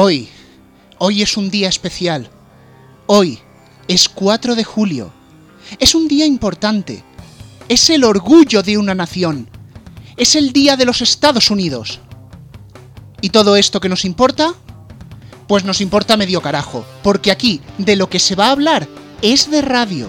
Hoy, hoy es un día especial. Hoy es 4 de julio. Es un día importante. Es el orgullo de una nación. Es el día de los Estados Unidos. ¿Y todo esto que nos importa? Pues nos importa medio carajo, porque aquí de lo que se va a hablar es de radio.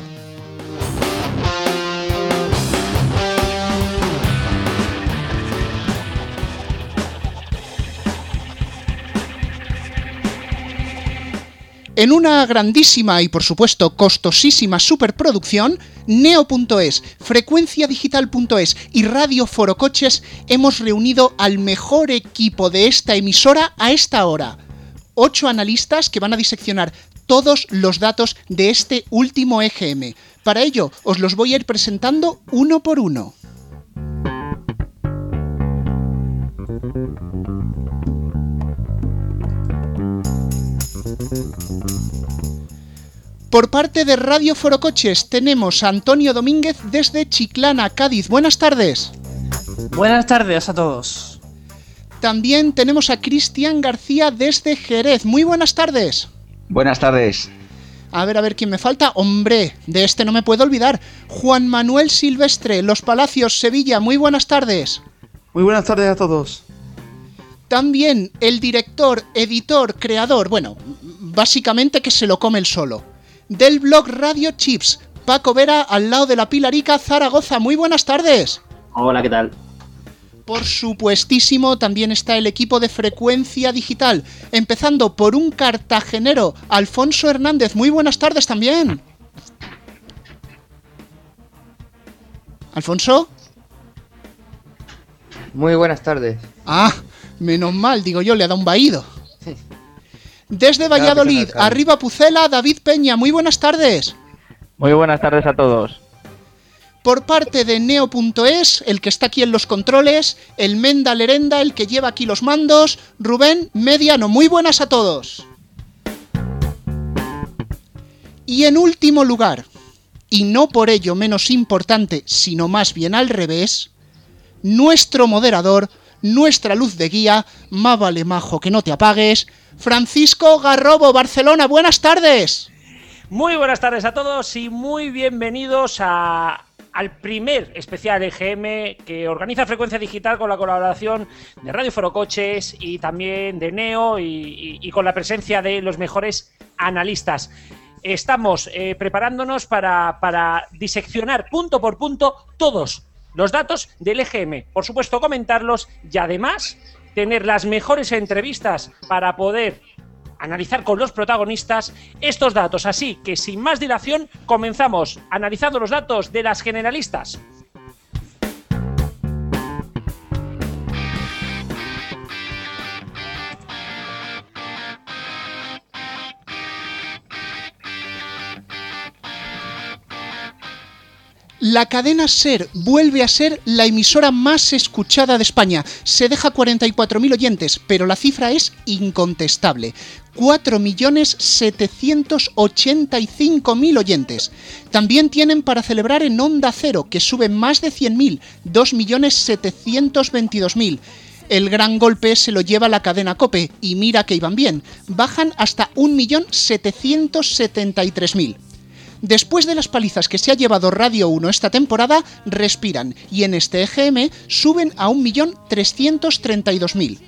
En una grandísima y por supuesto costosísima superproducción, Neo.es, Frecuenciadigital.es y Radio Forocoches hemos reunido al mejor equipo de esta emisora a esta hora. Ocho analistas que van a diseccionar todos los datos de este último EGM. Para ello, os los voy a ir presentando uno por uno. Por parte de Radio Forocoches tenemos a Antonio Domínguez desde Chiclana, Cádiz. Buenas tardes. Buenas tardes a todos. También tenemos a Cristian García desde Jerez. Muy buenas tardes. Buenas tardes. A ver, a ver quién me falta. Hombre, de este no me puedo olvidar. Juan Manuel Silvestre, Los Palacios, Sevilla. Muy buenas tardes. Muy buenas tardes a todos. También el director, editor, creador, bueno, básicamente que se lo come el solo del blog Radio Chips. Paco Vera, al lado de la Pilarica, Zaragoza. Muy buenas tardes. Hola, ¿qué tal? Por supuestísimo, también está el equipo de frecuencia digital, empezando por un cartagenero, Alfonso Hernández. Muy buenas tardes también. ¿Alfonso? Muy buenas tardes. Ah, menos mal, digo yo, le ha dado un vaído. Desde Valladolid, arriba Pucela, David Peña, muy buenas tardes. Muy buenas tardes a todos. Por parte de Neo.es, el que está aquí en los controles, el Menda Lerenda, el que lleva aquí los mandos, Rubén Mediano, muy buenas a todos. Y en último lugar, y no por ello menos importante, sino más bien al revés, nuestro moderador, nuestra luz de guía, más vale majo que no te apagues, Francisco Garrobo, Barcelona, buenas tardes. Muy buenas tardes a todos y muy bienvenidos al primer especial EGM que organiza Frecuencia Digital con la colaboración de Radio Forocoches y también de Neo y, con la presencia de los mejores analistas. Estamos eh, preparándonos para, para diseccionar punto por punto todos los datos del EGM. Por supuesto, comentarlos y además tener las mejores entrevistas para poder analizar con los protagonistas estos datos. Así que sin más dilación, comenzamos analizando los datos de las generalistas. La cadena SER vuelve a ser la emisora más escuchada de España. Se deja 44.000 oyentes, pero la cifra es incontestable. 4.785.000 oyentes. También tienen para celebrar en Onda Cero, que sube más de 100.000, 2.722.000. El gran golpe se lo lleva la cadena Cope, y mira que iban bien, bajan hasta 1.773.000. Después de las palizas que se ha llevado Radio 1 esta temporada, respiran y en este EGM suben a 1.332.000.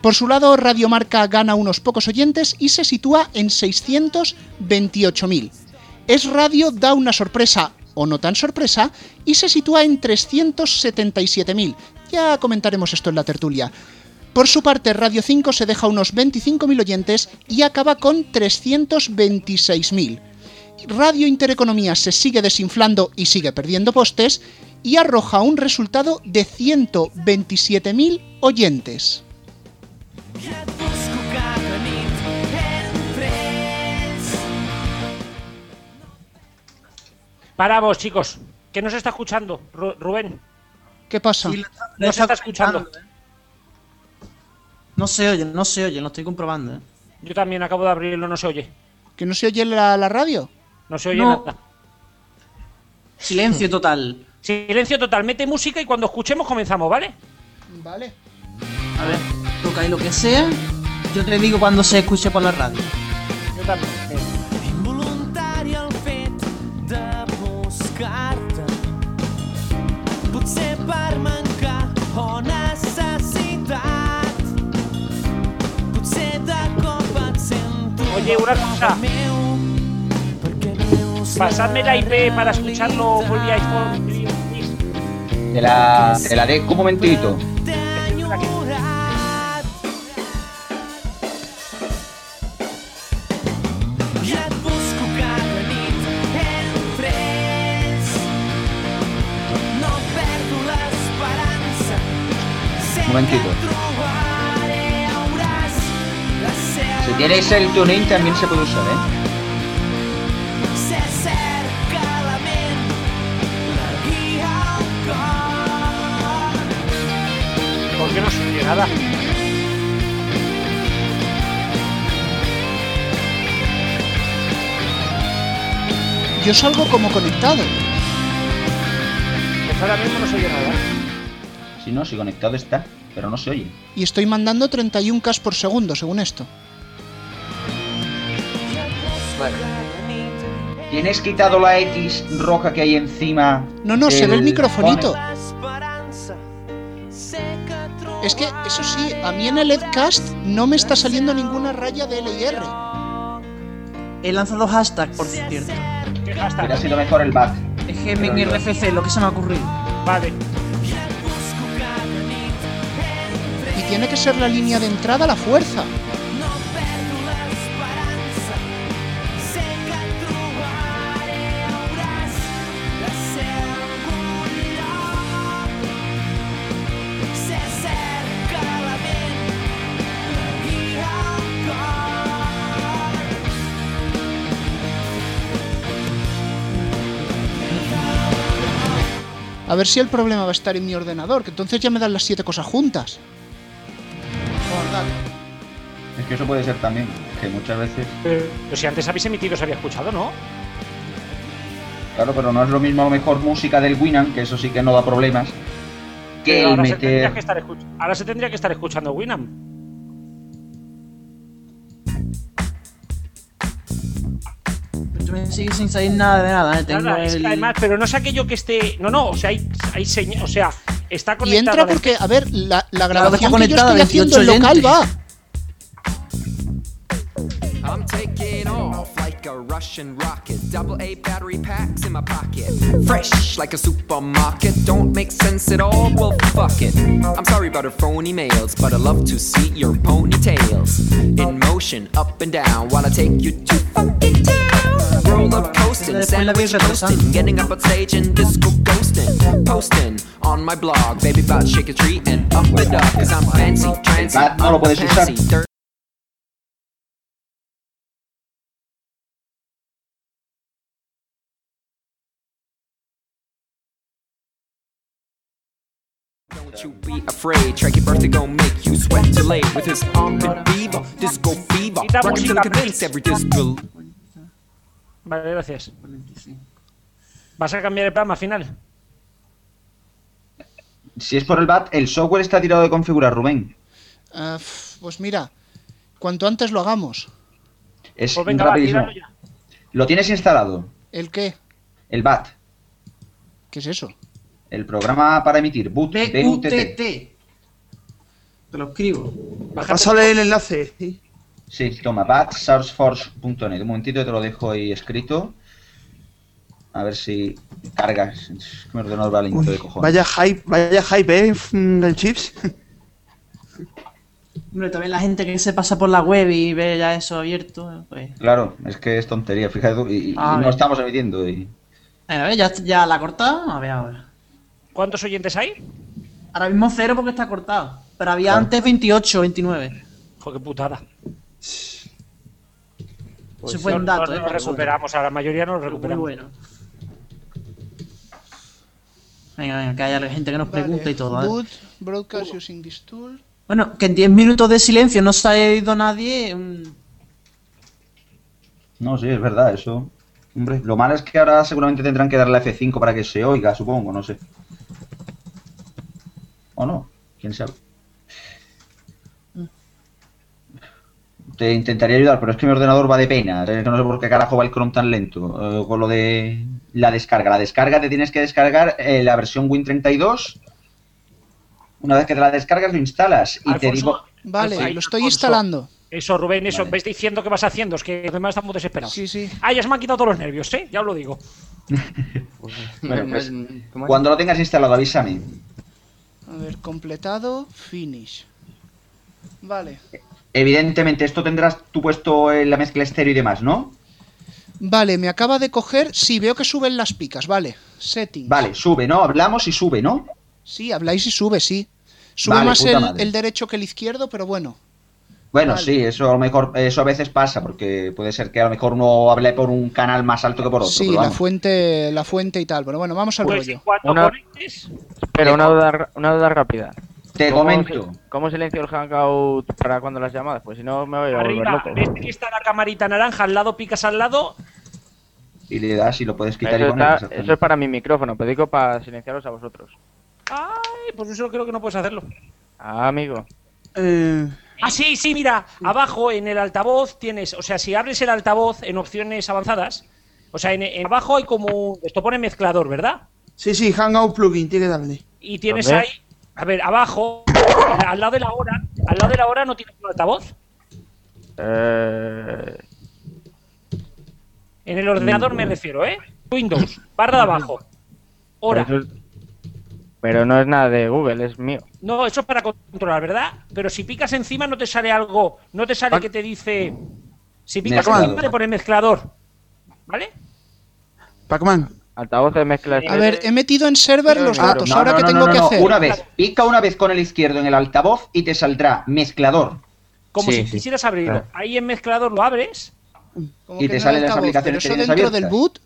Por su lado, Radio Marca gana unos pocos oyentes y se sitúa en 628.000. Es Radio da una sorpresa, o no tan sorpresa, y se sitúa en 377.000. Ya comentaremos esto en la tertulia. Por su parte, Radio 5 se deja unos 25.000 oyentes y acaba con 326.000. Radio Intereconomía se sigue desinflando y sigue perdiendo postes y arroja un resultado de 127.000 oyentes. Paramos, chicos. ¿Qué nos está escuchando, Rubén? ¿Qué pasa? no se está escuchando. ¿eh? No se oye, no se oye, lo estoy comprobando. ¿eh? Yo también acabo de abrirlo, no se oye. ¿Que no se oye la radio? No se oye nada. Silencio total. Silencio total. Mete música y cuando escuchemos comenzamos, ¿vale? Vale. A ver, toca ahí lo que sea. Yo te digo cuando se escuche por la radio. Yo también. Involuntari el fet de buscar-te Potser per mancar o necessitat Potser de cop et sento Oye, una cosa. Pasadme la IP para escucharlo por vía iPhone. Te la, te la un momentito. Si tienes el tuning también se puede usar, ¿eh? Yo salgo como conectado. Pues ahora mismo no se oye nada. Si no, si conectado está, pero no se oye. Y estoy mandando 31K por segundo, según esto. ¿Tienes quitado la X roja que hay encima? No, no, se ve el microfonito. Es que, eso sí, a mí en el Edcast no me está saliendo ninguna raya de L y R. He lanzado hashtag, por cierto. ¿Qué Hubiera hashtag? sido mejor el back. Déjeme en RFC, lo que se me ha ocurrido. Vale. Y tiene que ser la línea de entrada a la fuerza. A ver si el problema va a estar en mi ordenador, que entonces ya me dan las siete cosas juntas. Es que eso puede ser también, que muchas veces... Pero si antes habéis emitido, se había escuchado, ¿no? Claro, pero no es lo mismo a lo mejor música del Winamp, que eso sí que no da problemas, que ahora, se tendría meter... que estar escuch- ahora se tendría que estar escuchando Winamp. Me sigues sin salir nada de nada, ¿eh? Tengo Nada, es que el- además, pero no es aquello que esté. No, no, o sea, hay, hay señal. O sea, está Y conectado. entra a la- porque, a ver, la, la Claro que está grabación que yo conectada, estoy haciendo en 28 local va. I'm taking off like a Russian rocket. Double A battery packs in my pocket. Fresh like a supermarket. Don't make sense at all. Well, fuck it. I'm sorry about her phony mails, but I love to see your ponytails in motion, up and down, while I take you to fucking town. Roll up coasting, Después la voy sandwich retrasando. toasting, getting up on stage and disco ghosting, posting on my blog, baby, about shake a tree and up it up, cause I'm fancy, trancy, no lo puedes usar. fancy, dirty. You be afraid. Track your birthday gon' make you sweat delayed with his armpit fever, disco fever. Till convince every. Vale, gracias. ¿Vas a cambiar el programa final? Si es por el BAT, el software está tirado de configurar, Rubén. Ah, pues mira, cuanto antes lo hagamos. Es Pues venga, rapidísimo. ¿Lo tienes instalado? ¿El qué? El BAT. ¿Qué es eso? El programa para emitir. BUT. BUTT. Te lo escribo. Pásale el enlace. sí. Sí, toma, bat.sourceforce.net. Un momentito te lo dejo ahí escrito. A ver si cargas. Es que mi ordenador va lento Uy, de cojones. vaya hype, vaya hype, eh, del chips. Hombre, también la gente que se pasa por la web y ve ya eso abierto, pues... Claro, es que es tontería, fíjate tú. Y, y Ah, no estamos emitiendo. Y... A ver, ya, ya la ha cortado. A ver ahora. ¿Cuántos oyentes hay? Ahora mismo cero porque está cortado. Pero había Claro. antes 28, 29. Joder, qué putada. Ese fue un No- dato, no eh. lo pero recuperamos, a la mayoría no lo Muy recuperamos. bueno. Venga, venga, que haya gente que nos pregunta y todo. ¿eh? Boot, broadcast using this tool. Bueno, que en 10 minutos de silencio no se ha ido nadie. mm, No, sí, es verdad, eso. Hombre, lo malo es que ahora seguramente tendrán que darle a F5 para que se oiga, supongo, no sé. O no, quién sabe. te intentaría ayudar, pero es que mi ordenador va de pena. eh, No sé por qué carajo va el Chrome tan lento. eh, con lo de la descarga. La descarga te tienes que descargar eh, la versión Win32. Una vez que te la descargas, lo instalas. Y te digo. Vale, lo estoy Alfonso. instalando. Eso, Rubén, eso, Vale. ves diciendo que vas haciendo, es que los demás estamos desesperados. Sí, sí. Ah, ya se me han quitado todos los nervios, ¿eh? Ya os lo digo. Bueno, pues, ¿Cómo es? Cuando lo tengas instalado, avísame. A ver, completado, finish. Vale. Evidentemente, esto tendrás tú puesto en la mezcla estéreo y demás, ¿no? Vale, me acaba de coger. Sí, veo que suben las picas, vale. Settings. Vale, sube, ¿no? Hablamos y sube, ¿no? Sí, habláis y sube, sí. Sube Vale, más el derecho que el izquierdo, pero bueno. Bueno, Vale. sí, eso a lo mejor, eso a veces pasa, porque puede ser que a lo mejor uno hable por un canal más alto que por otro. sí, la vamos. fuente, la fuente y tal. Pero bueno, vamos al Pues rollo. en cuanto Una- conectes, Pero una duda, una duda rápida. Te ¿Cómo comento. ¿Cómo silencio el Hangout para cuando las llamadas? Pues si no me voy a volver arriba, loco. ves que está la camarita naranja al lado, picas al lado. Y le das y lo puedes quitar Eso, y poner. está- eso es para mi micrófono, pero digo para silenciaros a vosotros. Ay, pues eso creo que no puedes hacerlo. Ah, amigo. Eh, Ah, sí, sí, mira, abajo en el altavoz tienes, o sea, si abres el altavoz en opciones avanzadas, o sea, en, en abajo hay como, un- esto pone mezclador, ¿verdad? sí, sí, Hangout plugin, tiene que darle. Y tienes ¿Dónde? ahí, a ver, abajo, al lado de la hora, al lado de la hora no tienes un altavoz. Eh, En el ordenador me refiero, ¿eh? Windows, barra de abajo, hora. Pero no es nada de Google, es mío. No, eso es para controlar, ¿verdad? Pero si picas encima no te sale algo, no te sale que te dice... Si picas encima te pone mezclador, ¿vale? Pac-Man. Altavoz de mezcla A ver, he metido en server los Ah, datos. No, Ahora no, qué no, tengo no, no, que no. hacer. Una vez, pica una vez con el izquierdo en el altavoz y te saldrá mezclador. Como Sí, si sí. quisieras abrirlo. Claro. Ahí en mezclador lo abres, Como y que te no salen las altavoz, aplicaciones pero que eso tienes dentro del abiertas. boot.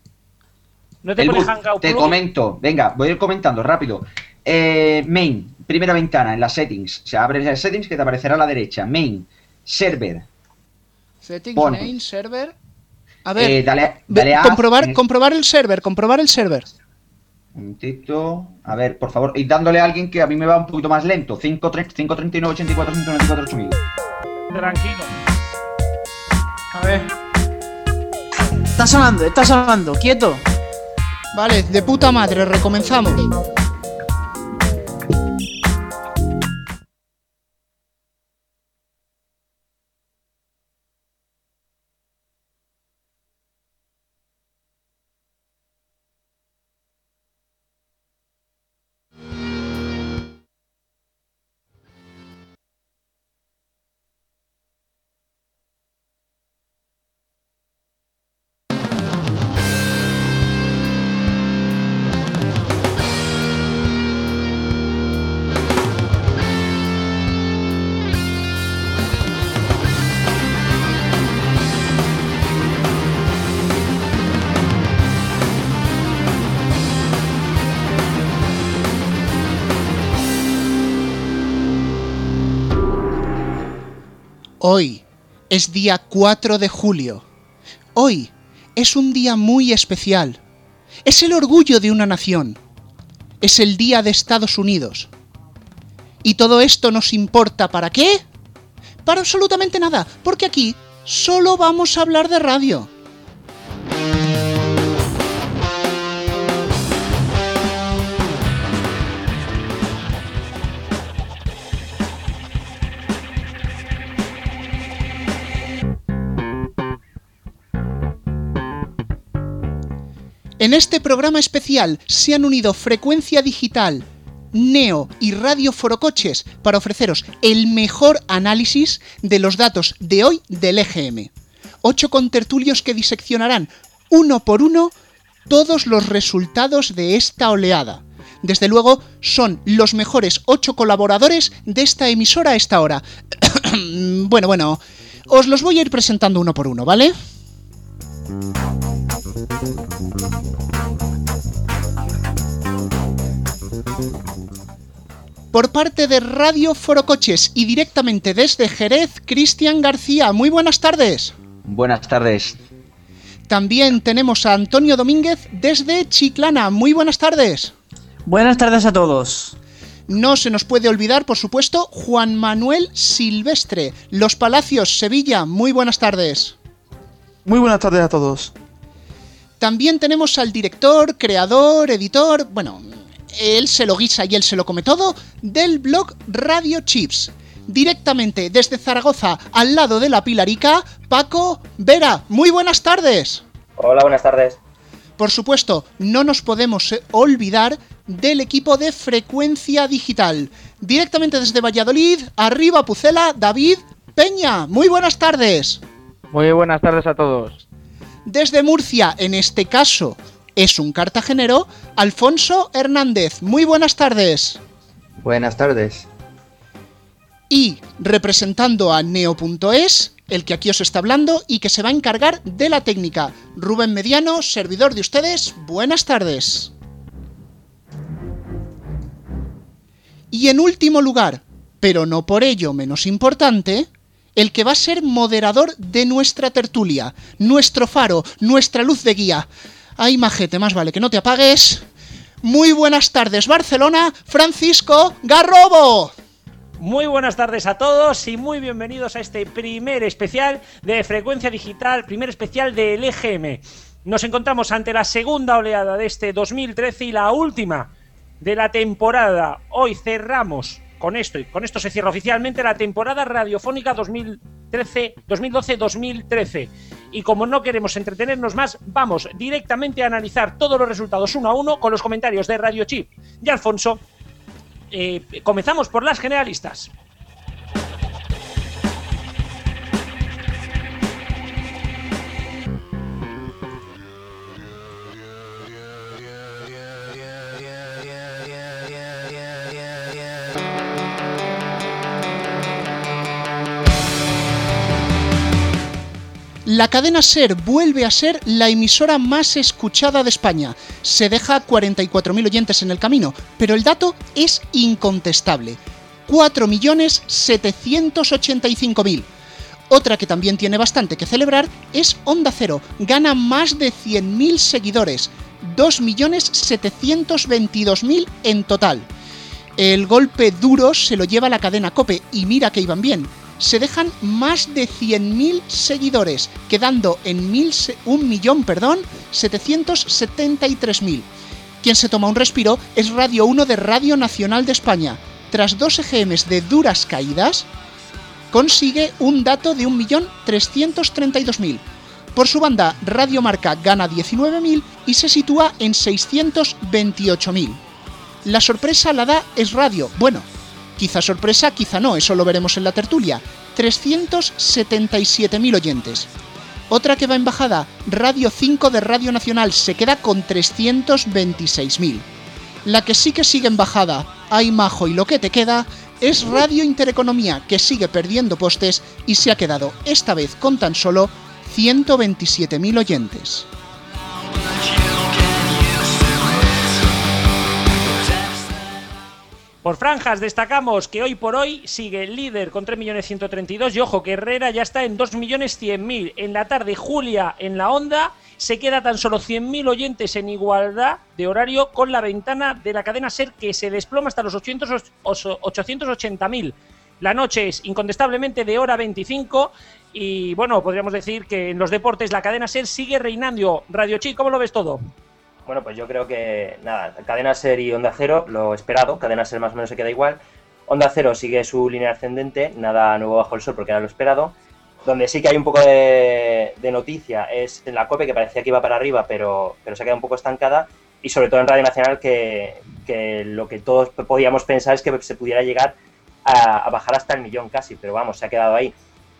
no te El pone boot, Hangout te comento, venga, voy a ir comentando rápido. Eh, main, primera ventana en las settings. Se abre las settings que te aparecerá a la derecha. Main, server. Settings, Pon. main, server. A ver, Eh, dale, dale a comprobar, comprobar el server, comprobar el server. Un momentito. A ver, por favor, y dándole a alguien que a mí me va un poquito más lento. 539 84 194 8000. Tranquilo. A ver. Está sonando, está sonando, quieto. Vale, de puta madre, recomenzamos. Hoy es día 4 de julio. Hoy es un día muy especial. Es el orgullo de una nación. Es el día de Estados Unidos. ¿Y todo esto nos importa para qué? Para absolutamente nada, porque aquí solo vamos a hablar de radio. En este programa especial se han unido Frecuencia Digital, Neo y Radio Forocoches para ofreceros el mejor análisis de los datos de hoy del EGM. Ocho contertulios que diseccionarán uno por uno todos los resultados de esta oleada. Desde luego, son los mejores ocho colaboradores de esta emisora a esta hora. bueno, bueno, os los voy a ir presentando uno por uno, ¿vale? Por parte de Radio Forocoches y directamente desde Jerez, Cristian García. Muy buenas tardes. Buenas tardes. También tenemos a Antonio Domínguez desde Chiclana. Muy buenas tardes. Buenas tardes a todos. No se nos puede olvidar, por supuesto, Juan Manuel Silvestre, Los Palacios, Sevilla. Muy buenas tardes. Muy buenas tardes a todos. También tenemos al director, creador, editor, bueno, él se lo guisa y él se lo come todo, del blog Radio Chips. Directamente desde Zaragoza, al lado de la Pilarica, Paco Vera. Muy buenas tardes. Hola, buenas tardes. Por supuesto, no nos podemos eh, olvidar del equipo de Frecuencia Digital. Directamente desde Valladolid, arriba Pucela, David Peña. Muy buenas tardes. Muy buenas tardes a todos. Desde Murcia, en este caso es un cartagenero, Alfonso Hernández. Muy buenas tardes. Buenas tardes. Y representando a Neo.es, el que aquí os está hablando y que se va a encargar de la técnica. Rubén Mediano, servidor de ustedes, buenas tardes. Y en último lugar, pero no por ello menos importante, el que va a ser moderador de nuestra tertulia, nuestro faro, nuestra luz de guía. Ay, majete, más vale que no te apagues. Muy buenas tardes, Barcelona, Francisco Garrobo. Muy buenas tardes a todos y muy bienvenidos a este primer especial de Frecuencia Digital, primer especial del EGM. Nos encontramos ante la segunda oleada de este 2013 y la última de la temporada. Hoy cerramos con esto y con esto se cierra oficialmente la temporada radiofónica 2013 2012-2013. Y como no queremos entretenernos más, vamos directamente a analizar todos los resultados uno a uno con los comentarios de Radio Chip y Alfonso. Eh, comenzamos por las generalistas. La cadena SER vuelve a ser la emisora más escuchada de España. Se deja 44.000 oyentes en el camino, pero el dato es incontestable. 4.785.000. Otra que también tiene bastante que celebrar es Onda Cero. Gana más de 100.000 seguidores. 2.722.000 en total. El golpe duro se lo lleva la cadena Cope y mira que iban bien se dejan más de 100.000 seguidores, quedando en mil se- un millón, perdón, 773.000. Quien se toma un respiro es Radio 1 de Radio Nacional de España. Tras dos EGMs de duras caídas, consigue un dato de 1.332.000. Por su banda, Radio Marca gana 19.000 y se sitúa en 628.000. La sorpresa la da Es Radio. Bueno, quizá sorpresa, quizá no, eso lo veremos en la tertulia. 377.000 oyentes. Otra que va en bajada, Radio 5 de Radio Nacional, se queda con 326.000. La que sí que sigue en bajada, ay majo y lo que te queda, es Radio Intereconomía, que sigue perdiendo postes y se ha quedado esta vez con tan solo 127.000 oyentes. Por franjas destacamos que hoy por hoy sigue el líder con 3.132.000 y ojo que Herrera ya está en 2.100.000. En la tarde Julia en la onda se queda tan solo 100.000 oyentes en igualdad de horario con la ventana de la cadena SER que se desploma hasta los 800 os- 880.000. La noche es incontestablemente de hora 25 y bueno, podríamos decir que en los deportes la cadena SER sigue reinando. Radio Chi, ¿cómo lo ves todo? Bueno, pues yo creo que, nada, Cadena Ser y Onda Cero, lo esperado. Cadena Ser más o menos se queda igual. Onda Cero sigue su línea ascendente, nada nuevo bajo el sol porque era lo esperado. Donde sí que hay un poco de, noticia es en la COPE, que parecía que iba para arriba, pero, pero se ha quedado un poco estancada. Y sobre todo en Radio Nacional, que, que lo que todos podíamos pensar es que se pudiera llegar a, a bajar hasta el millón casi, pero vamos, se ha quedado ahí.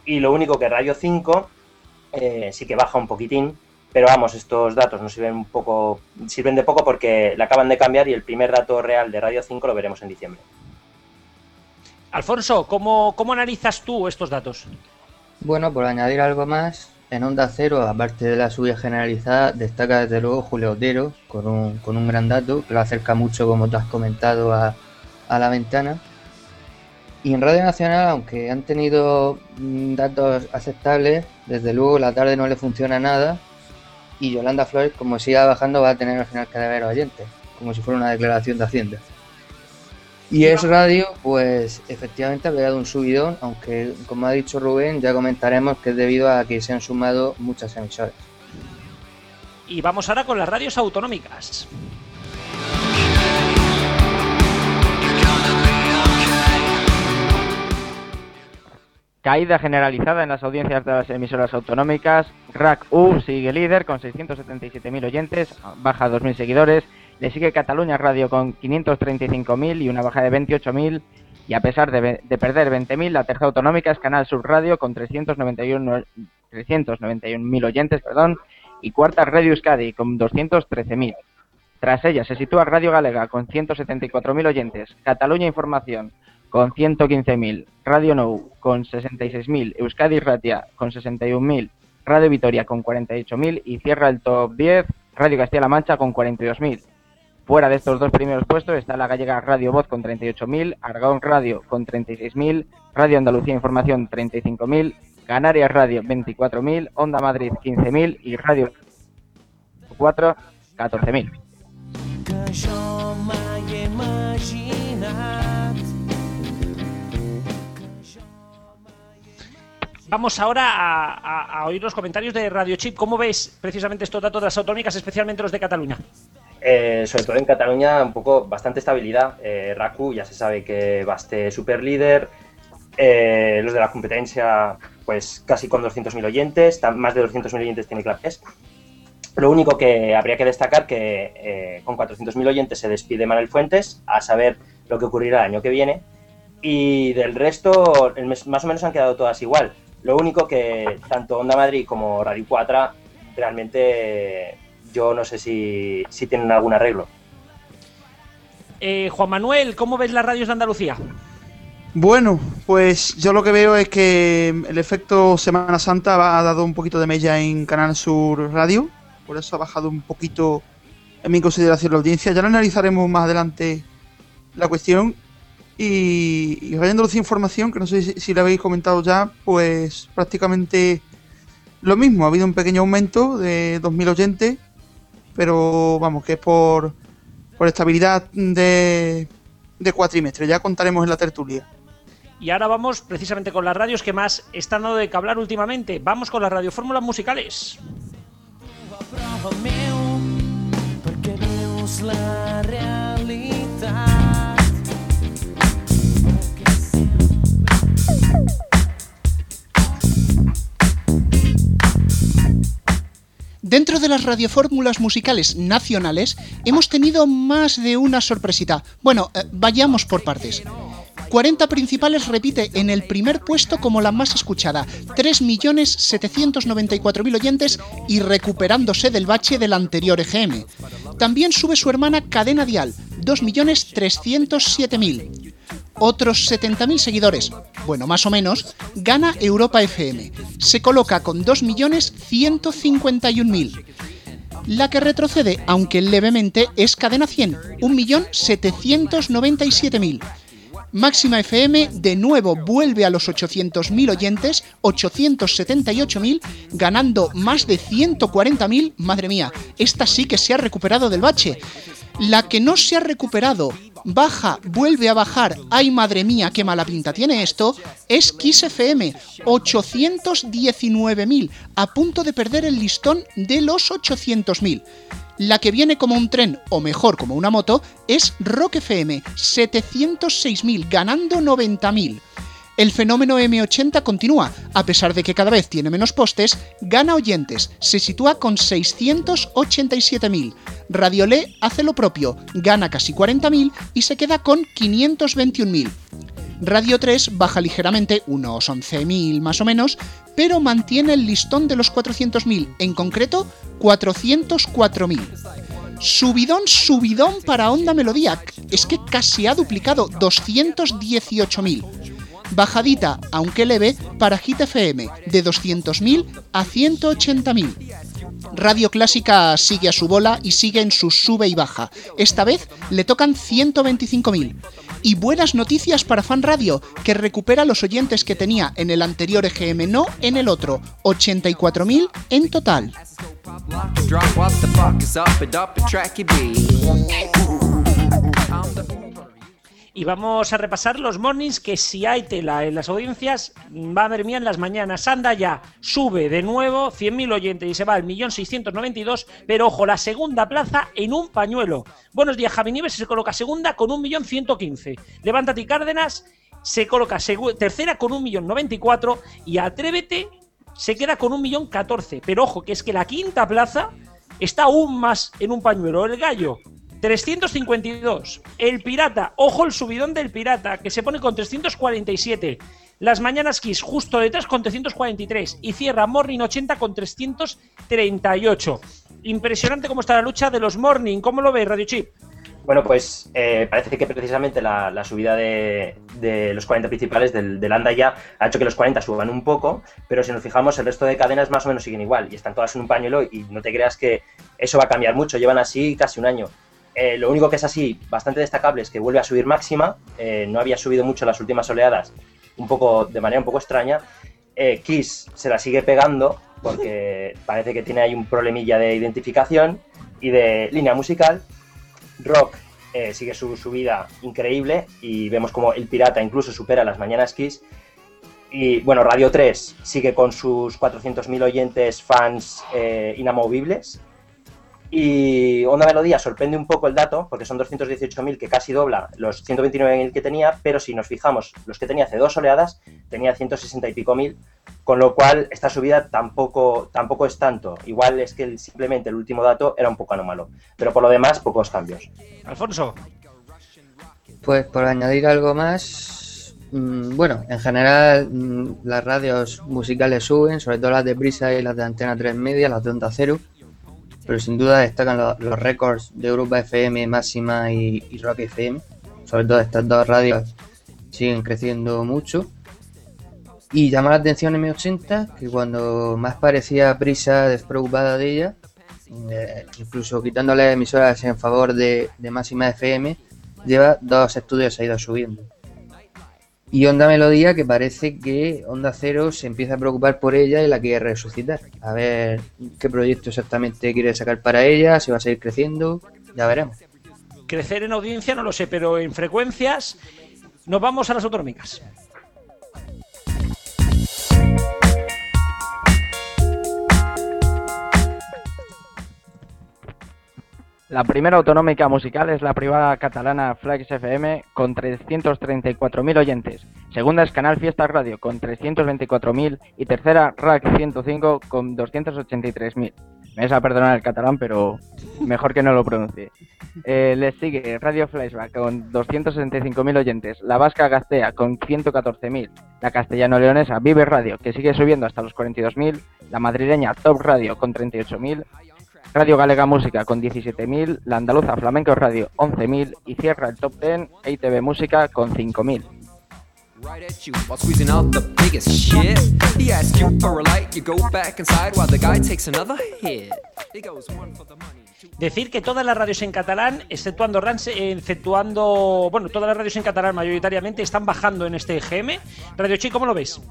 Y lo único que Radio 5 eh, sí que baja un poquitín, pero vamos, estos datos nos sirven un poco, sirven de poco porque la acaban de cambiar y el primer dato real de Radio 5 lo veremos en diciembre. Alfonso, ¿cómo, cómo analizas tú estos datos? Bueno, por añadir algo más, en Onda Cero, aparte de la subida generalizada, destaca desde luego Julio Otero con un, con un gran dato que lo acerca mucho, como te has comentado, a, a la ventana. Y en Radio Nacional, aunque han tenido mm, datos aceptables, desde luego la tarde no le funciona nada. Y Yolanda Flores, como siga bajando, va a tener al final cada vez oyentes, como si fuera una declaración de Hacienda. Y es radio, pues efectivamente ha pegado un subidón, aunque como ha dicho Rubén, ya comentaremos que es debido a que se han sumado muchas emisoras. Y vamos ahora con las radios autonómicas. Caída generalizada en las audiencias de las emisoras autonómicas. RAC U sigue líder con 677.000 oyentes, baja 2.000 seguidores. Le sigue Cataluña Radio con 535.000 y una baja de 28.000. Y a pesar de, de perder 20.000, la tercera autonómica es Canal Sur Radio con 391 391.000 oyentes, perdón, y cuarta Radio Euskadi con 213.000. Tras ella se sitúa Radio Galega con 174.000 oyentes, Cataluña Información con 115.000, Radio Nou con 66.000, Euskadi Ratia con 61.000, Radio Vitoria con 48.000 y cierra el top 10 Radio Castilla-La Mancha con 42.000. Fuera de estos dos primeros puestos está la gallega Radio Voz con 38.000, Aragón Radio con 36.000, Radio Andalucía Información 35.000, Canarias Radio 24.000, Onda Madrid 15.000 y Radio 4 14.000. Vamos ahora a, oír los comentarios de Radio Chip. ¿Cómo ves precisamente estos datos de las autonómicas, especialmente los de Cataluña? Eh, sobre todo en Cataluña, un poco bastante estabilidad. Eh, Raku ya se sabe que va a ser super líder. Eh, los de la competencia, pues casi con 200.000 oyentes. Más de 200.000 oyentes tiene Clapes. Lo único que habría que destacar que eh, con 400.000 oyentes se despide Manuel Fuentes, a saber lo que ocurrirá el año que viene. Y del resto, el mes- más o menos han quedado todas igual. Lo único que tanto Onda Madrid como Radio 4 realmente yo no sé si, si tienen algún arreglo. Eh, Juan Manuel, ¿cómo ves las radios de Andalucía? Bueno, pues yo lo que veo es que el efecto Semana Santa ha dado un poquito de mella en Canal Sur Radio, por eso ha bajado un poquito en mi consideración la audiencia. Ya lo analizaremos más adelante la cuestión. Y, y Andalucía Información, que no sé si, si lo habéis comentado ya, pues prácticamente lo mismo. Ha habido un pequeño aumento de 2.000 oyentes, pero vamos, que es por, por estabilidad de, de cuatrimestre. Ya contaremos en la tertulia. Y ahora vamos precisamente con las radios que más están dando de que hablar últimamente. Vamos con las radiofórmulas musicales. la realitat. Dentro de las radiofórmulas musicales nacionales hemos tenido más de una sorpresita. Bueno, eh, vayamos por partes. 40 principales repite en el primer puesto como la más escuchada, 3.794.000 oyentes y recuperándose del bache del anterior EGM. También sube su hermana Cadena Dial, 2.307.000. Otros 70.000 seguidores, bueno, más o menos, gana Europa FM. Se coloca con 2.151.000. La que retrocede, aunque levemente, es Cadena 100, 1.797.000. Máxima FM de nuevo vuelve a los 800.000 oyentes, 878.000, ganando más de 140.000. Madre mía, esta sí que se ha recuperado del bache. La que no se ha recuperado, baja, vuelve a bajar, ay madre mía, qué mala pinta tiene esto, es Kiss FM, 819.000, a punto de perder el listón de los 800.000. La que viene como un tren, o mejor como una moto, es Rock FM, 706.000, ganando 90.000. El fenómeno M80 continúa, a pesar de que cada vez tiene menos postes, gana oyentes, se sitúa con 687.000. Radiolé hace lo propio, gana casi 40.000 y se queda con 521.000. Radio 3 baja ligeramente, unos 11.000 más o menos, pero mantiene el listón de los 400.000, en concreto 404.000. Subidón, subidón para Onda Melodía, es que casi ha duplicado 218.000. Bajadita, aunque leve, para Hit FM, de 200.000 a 180.000. Radio Clásica sigue a su bola y sigue en su sube y baja. Esta vez le tocan 125.000. Y buenas noticias para Fan Radio, que recupera los oyentes que tenía en el anterior EGM, no en el otro, 84.000 en total. Y vamos a repasar los mornings que si hay tela en las audiencias va a haber mía en las mañanas. Anda ya, sube de nuevo 100.000 oyentes y se va al 1.692.000, pero ojo, la segunda plaza en un pañuelo. Buenos días, Javi Nieves se coloca segunda con 1.115.000. Levántate Cárdenas se coloca tercera con 1.094.000 y Atrévete se queda con 1.014.000. Pero ojo, que es que la quinta plaza está aún más en un pañuelo. El gallo, 352. El pirata, ojo el subidón del pirata, que se pone con 347. Las mañanas Kiss justo detrás con 343. Y cierra Morning 80 con 338. Impresionante cómo está la lucha de los Morning. ¿Cómo lo ves, Radio Chip? Bueno, pues eh, parece que precisamente la, subida de, de los 40 principales del, del Anda ya ha hecho que los 40 suban un poco, pero si nos fijamos, el resto de cadenas más o menos siguen igual y están todas en un pañuelo y no te creas que eso va a cambiar mucho, llevan así casi un año. Eh, lo único que es así bastante destacable es que vuelve a subir máxima, eh, no había subido mucho en las últimas oleadas, un poco de manera un poco extraña. Eh, Kiss se la sigue pegando porque parece que tiene ahí un problemilla de identificación y de línea musical. Rock eh, sigue su subida increíble y vemos como el pirata incluso supera las mañanas Kiss. Y bueno, Radio 3 sigue con sus 400.000 oyentes fans eh, inamovibles. Y Onda Melodía sorprende un poco el dato, porque son 218.000 que casi dobla los 129.000 que tenía, pero si nos fijamos, los que tenía hace dos oleadas, tenía 160 y pico mil, con lo cual esta subida tampoco, tampoco es tanto. Igual es que el- simplemente el último dato era un poco anómalo, pero por lo demás, pocos cambios. Alfonso. Pues por añadir algo más, mm, bueno, en general mm, las radios musicales suben, sobre todo las de Brisa y las de Antena 3 Media, las de Onda Cero, pero sin duda destacan lo- los récords de Europa FM, Máxima y, y Rock FM, sobre todo estas dos radios siguen creciendo mucho. Y llama la atención M80, que cuando más parecía Brisa despreocupada de ella, eh, incluso quitándole emisoras en favor de, de Máxima FM, lleva dos estudios ha ido subiendo. Y Onda Melodía, que parece que Onda Cero se empieza a preocupar por ella y la quiere resucitar. A ver qué proyecto exactamente quiere sacar para ella, si va a seguir creciendo, ya veremos. Crecer en audiencia no lo sé, pero en frecuencias nos vamos a las autonómicas. La primera autonómica musical es la privada catalana Flax FM con 334.000 oyentes. Segunda es Canal Fiesta Radio con 324.000 y tercera RAC 105 con 283.000. Me vas a perdonar el catalán, pero mejor que no lo pronuncie. Eh, les sigue Radio Flashback con 265.000 oyentes, la Vasca Gastea con 114.000, la castellano-leonesa Vive Radio que sigue subiendo hasta los 42.000, la madrileña Top Radio con 38.000, Radio Galega Música con 17.000, la andaluza Flamenco Radio 11.000 y cierra el top 10 ITV Música con 5.000. Right at you while squeezing out the biggest shit. He asks you for a light, you go back inside while the guy takes another hit. He goes one for the money. Decir que todas las radios en catalán, exceptuando Rans, exceptuando. Bueno, todas las radios en catalán mayoritariamente están bajando en este GM. Radio Chi, ¿cómo lo ves?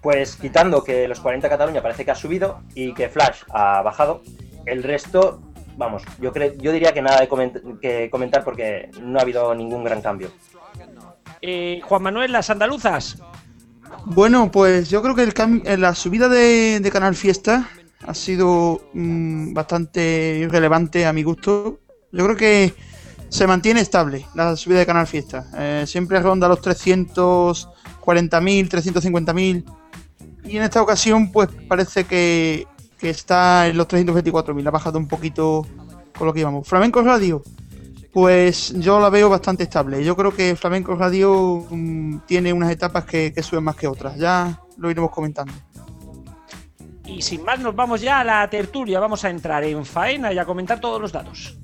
Pues quitando que los 40 Cataluña parece que ha subido y que Flash ha bajado, el resto, vamos, yo, cre- yo diría que nada de coment- que comentar porque no ha habido ningún gran cambio. Eh, Juan Manuel, las andaluzas. Bueno, pues yo creo que el eh, la subida de, de Canal Fiesta ha sido mm, bastante irrelevante a mi gusto. Yo creo que se mantiene estable la subida de Canal Fiesta. Eh, siempre ronda los 340.000, 350.000. Y en esta ocasión, pues parece que, que está en los 324.000. Ha bajado un poquito con lo que íbamos. Flamenco Radio. Pues yo la veo bastante estable. Yo creo que Flamenco Radio mm, tiene unas etapas que, que suben más que otras. Ya lo iremos comentando. Y sin más, nos vamos ya a la tertulia. Vamos a entrar en faena y a comentar todos los datos.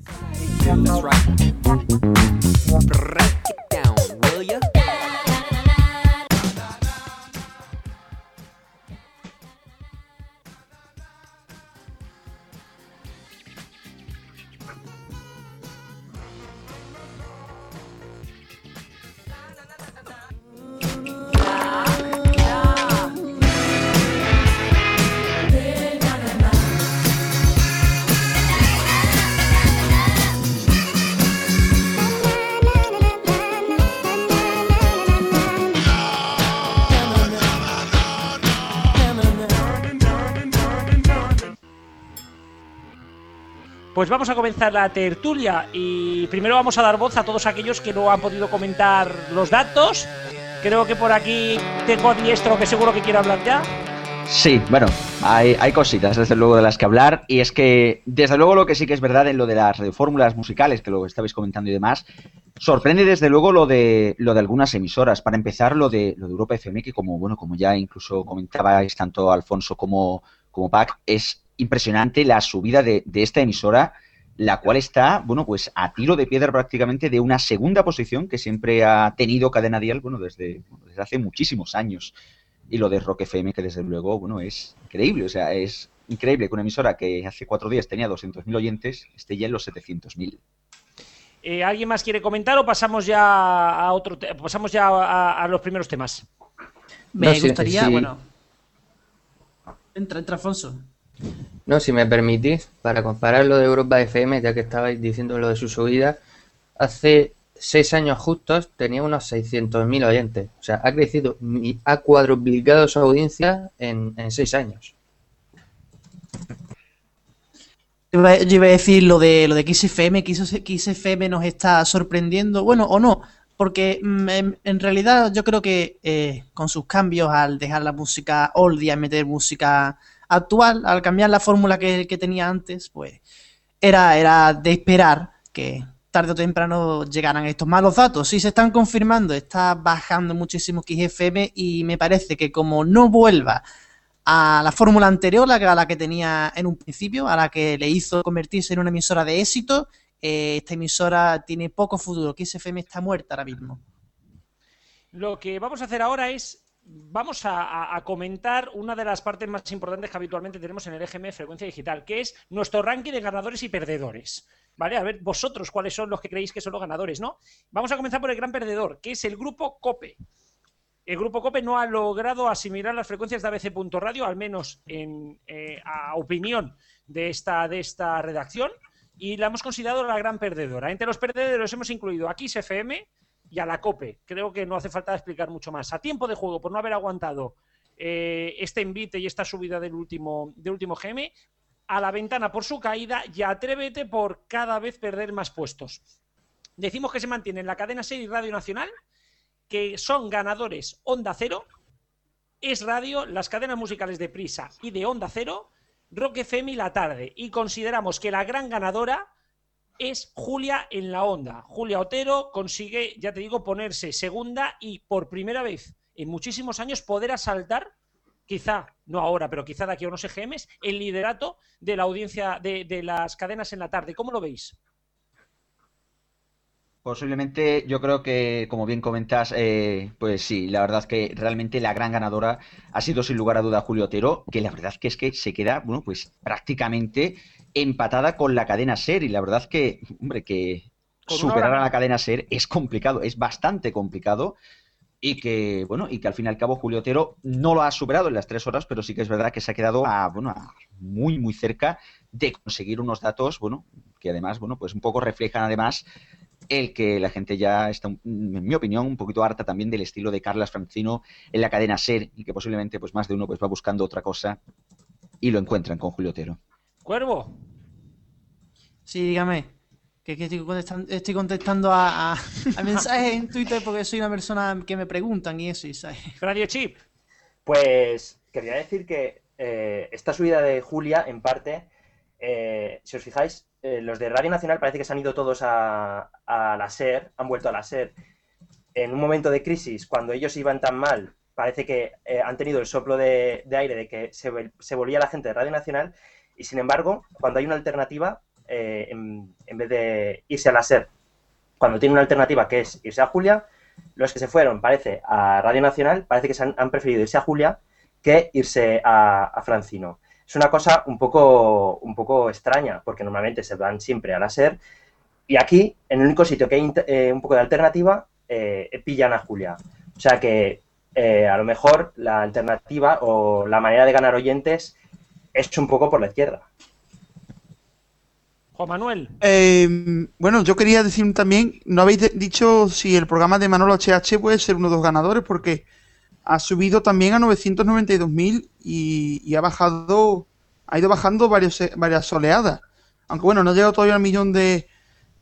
Pues vamos a comenzar la tertulia y primero vamos a dar voz a todos aquellos que no han podido comentar los datos. Creo que por aquí tengo a Diestro que seguro que quiere hablar ya. Sí, bueno, hay, hay cositas desde luego de las que hablar y es que desde luego lo que sí que es verdad en lo de las fórmulas musicales que lo estabais comentando y demás, sorprende desde luego lo de lo de algunas emisoras. Para empezar lo de lo de Europa FM que como bueno como ya incluso comentabais tanto Alfonso como como Pac es impresionante la subida de, de esta emisora la cual está, bueno, pues a tiro de piedra prácticamente de una segunda posición que siempre ha tenido Cadena Dial, bueno, desde, desde hace muchísimos años y lo de Rock FM, que desde luego, bueno, es increíble. O sea, es increíble que una emisora que hace cuatro días tenía 200.000 oyentes esté ya en los 700.000. Eh, ¿Alguien más quiere comentar o pasamos ya a otro pasamos ya a, a los primeros temas? Me No, gustaría, sí. bueno. Entra, entra Alfonso. No, si me permitís, para comparar lo de Europa FM, ya que estabais diciendo lo de su subida, hace seis años justos tenía unos 600.000 oyentes. O sea, ha crecido, y ha cuadruplicado su audiencia en, seis años. Yo iba, a decir lo de lo de XFM, que XFM nos está sorprendiendo, bueno, o no, porque mm, en, en realidad yo creo que eh, con sus cambios al dejar la música oldie, a meter música actual, al cambiar la fórmula que, tenía antes, pues era, era de esperar que tarde o temprano llegaran estos malos datos. Sí se están confirmando, está bajando muchísimo XFM y me parece que como no vuelva a la fórmula anterior, a la que tenía en un principio, a la que le hizo convertirse en una emisora de éxito, eh, esta emisora tiene poco futuro. XFM está muerta ahora mismo. Lo que vamos a hacer ahora es vamos a, comentar una de las partes más importantes que habitualmente tenemos en el EGM Frecuencia Digital, que es nuestro ranking de ganadores y perdedores. ¿Vale? A ver, vosotros, ¿cuáles son los que creéis que son los ganadores, no? Vamos a comenzar por el gran perdedor, que es el grupo COPE. El grupo COPE no ha logrado asimilar las frecuencias de ABC.radio, al menos en, eh, a opinión de esta, de esta redacción, y la hemos considerado la gran perdedora. Entre los perdedores hemos incluido a Kiss FM y a la COPE. Creo que no hace falta explicar mucho más. A tiempo de juego, por no haber aguantado eh, este envite y esta subida del último, del último GM, a la ventana por su caída y Atrévete por cada vez perder más puestos. Decimos que se mantiene en la cadena 6 Radio Nacional, que son ganadores Onda Cero, Es Radio, las cadenas musicales de Prisa y de Onda Cero, Rock FM y La Tarde. Y consideramos que la gran ganadora es Julia en la Onda. Julia Otero consigue, ya te digo, ponerse segunda y por primera vez en muchísimos años poder asaltar, quizá, no ahora, pero quizá de aquí a unos EGMs, el liderato de la audiencia de, de las cadenas en la tarde. ¿Cómo lo veis? Posiblemente, yo creo que, como bien comentas, eh, pues sí, la verdad que realmente la gran ganadora ha sido sin lugar a duda Julio Otero, que la verdad que es que se queda, bueno, pues prácticamente empatada con la cadena Ser y la verdad que, hombre, que superar a la cadena Ser es complicado, es bastante complicado y que, bueno, y que al fin y al cabo Julio Otero no lo ha superado en las tres horas, pero sí que es verdad que se ha quedado a, bueno, a muy, muy cerca de conseguir unos datos, bueno, que además, bueno, pues un poco reflejan además el que la gente ya está, en mi opinión, un poquito harta también del estilo de Carlas Francino en la cadena Ser y que posiblemente pues más de uno pues va buscando otra cosa y lo encuentran con Julio Otero. Cuervo. Sí, dígame. Que, que estoy contestando, estoy contestando a, a- a mensajes en Twitter porque soy una persona que me preguntan y eso, y ¿sabes? Radio Chip. Pues quería decir que eh, esta subida de Julia, en parte, eh, si os fijáis, eh, los de Radio Nacional parece que se han ido todos a, a la SER, han vuelto a la SER. En un momento de crisis, cuando ellos iban tan mal, parece que eh, han tenido el soplo de, de aire de que se volvía la gente de Radio Nacional y sin embargo, cuando hay una alternativa, eh, en, vez de irse a la SER, cuando tiene una alternativa que es irse a Julia, los que se fueron, parece, a Radio Nacional, parece que se han, preferido irse a Julia que irse a, Francino. Es una cosa un poco, un poco extraña, porque normalmente se van siempre a la SER, y aquí, en el único sitio que hay eh, un poco de alternativa, eh, pillan a Julia. O sea que eh, a lo mejor la alternativa o la manera de ganar oyentes es un poco por la izquierda. Juan Manuel. Eh, bueno, yo quería decir también, no habéis dicho si el programa de Manolo HH puede ser uno de los ganadores, porque ha subido también a 992.000 y, y ha bajado, ha ido bajando varios, varias oleadas. Aunque bueno, no ha llegado todavía al millón de,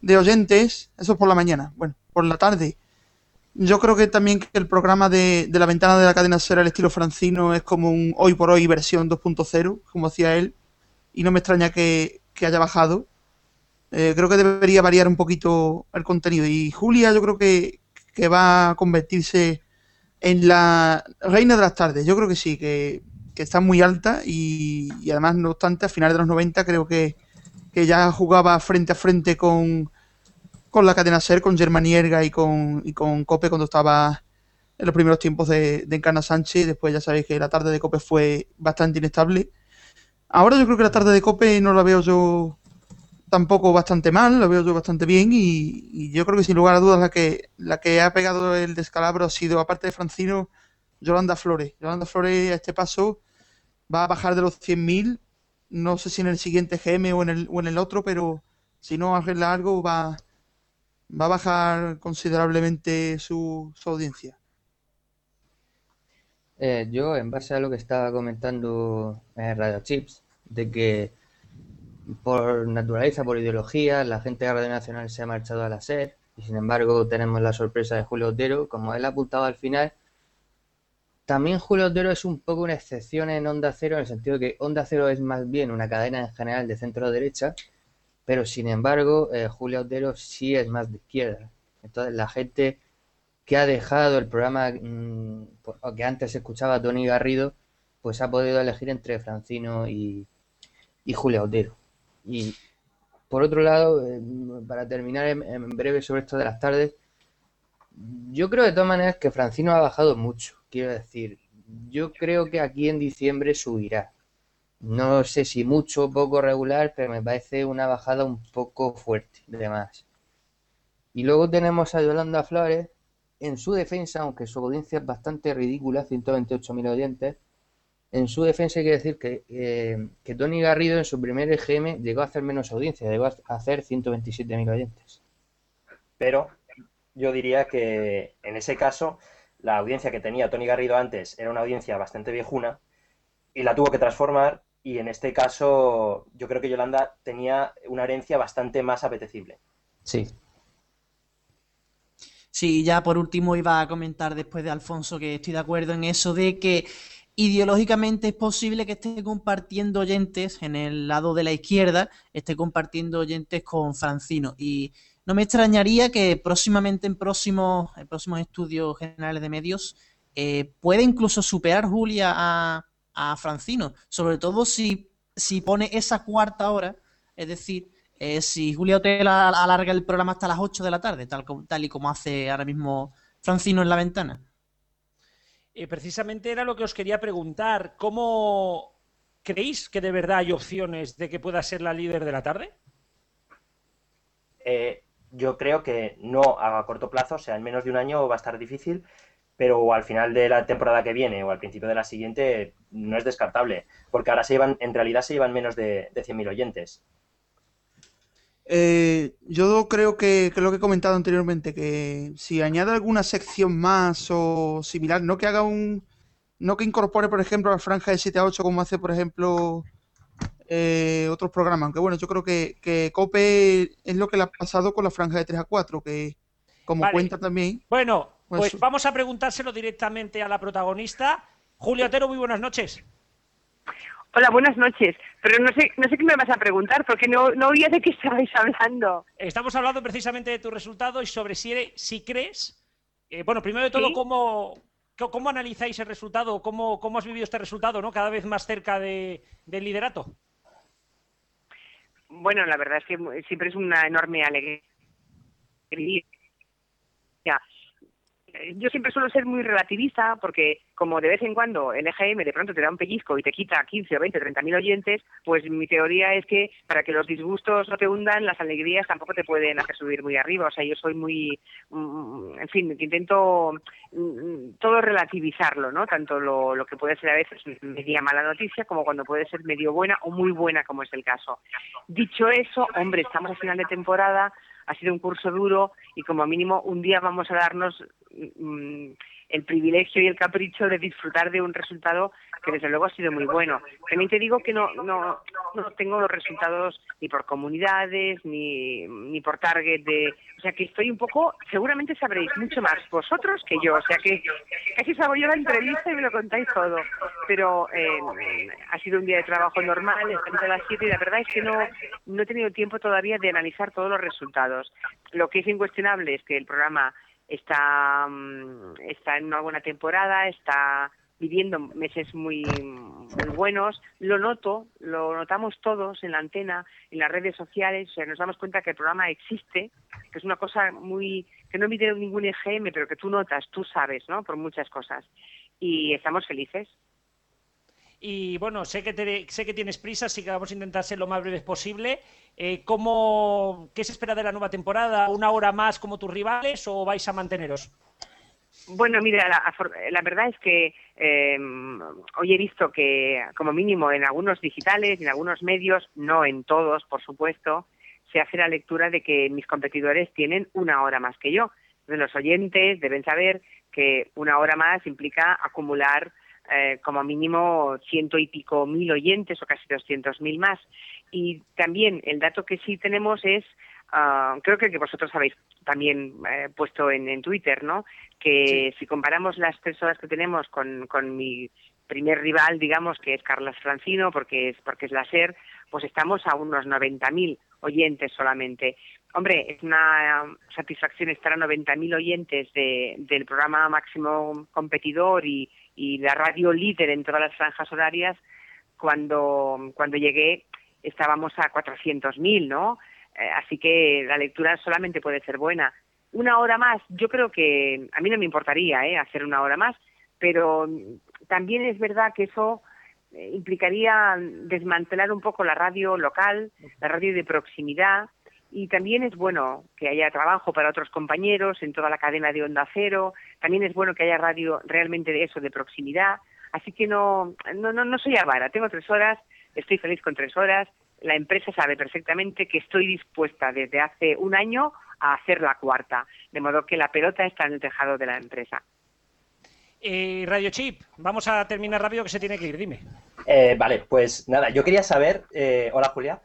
de oyentes, eso es por la mañana. Bueno, por la tarde. Yo creo que también que el programa de, de la ventana de la cadena será el estilo francino es como un hoy por hoy versión 2.0, como decía él, y no me extraña que, que haya bajado. Eh, creo que debería variar un poquito el contenido. Y Julia yo creo que, que va a convertirse en la reina de las tardes. Yo creo que sí, que, que está muy alta y, y además, no obstante, a finales de los 90 creo que, que ya jugaba frente a frente con, con la cadena SER, con Germanierga y con, y con Cope cuando estaba en los primeros tiempos de, Encarna Sánchez. Después ya sabéis que la tarde de Cope fue bastante inestable. Ahora yo creo que la tarde de Cope no la veo yo tampoco bastante mal, la veo yo bastante bien y, y yo creo que sin lugar a dudas la que, la que ha pegado el descalabro ha sido, aparte de Francino, Yolanda Flores. Yolanda Flores a este paso va a bajar de los 100.000, no sé si en el siguiente GM o en el, o en el otro, pero si no arregla algo va, va a bajar considerablemente su, audiencia. Eh, yo, en base a lo que estaba comentando en Radio Chips, de que por naturaleza, por ideología, la gente de Radio Nacional se ha marchado a la SER y sin embargo tenemos la sorpresa de Julio Otero, como él ha apuntado al final. También Julio Otero es un poco una excepción en Onda Cero, en el sentido que Onda Cero es más bien una cadena en general de centro-derecha, pero sin embargo eh, Julio Otero sí es más de izquierda. Entonces la gente que ha dejado el programa mmm, que antes escuchaba Tony Garrido, pues ha podido elegir entre Francino y, y Julio Otero. Y por otro lado, eh, para terminar en, en, breve sobre esto de las tardes, yo creo de todas maneras que Francino ha bajado mucho. Quiero decir, yo creo que aquí en diciembre subirá. No sé si mucho o poco regular, pero me parece una bajada un poco fuerte, de más. Y luego tenemos a Yolanda Flores, en su defensa, aunque su audiencia es bastante ridícula, 128.000 oyentes, en su defensa hay que decir que, eh, que Tony Garrido en su primer EGM llegó a hacer menos audiencia, llegó a hacer 127.000 oyentes. Pero yo diría que en ese caso la audiencia que tenía Tony Garrido antes era una audiencia bastante viejuna y la tuvo que transformar y en este caso yo creo que Yolanda tenía una herencia bastante más apetecible. Sí. Sí, ya por último iba a comentar después de Alfonso que estoy de acuerdo en eso de que ideológicamente es posible que esté compartiendo oyentes en el lado de la izquierda, esté compartiendo oyentes con Francino. Y no me extrañaría que próximamente en próximos, en próximos estudios generales de medios eh, pueda incluso superar Julia a, a, Francino, sobre todo si, si pone esa cuarta hora, es decir, eh, si Julia Hotel alarga el programa hasta las 8 de la tarde, tal, tal y como hace ahora mismo Francino en la ventana. Eh, precisamente era lo que os quería preguntar. ¿Cómo creéis que de verdad hay opciones de que pueda ser la líder de la tarde? Eh, yo creo que no a corto plazo, o sea, en menos de un año va a estar difícil, pero al final de la temporada que viene o al principio de la siguiente no es descartable, porque ahora se llevan, en realidad se llevan menos de, de 100.000 oyentes. Eh, yo creo que, que, lo que he comentado anteriormente, que si añade alguna sección más o similar, no que haga un. No que incorpore, por ejemplo, la franja de 7 a 8, como hace, por ejemplo, eh, otros programas. Aunque bueno, yo creo que, que COPE es lo que le ha pasado con la franja de 3 a 4, que como vale. cuenta también. Bueno, pues, pues vamos a preguntárselo directamente a la protagonista. Julio Otero, muy buenas noches. Hola, buenas noches. Pero no sé, no sé qué me vas a preguntar, porque no, no oía de qué estabais hablando. Estamos hablando precisamente de tu resultado y sobre si, eres, si crees... Eh, bueno, primero de todo, ¿Sí? ¿cómo, ¿cómo analizáis el resultado? ¿Cómo, cómo has vivido este resultado, no? Cada vez más cerca de, del liderato. Bueno, la verdad es que siempre es una enorme alegría. Yo siempre suelo ser muy relativista porque como de vez en cuando el EGM de pronto te da un pellizco y te quita 15 o 20, 30 mil oyentes, pues mi teoría es que para que los disgustos no te hundan, las alegrías tampoco te pueden hacer subir muy arriba. O sea, yo soy muy, en fin, intento todo relativizarlo, ¿no? Tanto lo, lo que puede ser a veces media mala noticia como cuando puede ser medio buena o muy buena, como es el caso. Dicho eso, hombre, estamos a final de temporada, ha sido un curso duro y como mínimo un día vamos a darnos mmm, el privilegio y el capricho de disfrutar de un resultado que desde luego ha sido muy bueno. También te digo que no, no, no tengo los resultados ni por comunidades ni, ni por target de... O sea que estoy un poco, seguramente sabréis mucho más vosotros que yo, o sea que casi hago yo la entrevista y me lo contáis todo. Pero eh, ha sido un día de trabajo normal, estamos a las 7 y la verdad es que no, no he tenido tiempo todavía de analizar todos los resultados. Lo que es incuestionable es que el programa está, mm, está en una buena temporada, está viviendo meses muy, muy buenos, lo noto, lo notamos todos en la antena, en las redes sociales, o sea, nos damos cuenta que el programa existe, que es una cosa muy, que no emite ningún EGM, pero que tú notas, tú sabes, ¿no? Por muchas cosas. Y estamos felices. Y bueno, sé que, te- sé que tienes prisa, así que vamos a intentar ser lo más breves posible. Eh, ¿cómo, ¿Qué se espera de la nueva temporada? ¿Una hora más como tus rivales o vais a manteneros? Bueno, mira, la, verdad es que eh, hoy he visto que, como mínimo, en algunos digitales, en algunos medios, no en todos, por supuesto, se hace la lectura de que mis competidores tienen una hora más que yo. Los oyentes deben saber que una hora más implica acumular eh, como mínimo ciento y pico mil oyentes o casi doscientos mil más. Y también el dato que sí tenemos es, ah, creo que, que vosotros habéis también eh, puesto en, en Twitter, ¿no? Que si comparamos las tres horas que tenemos con, con mi primer rival, digamos, que es Carlas Francino, porque es, porque es la SER, pues estamos a unos 90.000 oyentes solamente. Hombre, es una satisfacción estar a 90.000 oyentes de, del programa máximo competidor y, y la radio líder en todas las franjas horarias. Cuando, cuando llegué estábamos a 400.000, ¿no? Eh, así que la lectura solamente puede ser buena. Una hora más, yo creo que a mí no me importaría ¿eh? hacer una hora más, pero también es verdad que eso eh, implicaría desmantelar un poco la radio local, la radio de proximidad, y también es bueno que haya trabajo para otros compañeros en toda la cadena de Onda Cero, también es bueno que haya radio realmente de eso, de proximidad, así que no, no, no, no soy avara, tengo tres horas, estoy feliz con tres horas, la empresa sabe perfectamente que estoy dispuesta desde hace un año a hacer la cuarta, de modo que la pelota está en el tejado de la empresa. Eh, Radio Chip, vamos a terminar rápido que se tiene que ir, dime. Eh, vale, pues nada, yo quería saber. eh, hola, Julia.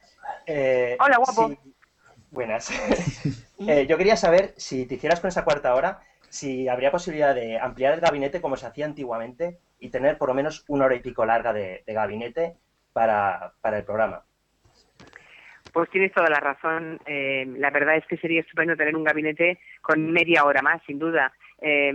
Eh, Hola, guapo. si- buenas. Eh, yo quería saber si te hicieras con esa cuarta hora, si habría posibilidad de ampliar el gabinete como se hacía antiguamente y tener por lo menos una hora y pico larga de, de gabinete para, para el programa. Pues tienes toda la razón. Eh, la verdad es que sería estupendo tener un gabinete con media hora más, sin duda. Eh,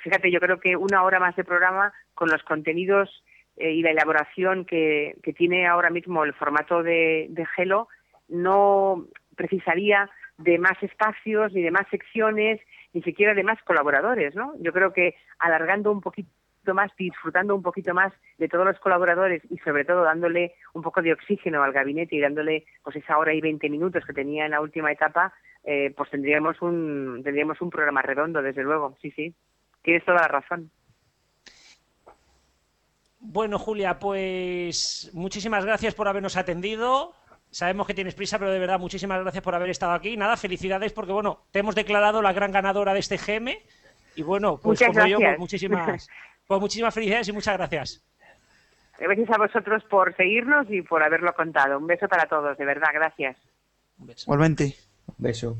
fíjate, yo creo que una hora más de programa con los contenidos eh, y la elaboración que, que tiene ahora mismo el formato de, de Gelo no precisaría de más espacios ni de más secciones, ni siquiera de más colaboradores, ¿no? Yo creo que alargando un poquito más, disfrutando un poquito más de todos los colaboradores y sobre todo dándole un poco de oxígeno al gabinete y dándole pues esa hora y 20 minutos que tenía en la última etapa, eh, pues tendríamos un tendríamos un programa redondo, desde luego. Sí, sí. Tienes toda la razón. Bueno, Julia, pues muchísimas gracias por habernos atendido. Sabemos que tienes prisa, pero de verdad, muchísimas gracias por haber estado aquí. Nada, felicidades porque, bueno, te hemos declarado la gran ganadora de este GM. Y bueno, pues Muchas como yo, pues gracias. muchísimas, pues muchísimas felicidades y muchas gracias. Gracias a vosotros por seguirnos y por haberlo contado. Un beso para todos, de verdad, gracias. Igualmente. Beso.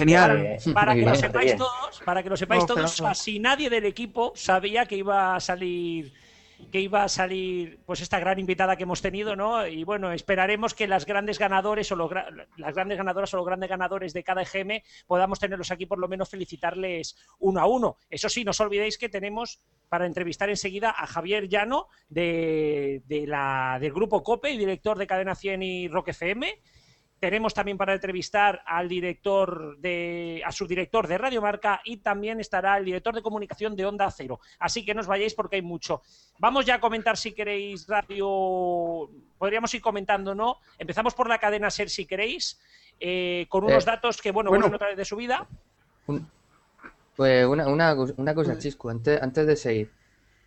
Genial. Para que lo sepáis todos, para que lo sepáis No, todos, casi nadie del equipo sabía que iba a salir que iba a salir pues esta gran invitada que hemos tenido, ¿no? Y bueno, esperaremos que las grandes ganadores o los gra- las grandes ganadoras o los grandes ganadores de cada EGM podamos tenerlos aquí por lo menos felicitarles uno a uno. Eso sí, no os olvidéis que tenemos para entrevistar enseguida a Javier Llano de, de la, del grupo COPE y director de Cadena 100 y Rock FM Tenemos también para entrevistar al director de, a subdirector de Radio Marca y también estará el director de comunicación de Onda Cero. Así que no os vayáis porque hay mucho. Vamos ya a comentar si queréis radio. Podríamos ir comentando, ¿no? Empezamos por la cadena Ser si queréis, eh, con unos Eh, datos que, bueno, bueno. vuelven otra vez de su vida. Pues una, una, una cosa, Chisco, antes, antes de seguir,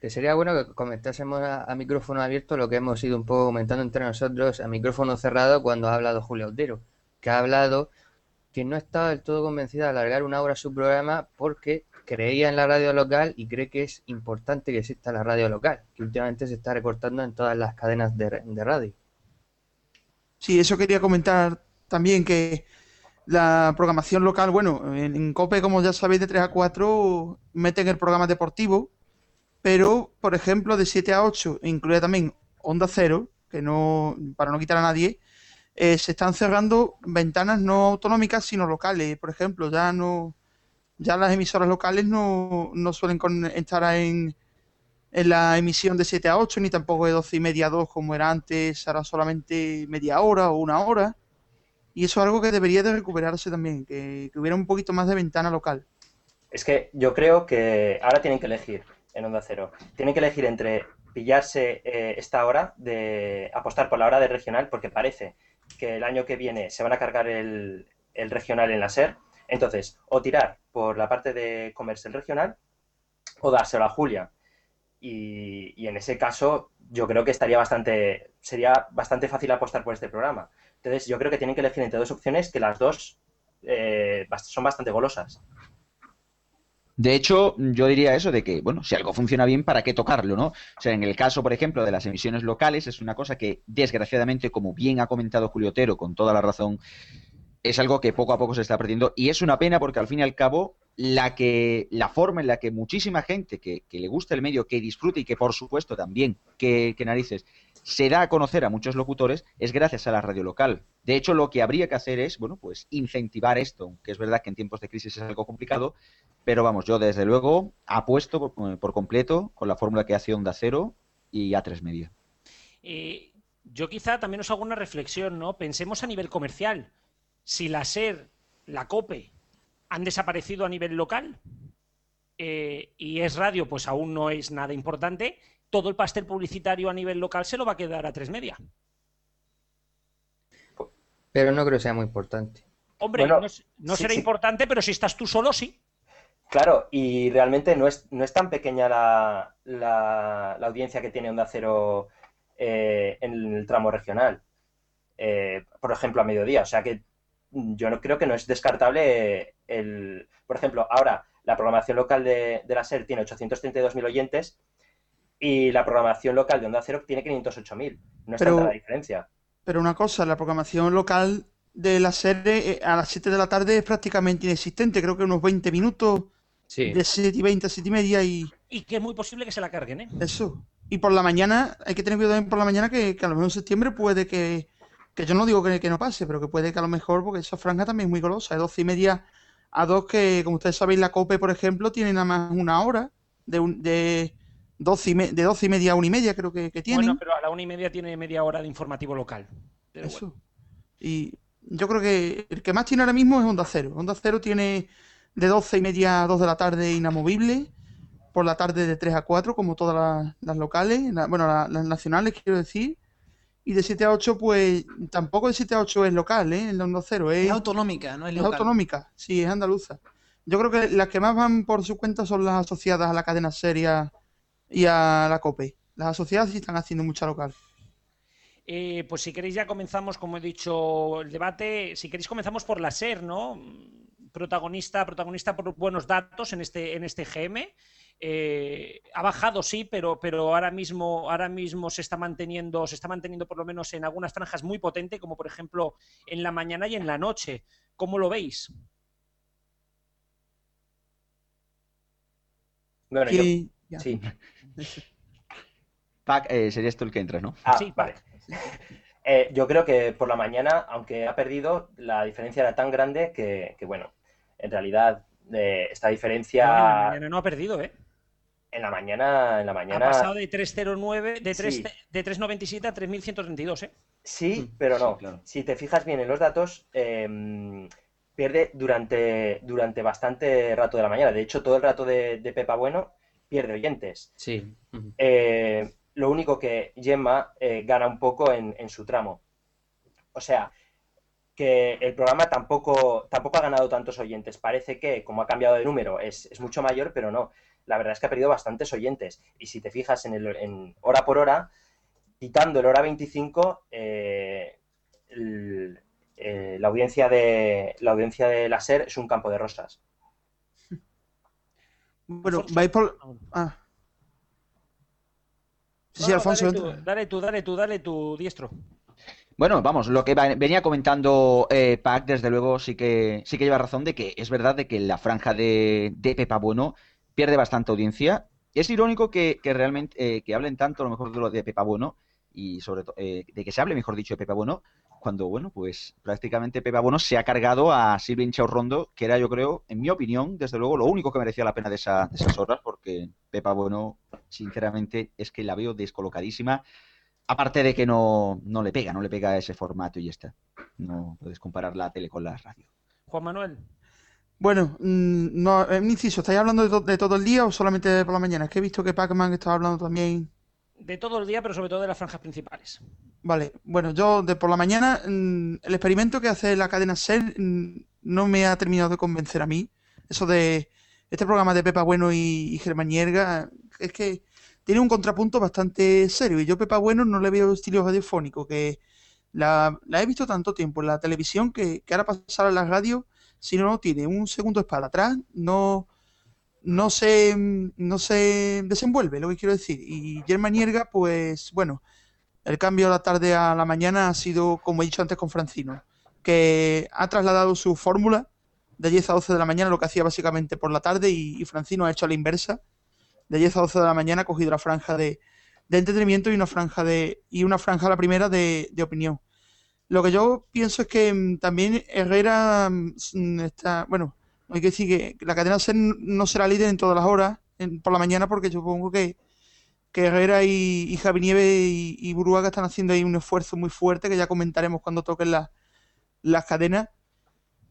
que sería bueno que comentásemos a, micrófono abierto lo que hemos ido un poco comentando entre nosotros a micrófono cerrado cuando ha hablado Julio Otero, que ha hablado que no estaba del todo convencida de alargar una hora su programa porque creía en la radio local y cree que es importante que exista la radio local, que últimamente se está recortando en todas las cadenas de, de radio. Sí, eso quería comentar también que la programación local, bueno, en, en COPE, como ya sabéis, de 3 a 4 meten el programa deportivo, pero, por ejemplo, de 7 a 8 incluye también Onda Cero, que no, para no quitar a nadie, eh, se están cerrando ventanas no autonómicas, sino locales. Por ejemplo, ya no, ya las emisoras locales no, no suelen estar en, en la emisión de 7 a 8, ni tampoco de 12 y media a 2 como era antes, ahora solamente media hora o una hora. Y eso es algo que debería de recuperarse también, que, que hubiera un poquito más de ventana local. Es que yo creo que ahora tienen que elegir en Onda Cero. Tienen que elegir entre pillarse eh, esta hora de apostar por la hora de regional, porque parece que el año que viene se van a cargar el, regional en la SER. Entonces, o tirar por la parte de comercial regional o dárselo a Julia. Y, en ese caso, yo creo que estaría bastante, sería bastante fácil apostar por este programa. Entonces, yo creo que tienen que elegir entre dos opciones que las dos eh, son bastante golosas. De hecho, yo diría eso de que, bueno, si algo funciona bien, ¿para qué tocarlo, no? O sea, en el caso, por ejemplo, de las emisiones locales, es una cosa que, desgraciadamente, como bien ha comentado Julio Otero, con toda la razón, es algo que poco a poco se está perdiendo y es una pena porque al fin y al cabo la que la forma en la que muchísima gente que, que le gusta el medio, que disfrute y que por supuesto también que, que narices se da a conocer a muchos locutores es gracias a la radio local. De hecho, lo que habría que hacer es, bueno, pues incentivar esto, que es verdad que en tiempos de crisis es algo complicado, pero vamos, yo desde luego apuesto por, por completo con la fórmula que hace Onda Cero y A3 Media. Eh, yo quizá también os hago una reflexión, ¿no? Pensemos a nivel comercial. Si la SER, la COPE, han desaparecido a nivel local eh, y es radio, pues aún no es nada importante, todo el pastel publicitario a nivel local se lo va a quedar a tres media. Pero no creo que sea muy importante. Hombre, Bueno, no, es- no sí, será sí. importante, pero si estás tú solo, sí. Claro, y realmente no es, no es tan pequeña la, la- la audiencia que tiene Onda Cero eh, en el tramo regional. Eh, por ejemplo, a mediodía. O sea que yo no creo que no es descartable el... Por ejemplo, ahora la programación local de, de la SER tiene 832.000 oyentes y la programación local de Onda Cero tiene 508.000. No es Pero- tanta la diferencia. Pero una cosa, la programación local de la serie eh, a las 7 de la tarde es prácticamente inexistente, creo que unos 20 minutos Sí. de 7 y 20 a 7 y media y Y que es muy posible que se la carguen, ¿eh? eso. Y por la mañana, hay que tener cuidado también por la mañana que, que a lo mejor en septiembre puede que, que yo no digo que, que no pase, pero que puede que a lo mejor, porque esa franja también es muy golosa, de 12 y media a 2 que, como ustedes sabéis, la COPE, por ejemplo, tiene nada más una hora de, un, de, 12 y me- de 12 y media a 1 y media creo que, que tienen. Bueno, pero a la una y media tiene media hora de informativo local. Pero Eso. bueno. Y yo creo que el que más tiene ahora mismo es Onda Cero. Onda Cero tiene de 12 y media a 2 de la tarde inamovible, por la tarde de 3 a 4, como todas las, las locales, la- bueno, la- las nacionales, quiero decir. Y de 7 a 8, pues tampoco de 7 a 8 es local, ¿eh? En la Onda Cero. Es, Es autonómica, no es es autonómica, sí, es andaluza. Yo creo que las que más van por su cuenta son las asociadas a la cadena seria y a la COPE. Las asociadas sí están haciendo mucha local. Eh, pues si queréis ya comenzamos, como he dicho, el debate. Si queréis comenzamos por la SER, ¿no? Protagonista, protagonista por buenos datos en este, en este GM. Eh, ha bajado, sí, pero, pero ahora mismo, ahora mismo se está manteniendo, se está manteniendo por lo menos en algunas franjas muy potente, como por ejemplo en la mañana y en la noche. ¿Cómo lo veis? Bueno, yo... Que- ya. Sí. Pac, eh, serías tú el que entras, ¿no? Ah, Sí, vale. Eh, yo creo que por la mañana, aunque ha perdido, la diferencia era tan grande que, que, bueno, en realidad eh, esta No, diferencia... no ha perdido, ¿eh? En la mañana, en la Ha mañana. pasado de 309, de, 3, Sí. de 397 a 3132, ¿eh? Sí, pero no. Sí, claro. Si te fijas bien en los datos, eh, pierde durante, durante bastante rato de la mañana. De hecho, todo el rato de, de Pepa Bueno pierde oyentes. Sí. Eh, lo único que Gemma eh, gana un poco en, en su tramo. O sea, que el programa tampoco, tampoco ha ganado tantos oyentes. Parece que, como ha cambiado de número, es, es mucho mayor, pero no. La verdad es que ha perdido bastantes oyentes. Y si te fijas en, el, en hora por hora, quitando el hora 25, eh, el- eh, la audiencia de la audiencia de la SER es un campo de rosas. Bueno, vais por. Ah. Sí, sí, No, Alfonso. Dale tú, dale tú, dale tú, dale tu diestro. Bueno, vamos, lo que venía comentando eh, Pac, desde luego, sí que, sí que lleva razón de que es verdad de que la franja de, de Pepa Bueno pierde bastante audiencia. Es irónico que, realmente eh, que hablen tanto a lo mejor de lo de Pepa Bueno y sobre todo de que se hable, mejor dicho, de Pepa Bueno, cuando, bueno, pues prácticamente Pepa Bueno se ha cargado a Silvia Rondo, que era, yo creo, en mi opinión, desde luego, lo único que merecía la pena de, esa- esas horas, porque Pepa Bueno, sinceramente, es que la veo descolocadísima. Aparte de que no, no le pega, no le pega ese formato y está. No puedes comparar la tele con la radio. Juan Manuel. Bueno, mm, no, eh, un inciso, ¿estáis hablando de, to- de todo el día o solamente por la mañana? Es que he visto que Pac-Man estaba hablando también. De todo el día, pero sobre todo de las franjas principales. Vale, bueno, yo de por la mañana, mm, el experimento que hace la cadena SER mm, no me ha terminado de convencer a mí. Eso de este programa de Pepa Bueno y, y Germán Hierga, es que tiene un contrapunto bastante serio. Y yo Pepa Bueno no le veo estilo radiofónico, que la, la he visto tanto tiempo en la televisión que, que ahora pasar a la radio, si no, no tiene un segundo para atrás, no, no se, no se desenvuelve, lo que quiero decir. Y Germán Hierga, pues bueno, el cambio de la tarde a la mañana ha sido, como he dicho antes con Francino, que ha trasladado su fórmula de 10 a 12 de la mañana, lo que hacía básicamente por la tarde, y, Francino ha hecho la inversa. De 10 a 12 de la mañana ha cogido la franja de, de entretenimiento y una franja de y una franja la primera de, de opinión. Lo que yo pienso es que mm, también Herrera mm, está, bueno, hay que decir que la cadena no será líder en todas las horas en- por la mañana porque yo supongo que, que Herrera y, y Javi Nieves y, y Buruaga están haciendo ahí un esfuerzo muy fuerte que ya comentaremos cuando toquen las las cadenas.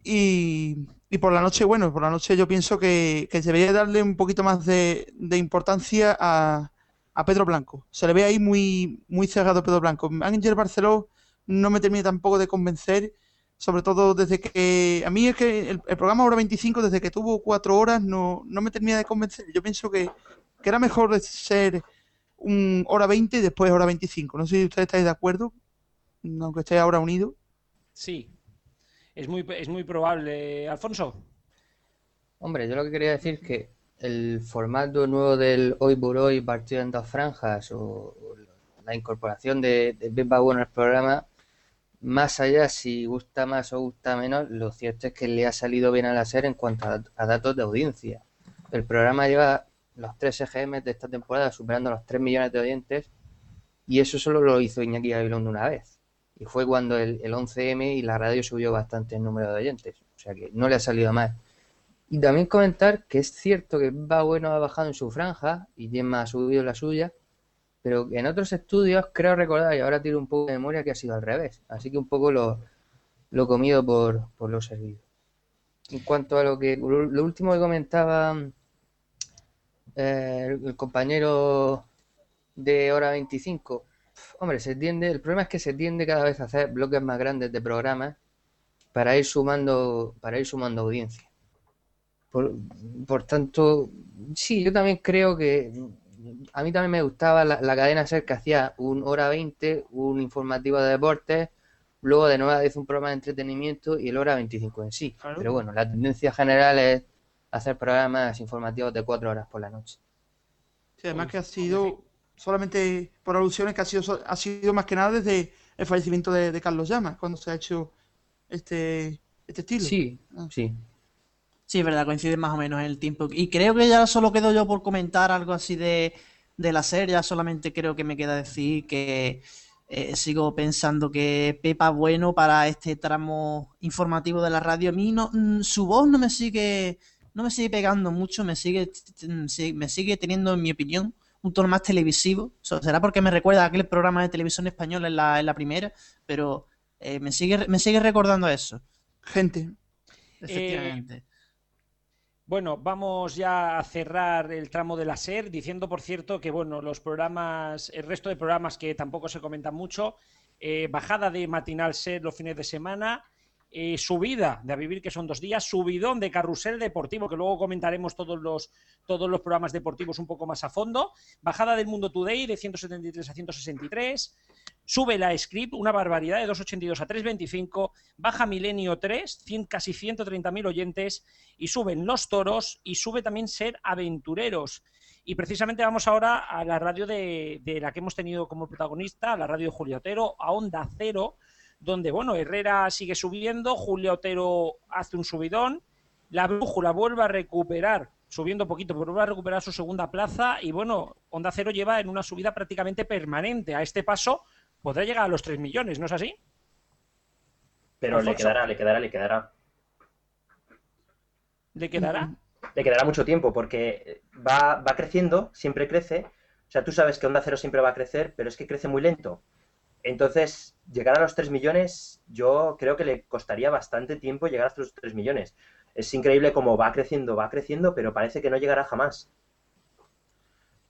Y, y por la noche, bueno, por la noche yo pienso que, que debería darle un poquito más de, de importancia a, a Pedro Blanco. Se le ve ahí muy, muy cerrado Pedro Blanco. Ángel Barceló no me termina tampoco de convencer, sobre todo desde que... A mí es que el, el programa Hora 25, desde que tuvo cuatro horas, no, no me termina de convencer. Yo pienso que, que era mejor ser un hora 20 y después hora 25. No sé si ustedes estáis de acuerdo, aunque estéis ahora unidos. Sí. Es muy, es muy probable. Alfonso. Hombre, yo lo que quería decir es que el formato nuevo del hoy por hoy partido en dos franjas o, o la incorporación de, de Bueno al programa, más allá si gusta más o gusta menos, lo cierto es que le ha salido bien a la serie en cuanto a, datos de audiencia. El programa lleva los tres EGM de esta temporada superando los 3 millones de oyentes y eso solo lo hizo Iñaki Gabilondo una vez. Y fue cuando el, el 11M y la radio subió bastante el número de oyentes. O sea que no le ha salido mal. Y también comentar que es cierto que Va Bueno ha bajado en su franja y Gemma ha subido la suya, pero en otros estudios creo recordar, y ahora tiro un poco de memoria, que ha sido al revés. Así que un poco lo, lo comido por, por lo servido. En cuanto a lo que lo, último que comentaba eh, el, compañero de hora 25, hombre, se tiende, el problema es que se tiende cada vez a hacer bloques más grandes de programas para ir sumando, para ir sumando audiencia. Por tanto, sí, yo también creo que a mí también me gustaba la, la cadena SER que hacía un hora 20, un informativo de deportes, luego de nuevo hizo un programa de entretenimiento y el hora 25 en sí. Claro. Pero bueno, la tendencia general es hacer programas informativos de cuatro horas por la noche. Sí, además que ha sido solamente por alusiones que ha sido, ha sido más que nada desde el fallecimiento de, de Carlos Llamas, cuando se ha hecho este, este estilo. Sí, Ah. sí. Sí, es verdad, coincide más o menos en el tiempo. Y creo que ya solo quedo yo por comentar algo así de, de la serie. Ya solamente creo que me queda decir que eh, sigo pensando que Pepa Bueno para este tramo informativo de la radio, a mí no, mm, su voz no me sigue no me sigue pegando mucho, me sigue, me sigue teniendo, en mi opinión, un tono más televisivo. Será porque me recuerda a aquel programa de televisión española en la, en la primera, pero eh, me, sigue, me sigue recordando a eso. Gente. Efectivamente. Bueno, vamos ya a cerrar el tramo de la SER, diciendo, por cierto, que bueno, los programas, el resto de programas que tampoco se comentan mucho, eh, bajada de matinal SER los fines de semana, eh, subida de A Vivir, que son dos días, subidón de carrusel deportivo, que luego comentaremos todos los, todos los programas deportivos un poco más a fondo, bajada del Mundo Today de 173 a 163, sube la Script, una barbaridad, de 282 a 325, baja Milenio 3, 100, casi 130.000 oyentes, y suben Los Toros, y sube también Ser Aventureros. Y precisamente vamos ahora a la radio de, la que hemos tenido como protagonista, a la radio de Julio Otero, a Onda Cero, donde, bueno, Herrera sigue subiendo, Julio Otero hace un subidón, la brújula vuelve a recuperar, subiendo poquito, pero vuelve a recuperar su segunda plaza y, bueno, Onda Cero lleva en una subida prácticamente permanente. A este paso podrá llegar a los 3 millones, ¿no es así? Pero le quedará, le quedará, le quedará. ¿Le quedará? Le quedará mucho tiempo porque va, va creciendo, siempre crece. O sea, tú sabes que Onda Cero siempre va a crecer, pero es que crece muy lento. Entonces, llegar a los 3 millones, yo creo que le costaría bastante tiempo llegar hasta los 3 millones. Es increíble cómo va creciendo, va creciendo, pero parece que no llegará jamás.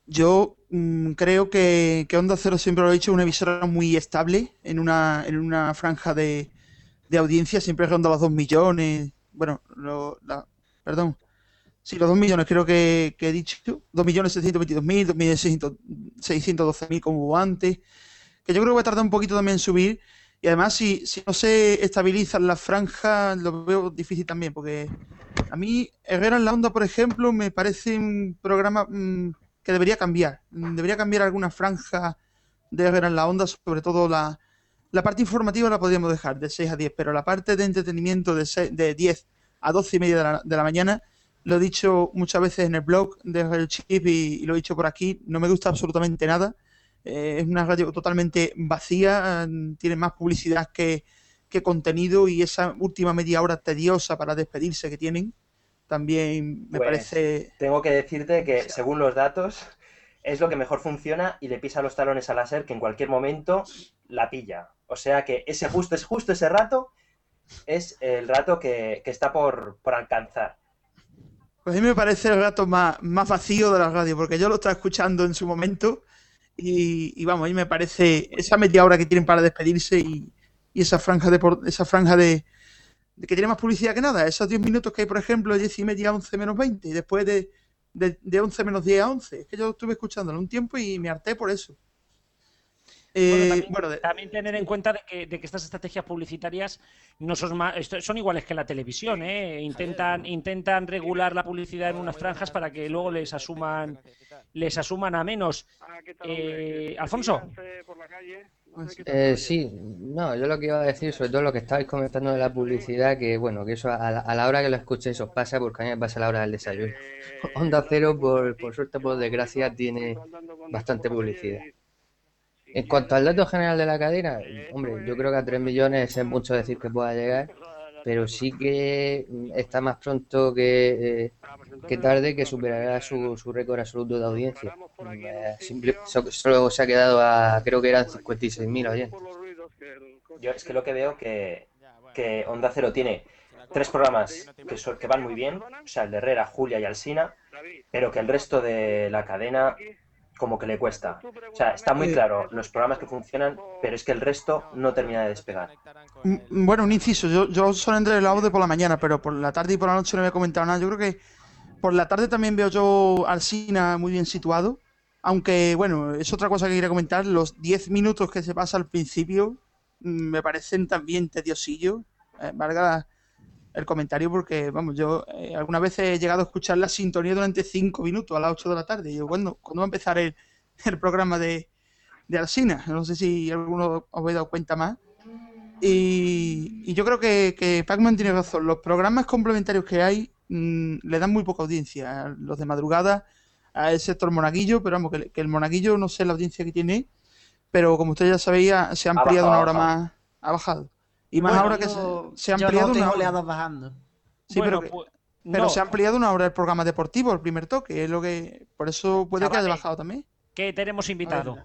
Yo mm, creo que, que Onda Cero siempre lo he dicho, es una emisora muy estable en una, en una franja de, de audiencia, siempre ronda los 2 millones. Bueno, lo- perdón. Sí, los 2 millones creo que, que he dicho. 2 millones 622 2 millones 612 mil como hubo antes. Que yo creo que va a tardar un poquito también en subir. Y además, si, si no se estabilizan las franjas, lo veo difícil también. Porque a mí, Herrera en la Onda, por ejemplo, me parece un programa mm, que debería cambiar. Debería cambiar alguna franja de Herrera en la Onda, sobre todo la, la parte informativa la podríamos dejar de 6 a 10, pero la parte de entretenimiento de, se- de 10 a 12 y media de la, de la mañana, lo he dicho muchas veces en el blog de El Chip y, y lo he dicho por aquí, no me gusta absolutamente nada. Eh, es una radio totalmente vacía, mm, tiene más publicidad que, que contenido y esa última media hora tediosa para despedirse que tienen, también me Pues, parece... Tengo que decirte que, según los datos, es lo que mejor funciona y le pisa los talones a la SER que en cualquier momento la pilla. O sea que ese justo, es justo ese rato es el rato que, que está por, por alcanzar. Pues a mí me parece el rato más, más vacío de la radio, porque yo lo estaba escuchando en su momento y, y vamos, a mí me parece esa media hora que tienen para despedirse y, y esa franja de esa franja de, de que tiene más publicidad que nada, esos 10 minutos que hay, por ejemplo, 10 y media a 11 menos 20 y después de, de, de 11 menos 10 a 11. Es que yo estuve escuchándolo un tiempo y me harté por eso. Eh, Bueno, también, bueno, de- también tener en cuenta de que, de que estas estrategias publicitarias no son, más, son iguales que la televisión, ¿eh? Intentan, intentan regular la publicidad en unas franjas para que luego les asuman, les asuman a menos. Eh, Alfonso. Eh, sí, no, yo lo que iba a decir, sobre todo lo que estabais comentando de la publicidad, que bueno, que eso a la, a la hora que lo escuchéis os pasa, porque a mí me pasa a la hora del desayuno. Onda Cero, por, por suerte, por desgracia, tiene bastante publicidad. En cuanto al dato general de la cadena, hombre, yo creo que a 3 millones es mucho decir que pueda llegar, pero sí que está más pronto que, eh, que tarde que superará su, su récord absoluto de audiencia. Eh, simple- so- solo se ha quedado a, creo que eran 56.000 oyentes. Yo es que lo que veo que, que Onda Cero tiene tres programas que, son- que van muy bien, o sea, el de Herrera, Julia y Alsina, pero que el resto de la cadena como que le cuesta. O sea, está muy claro los programas que funcionan, pero es que el resto no termina de despegar. Mm, Bueno, un inciso. Yo, yo solo entré el audio por la mañana, pero por la tarde y por la noche no había comentado nada. Yo creo que por la tarde también veo yo al Sina muy bien situado. Aunque, bueno, es otra cosa que quería comentar. Los 10 minutos que se pasa al principio mm, me parecen también tediosillos. Eh, valga el comentario porque, vamos, yo eh, alguna vez he llegado a escuchar la sintonía durante 5 minutos a las 8 de la tarde. Y yo, bueno, ¿cuándo va a empezar el, el programa de, de Alsina? No sé si alguno os habéis dado cuenta más. Y, y yo creo que, que Pac-Man tiene razón. Los programas complementarios que hay mm, le dan muy poca audiencia. Los de madrugada, a el sector monaguillo, pero vamos, que, que el monaguillo no sé la audiencia que tiene, pero como ustedes ya sabéis, ha- se ha Ha ampliado bajado, una hora más, ha bajado. Y más Bueno, ahora que se, yo- se ha ampliado una oleadas bajando. Sí, Bueno, pero que- pu- Pero No. se ha ampliado una hora el programa deportivo, el primer toque, es lo que. Por eso puede que haya bajado también. que tenemos invitado. A.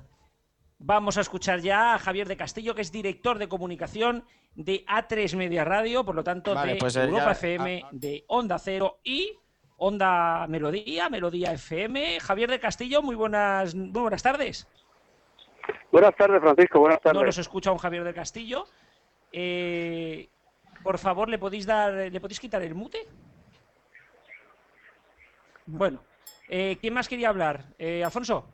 Vamos a escuchar ya a Javier de Castillo, que es director de comunicación de A3 Media Radio, por lo tanto Vale, de pues, eh, Europa ya- FM, de Onda Cero y Onda Melodía, Melodía FM. Javier de Castillo, muy buenas, muy buenas tardes. Buenas tardes, Francisco. Buenas No tardes. los escucha un Javier de Castillo. Eh, por favor, ¿le podéis dar, le podéis quitar el mute? Bueno, eh, ¿quién más quería hablar? Eh, Alfonso.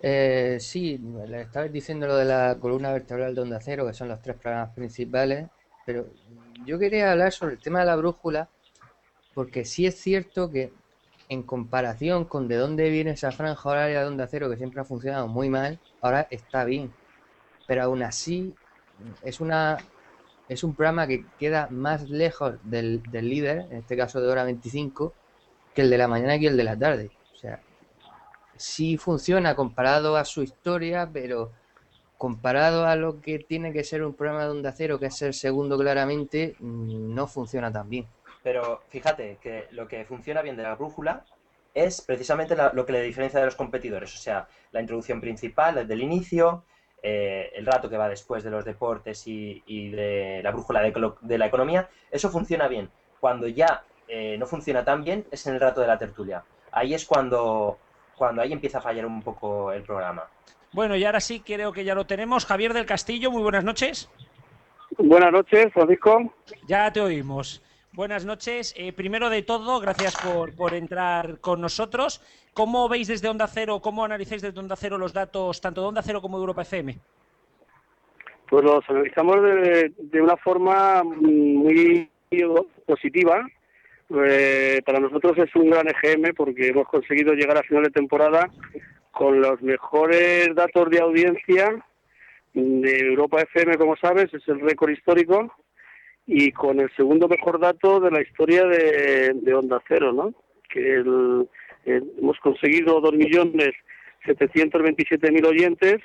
Eh, sí, le estabais diciendo lo de la columna vertebral de Onda Cero, que son los tres programas principales, pero yo quería hablar sobre el tema de la brújula, porque sí es cierto que en comparación con de dónde viene esa franja horaria de Onda Cero, que siempre ha funcionado muy mal, ahora está bien. Pero aún así, es una es un programa que queda más lejos del, del líder, en este caso de hora 25, que el de la mañana y el de la tarde. O sea, sí funciona comparado a su historia, pero comparado a lo que tiene que ser un programa de Onda Cero, que es el segundo claramente, no funciona tan bien. Pero fíjate que lo que funciona bien de la brújula es precisamente lo que le diferencia de los competidores. O sea, la introducción principal desde el inicio, eh, el rato que va después de los deportes y, y de la brújula de la economía, eso funciona bien. Cuando ya eh, no funciona tan bien es en el rato de la tertulia. Ahí es cuando, cuando ahí empieza a fallar un poco el programa. Bueno, y ahora sí creo que ya lo tenemos. Javier del Castillo, muy buenas noches. Buenas noches, Francisco. Ya te oímos. Buenas noches. Eh, primero de todo, gracias por, por entrar con nosotros. ¿Cómo veis desde Onda Cero, cómo analizáis desde Onda Cero los datos tanto de Onda Cero como de Europa FM? Pues los analizamos de, de una forma muy positiva. Eh, para nosotros es un gran EGM porque hemos conseguido llegar a final de temporada con los mejores datos de audiencia de Europa FM, como sabes, es el récord histórico, y con el segundo mejor dato de la historia de, de Onda Cero, ¿no? Que el- el- hemos conseguido 2.727.000 oyentes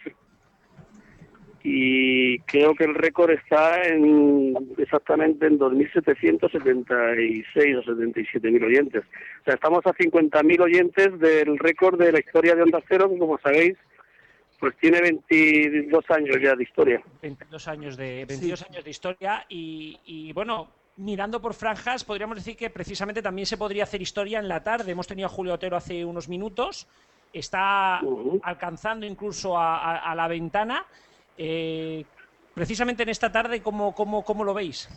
y creo que el récord está en exactamente en 2.776 o 77.000 oyentes. O sea, estamos a 50.000 oyentes del récord de la historia de Onda Cero, como sabéis, pues tiene 22 años ya de historia. 22 años de, 22 años de historia y, y, bueno, mirando por franjas, podríamos decir que precisamente también se podría hacer historia en la tarde. Hemos tenido a Julio Otero hace unos minutos, está alcanzando incluso a, a- a la ventana. Eh, precisamente en esta tarde, ¿cómo, cómo, cómo lo veis?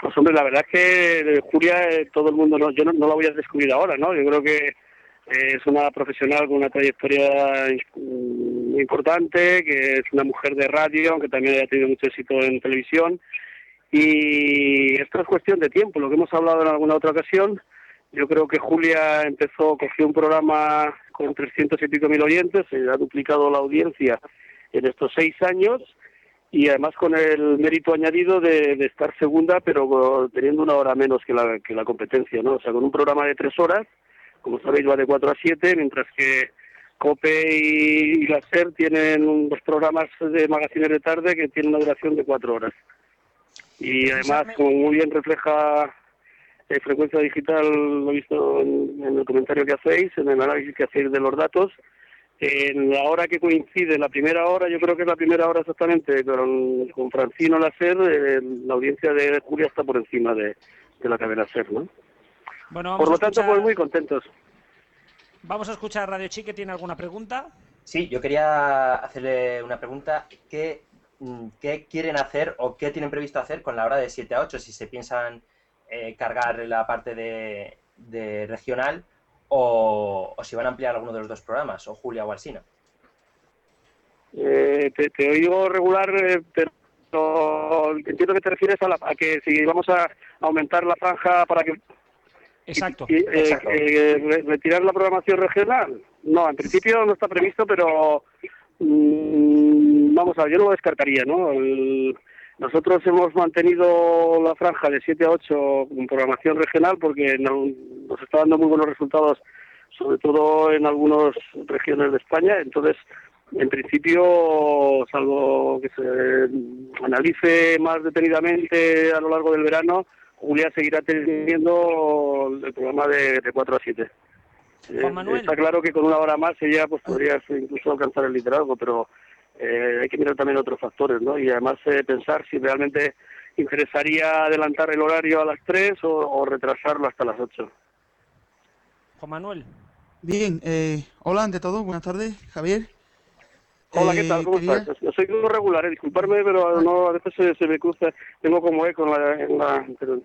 Pues hombre, la verdad es que eh, Julia, eh, todo el mundo, no, yo no, no la voy a descubrir ahora, ¿no? Yo creo que es una profesional con una trayectoria mm, importante, que es una mujer de radio, aunque también haya tenido mucho éxito en televisión. Y esto es cuestión de tiempo, lo que hemos hablado en alguna otra ocasión. Yo creo que Julia empezó, cogió un programa con 300 y pico mil oyentes, se ha duplicado la audiencia en estos seis años y además con el mérito añadido de, de estar segunda, pero teniendo una hora menos que la, que la competencia, ¿no? O sea, con un programa de tres horas, como sabéis, va de 4 a 7, mientras que COPE y, y la SER tienen unos programas de magazines de tarde que tienen una duración de cuatro horas. Y además, como muy bien refleja eh, Frecuencia Digital, lo he visto en, en el comentario que hacéis, en el análisis que hacéis de los datos, en la hora que coincide, la primera hora, yo creo que es la primera hora exactamente, con, con Francino Lacer, eh, la audiencia de Julia está por encima de, de la cadena SER, ¿no? Bueno, vamos Por lo a tanto, escuchar- pues muy contentos. Vamos a escuchar a Radio Chi, que tiene alguna pregunta. Sí, yo quería hacerle una pregunta. ¿Qué, mm, qué quieren hacer o qué tienen previsto hacer con la hora de 7 a 8? Si se piensan eh, cargar la parte de, de regional o, o si van a ampliar alguno de los dos programas, o Julia o Alsina. Eh, te, te oigo regular, eh, pero entiendo que te refieres a, la- a que si vamos a aumentar la franja para que Exacto. y, eh, eh, re- retirar la programación regional. No, en principio no está previsto, pero mm, vamos a ver, yo no lo descartaría, ¿no? El- nosotros hemos mantenido la franja de 7 a 8 con programación regional porque no- nos está dando muy buenos resultados, sobre todo en algunas regiones de España. Entonces, en principio, salvo que se analice más detenidamente a lo largo del verano, Julia seguirá teniendo el programa de, de 4 a 7. Eh, Juan Manuel. está claro que con una hora más ella pues podría incluso alcanzar el liderazgo, pero eh, hay que mirar también otros factores, ¿no? Y además eh, pensar si realmente interesaría adelantar el horario a las 3 o, o retrasarlo hasta las 8. Juan Manuel. Bien, eh, hola ante todo, buenas tardes, Javier. Hola, ¿qué Eh, tal? ¿Cómo estás? Yo soy muy regular, eh, disculparme, pero no, a veces se, se me cruza, tengo como eco en la... En la pero-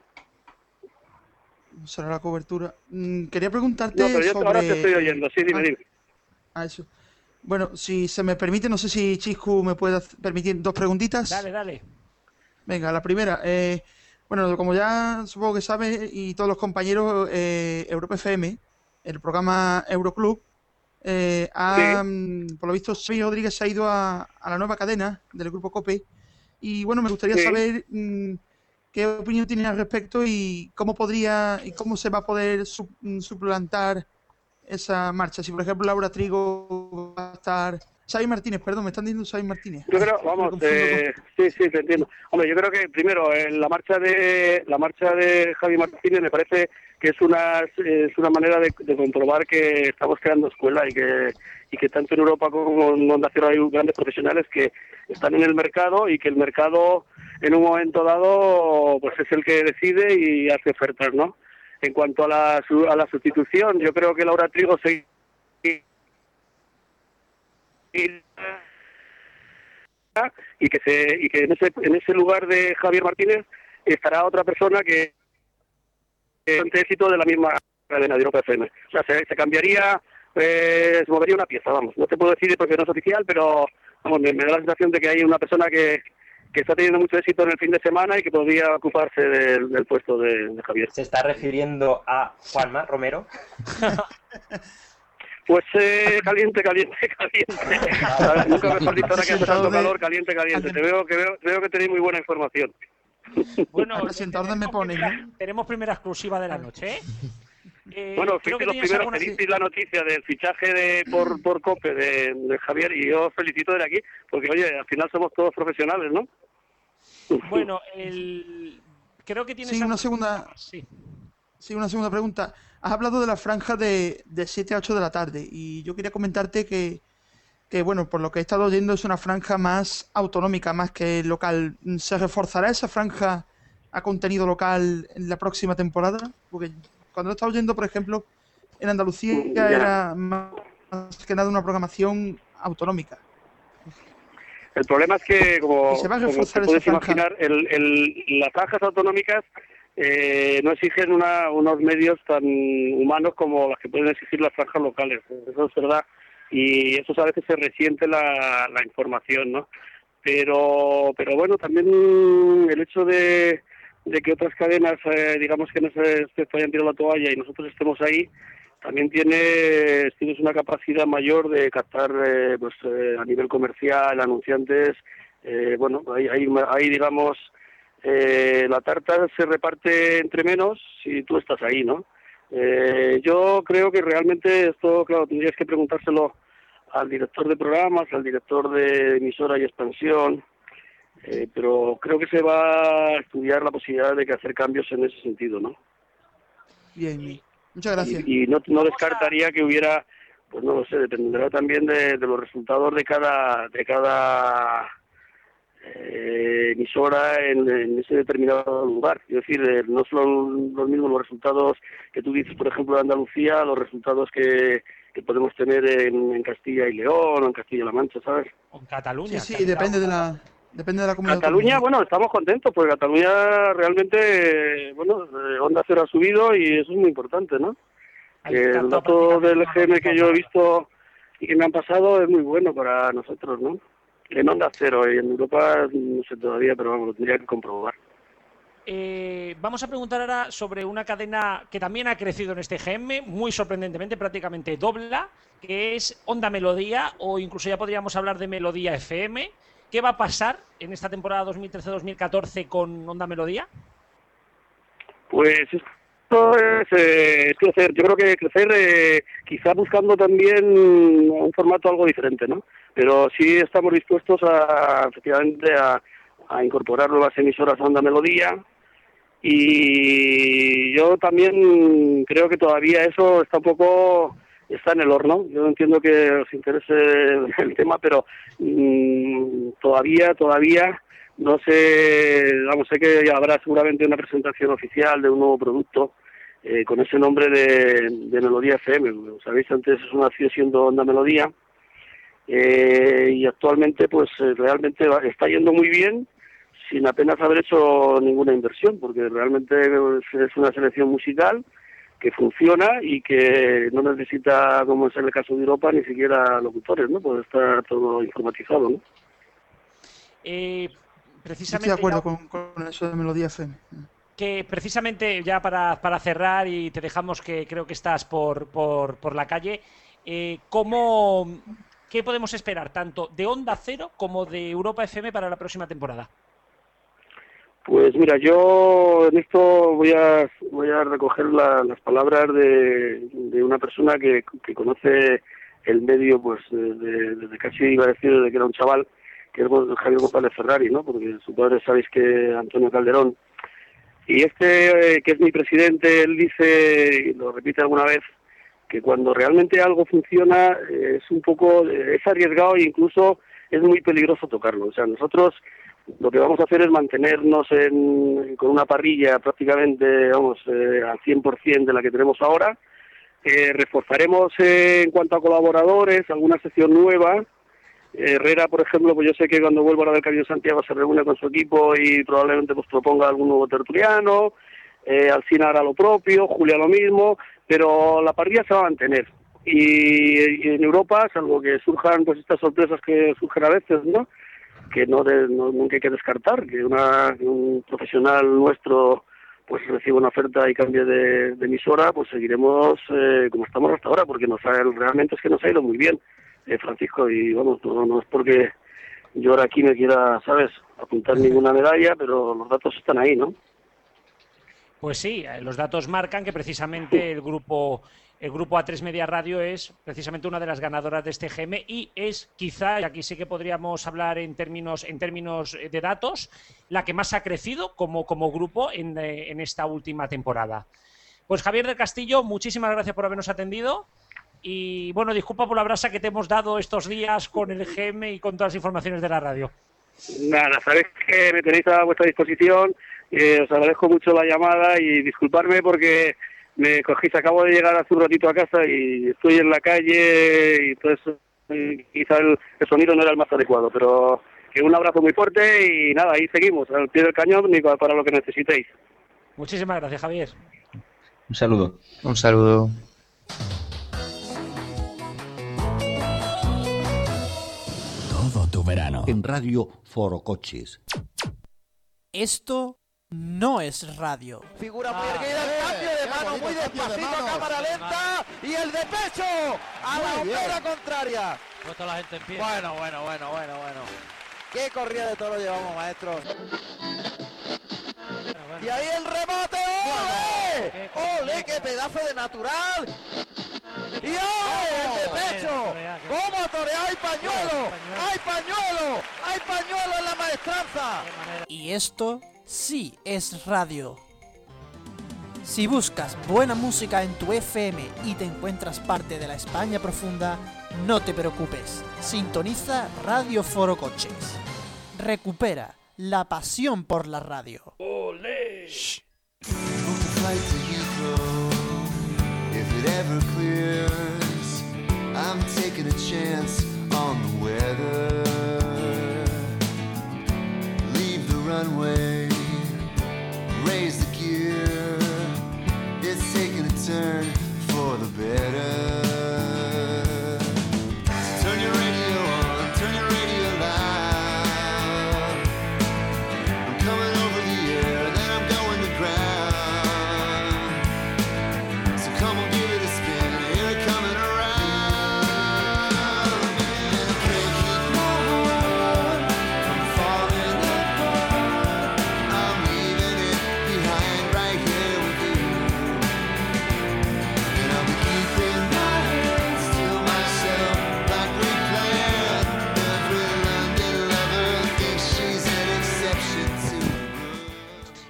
Será la cobertura. Mm, quería preguntarte no, pero yo sobre... ahora te estoy oyendo, sí, dime, Ah, dime. ah, eso. Bueno, si se me permite, no sé si Chiscu me puede permitir dos preguntitas. Dale, dale. Venga, la primera. eh, bueno, como ya supongo que sabe y todos los compañeros, eh, Europa FM, el programa Euroclub, eh, ha, mm, por lo visto, Xavi Rodríguez se ha ido a, a la nueva cadena del grupo COPE. Y bueno, me gustaría Sí. saber mm, qué opinión tiene al respecto y cómo podría y cómo se va a poder su- mm, suplantar esa marcha. Si, por ejemplo, Laura Trigo va a estar. Xavi Martínez, perdón, me están diciendo Xavi Martínez. Yo creo, vamos, eh, sí, sí, te entiendo. Hombre, yo creo que primero eh, la marcha de la marcha de Javi Martínez me parece que es una es una manera de, de comprobar que estamos creando escuela y que y que tanto en Europa como en Onda Cero hay grandes profesionales que están en el mercado y que el mercado en un momento dado pues es el que decide y hace ofertas, ¿no? En cuanto a la a la sustitución, yo creo que Laura Trigo se y que se y que en ese en ese lugar de Javier Martínez estará otra persona que ante éxito de la misma cadena de Europa FM. O sea, se, se cambiaría, eh, se movería una pieza, vamos. No te puedo decir porque no es oficial, pero vamos, me, me da la sensación de que hay una persona que, que está teniendo mucho éxito en el fin de semana y que podría ocuparse del, del puesto de, de Javier. ¿Se está refiriendo a Juanma Romero? Pues eh, caliente, caliente, caliente. Nunca mejor dicho ahora que hace tanto calor, caliente, caliente. Te veo que veo, veo que tenéis muy buena información. Bueno, entonces me ponen, ¿no? tenemos primera exclusiva de la noche, ¿eh? Eh, Bueno, que los primeros alguna- que disteis la noticia del fichaje de por, por COPE de, de Javier y yo os felicito de aquí, porque oye, al final somos todos profesionales, ¿no? Bueno, el... creo que tienes... Sí, una segunda, Sí. sí, una segunda pregunta. Has hablado de la franja de, de 7 a 8 de la tarde y yo quería comentarte que, que, bueno, por lo que he estado oyendo es una franja más autonómica, más que local. ¿Se reforzará esa franja a contenido local en la próxima temporada? Porque cuando he estado oyendo, por ejemplo, en Andalucía Ya. era más que nada una programación autonómica. El problema es que, como, se va a como te puedes imaginar, el, el- las franjas autonómicas eh, no exigen una- unos medios tan humanos como las que pueden exigir las franjas locales. Eso es verdad. Y eso a veces se resiente la, la información, ¿no? Pero, pero bueno, también el hecho de, de que otras cadenas, eh, digamos que no se, se hayan la toalla y nosotros estemos ahí, también tiene tienes una capacidad mayor de captar eh, pues eh, a nivel comercial anunciantes eh, bueno ahí, ahí, ahí, digamos eh, la tarta se reparte entre menos si tú estás ahí no Eh, yo creo que realmente esto claro tendrías que preguntárselo al director de programas al director de emisora y expansión eh, pero creo que se va a estudiar la posibilidad de que hacer cambios en ese sentido no Bien. Muchas gracias. y, y no, no descartaría que hubiera pues no lo sé dependerá también de, de los resultados de cada de cada eh, emisora en, en ese determinado lugar es decir eh, no son los mismos los resultados que tú dices por ejemplo de Andalucía los resultados que, que podemos tener en, en Castilla y León o en Castilla-La Mancha sabes O en Cataluña. Sí, sí, depende de la, depende de la comunidad. Cataluña, autónoma. bueno, estamos contentos porque Cataluña realmente, bueno, eh, Onda Cero ha subido y eso es muy importante, ¿no? El dato del GM que yo he visto y que me han pasado es muy bueno para nosotros, ¿no? En Onda Cero y en Europa no sé todavía, pero vamos, lo tendría que comprobar. Eh, vamos a preguntar ahora sobre una cadena que también ha crecido en este GM, muy sorprendentemente, prácticamente dobla, que es Onda Melodía, o incluso ya podríamos hablar de Melodía FM. ¿Qué va a pasar en esta temporada 2013-2014 con Onda Melodía? Pues esto es, eh, crecer. Yo creo que crecer eh, quizá buscando también un formato algo diferente, ¿no? Pero sí estamos dispuestos a, efectivamente, a, incorporar nuevas emisoras a Onda Melodía Y yo también creo que todavía eso está un poco está en el horno. Yo entiendo que os interese el tema, pero mm, todavía, todavía no sé, vamos, sé que habrá seguramente una presentación oficial de un nuevo producto eh, con ese nombre de, Melodía FM. Sabéis, antes eso nació siendo Onda Melodía eh, y actualmente pues eh, realmente va- está yendo muy bien sin apenas haber hecho ninguna inversión, porque realmente es, es una selección musical que funciona y que no necesita, como es en el caso de Europa, ni siquiera locutores, ¿no? Pues está todo informatizado, ¿no? Eh, precisamente estoy de acuerdo ya- con, con eso de Melodía FM. que precisamente ya para, para cerrar y te dejamos que creo que estás por, por, por la calle, eh, ¿cómo, ¿qué podemos esperar tanto de Onda Cero como de Europa FM para la próxima temporada? Pues mira, yo en esto voy a, voy a recoger la- las palabras de, de una persona que, que conoce el medio pues desde, casi iba a decir desde que era un chaval, que es Javier González Ferrari, ¿no? Porque su padre sabéis que Antonio Calderón. Y este, eh, que es mi presidente, él dice, y lo repite alguna vez, que cuando realmente algo funciona eh, es un poco, eh, es arriesgado e incluso es muy peligroso tocarlo. O sea, nosotros lo que vamos a hacer es mantenernos en, con una parrilla prácticamente, vamos, eh, al 100% de la que tenemos ahora. Eh, reforzaremos eh, en cuanto a colaboradores, alguna sección nueva. Herrera, por ejemplo, pues yo sé que cuando vuelva a la del Camino Santiago se reúne con su equipo y probablemente pues proponga algún nuevo tertuliano. Eh, Alcina hará lo propio, Julia lo mismo, pero la parrilla se va a mantener. Y, en Europa, salvo que surjan pues estas sorpresas que surgen a veces, ¿no? que no, nunca hay que descartar que, una, un profesional nuestro pues reciba una oferta y cambie de, de emisora, pues seguiremos eh, como estamos hasta ahora, porque nos ha, realmente es que nos ha ido muy bien, eh, Francisco, y vamos, no, no es porque yo ahora aquí me quiera, ¿sabes?, apuntar ninguna medalla, pero los datos están ahí, ¿no? Pues sí, eh, los datos marcan que precisamente el grupo el grupo A3 Media Radio es precisamente una de las ganadoras de este GM y es quizá, y aquí sí que podríamos hablar en términos en términos eh, de datos, la que más ha crecido como, como grupo en, eh, en esta última temporada. Pues Javier del Castillo, muchísimas gracias por habernos atendido. Y bueno, disculpa por la brasa que te hemos dado estos días con el GM y con todas las informaciones de la radio. Nada, sabéis que me tenéis a vuestra disposición, eh, os agradezco mucho la llamada y disculparme porque me cogís, acabo de llegar hace un ratito a casa y estoy en la calle y entonces quizá el, el sonido no era el más adecuado, pero que un abrazo muy fuerte y nada, ahí seguimos, al pie del cañón para lo que necesitéis. Muchísimas gracias, Javier. Un saludo. Un saludo. Todo tu verano. En Radio Foro Coches. Esto no es radio. Figura muy erguida, el cambio de mano muy despacito, cámara lenta y el de pecho a la Muy bien. hombera contraria. Puesto la gente en pie. Bueno, bueno, bueno, bueno, bueno. Qué corrida de toro llevamos, maestros. Y ahí el rebote, ¡ole! ¡Ole, qué pedazo de natural! ¡Y ¡ole, el de pecho! ¿Cómo ha toreado? ¡Hay pañuelo! ¡Hay pañuelo! ¡Hay pañuelo en la maestranza! Y esto sí es radio. Si buscas buena música en tu FM y te encuentras parte de la España profunda, no te preocupes. Sintoniza Radio Foro Coches. Recupera la pasión por la radio. flight to the better.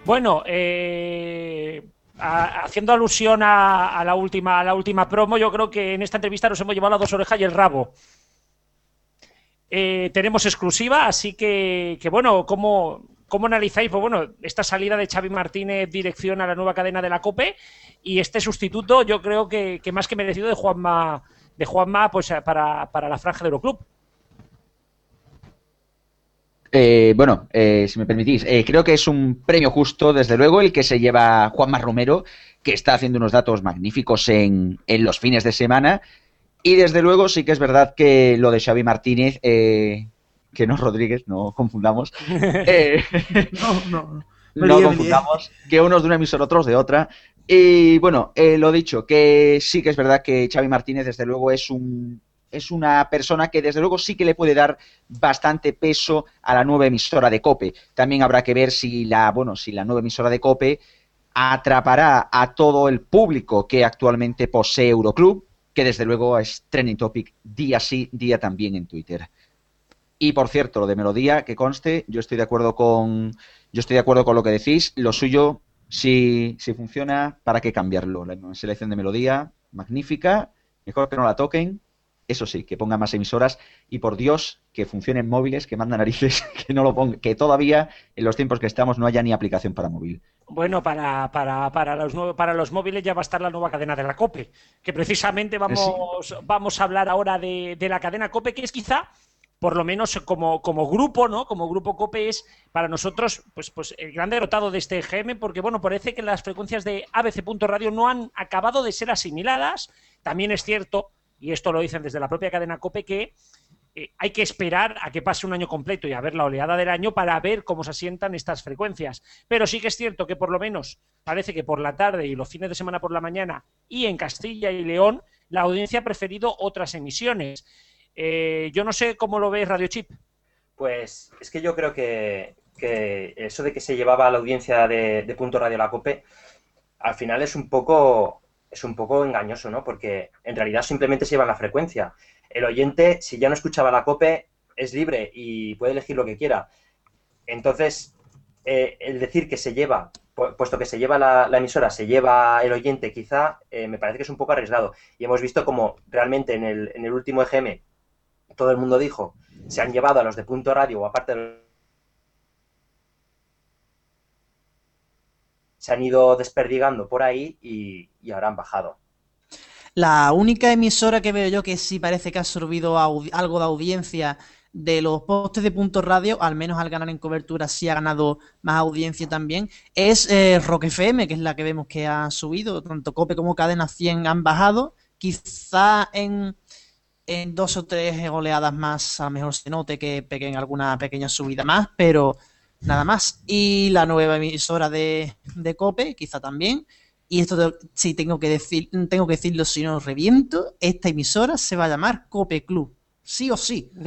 Bueno, eh, haciendo alusión a, la última, a la última promo, yo creo que en esta entrevista nos hemos llevado las dos orejas y el rabo. Eh, tenemos exclusiva, así que, bueno, ¿cómo, ¿cómo analizáis? Pues bueno, esta salida de Xavi Martínez dirección a la nueva cadena de la COPE y este sustituto, yo creo que, que más que merecido de Juanma, de Juanma pues, para, para la franja de Euroclub. Eh, bueno, eh, si me permitís, eh, creo que es un premio justo, desde luego, el que se lleva Juanma Romero, que está haciendo unos datos magníficos en, en los fines de semana. Y desde luego sí que es verdad que lo de Xavi Martínez, eh, que no Rodríguez, no confundamos, eh, No, no. no confundamos, que unos de una emisora, otros de otra. Y bueno, eh, lo dicho, que sí que es verdad que Xavi Martínez, desde luego, es un es una persona que desde luego sí que le puede dar bastante peso a la nueva emisora de Cope. También habrá que ver si la, bueno, si la nueva emisora de Cope atrapará a todo el público que actualmente posee Euroclub, que desde luego es trending topic día sí, día también en Twitter. Y por cierto, lo de melodía, que conste, yo estoy de acuerdo con, yo estoy de acuerdo con lo que decís. Lo suyo, si, si funciona, ¿para qué cambiarlo? La selección de melodía, magnífica, mejor que no la toquen. Eso sí, que pongan más emisoras y por Dios que funcionen móviles, que mandan narices, que no lo pongan, que todavía en los tiempos que estamos no haya ni aplicación para móvil. Bueno, para, para, para, los, para los móviles ya va a estar la nueva cadena de la COPE, que precisamente vamos, vamos a hablar ahora de, de la cadena COPE, que es quizá, por lo menos como, como grupo, ¿no? Como grupo COPE es para nosotros pues, pues el gran derrotado de este GM, porque bueno, parece que las frecuencias de ABC.radio no han acabado de ser asimiladas. También es cierto, y esto lo dicen desde la propia cadena COPE, que eh, hay que esperar a que pase un año completo y a ver la oleada del año para ver cómo se asientan estas frecuencias. Pero sí que es cierto que por lo menos parece que por la tarde y los fines de semana por la mañana y en Castilla y León la audiencia ha preferido otras emisiones. Eh, yo no sé cómo lo ves Radio Chip. Pues es que yo creo que, que eso de que se llevaba a la audiencia de, de Punto Radio la COPE, al final es un poco es un poco engañoso, ¿no? Porque en realidad simplemente se lleva la frecuencia. El oyente, si ya no escuchaba la COPE, es libre y puede elegir lo que quiera. Entonces, eh, el decir que se lleva, pu- puesto que se lleva la, la emisora, se lleva el oyente, quizá eh, me parece que es un poco arriesgado. Y hemos visto como realmente en el, en el último EGM todo el mundo dijo, se han llevado a los de punto radio o aparte de se han ido desperdigando por ahí y, y ahora han bajado. La única emisora que veo yo que sí parece que ha absorbido algo de audiencia de los postes de punto radio, al menos al ganar en cobertura sí ha ganado más audiencia también, es eh, Rock FM, que es la que vemos que ha subido, tanto Cope como Cadena 100 han bajado, quizá en, en dos o tres oleadas más a lo mejor se note que peguen alguna pequeña subida más, pero nada más. Y la nueva emisora de, de Cope, quizá también. Y esto sí tengo que decir, tengo que decirlo si no reviento, esta emisora se va a llamar Cope Club. Sí o sí.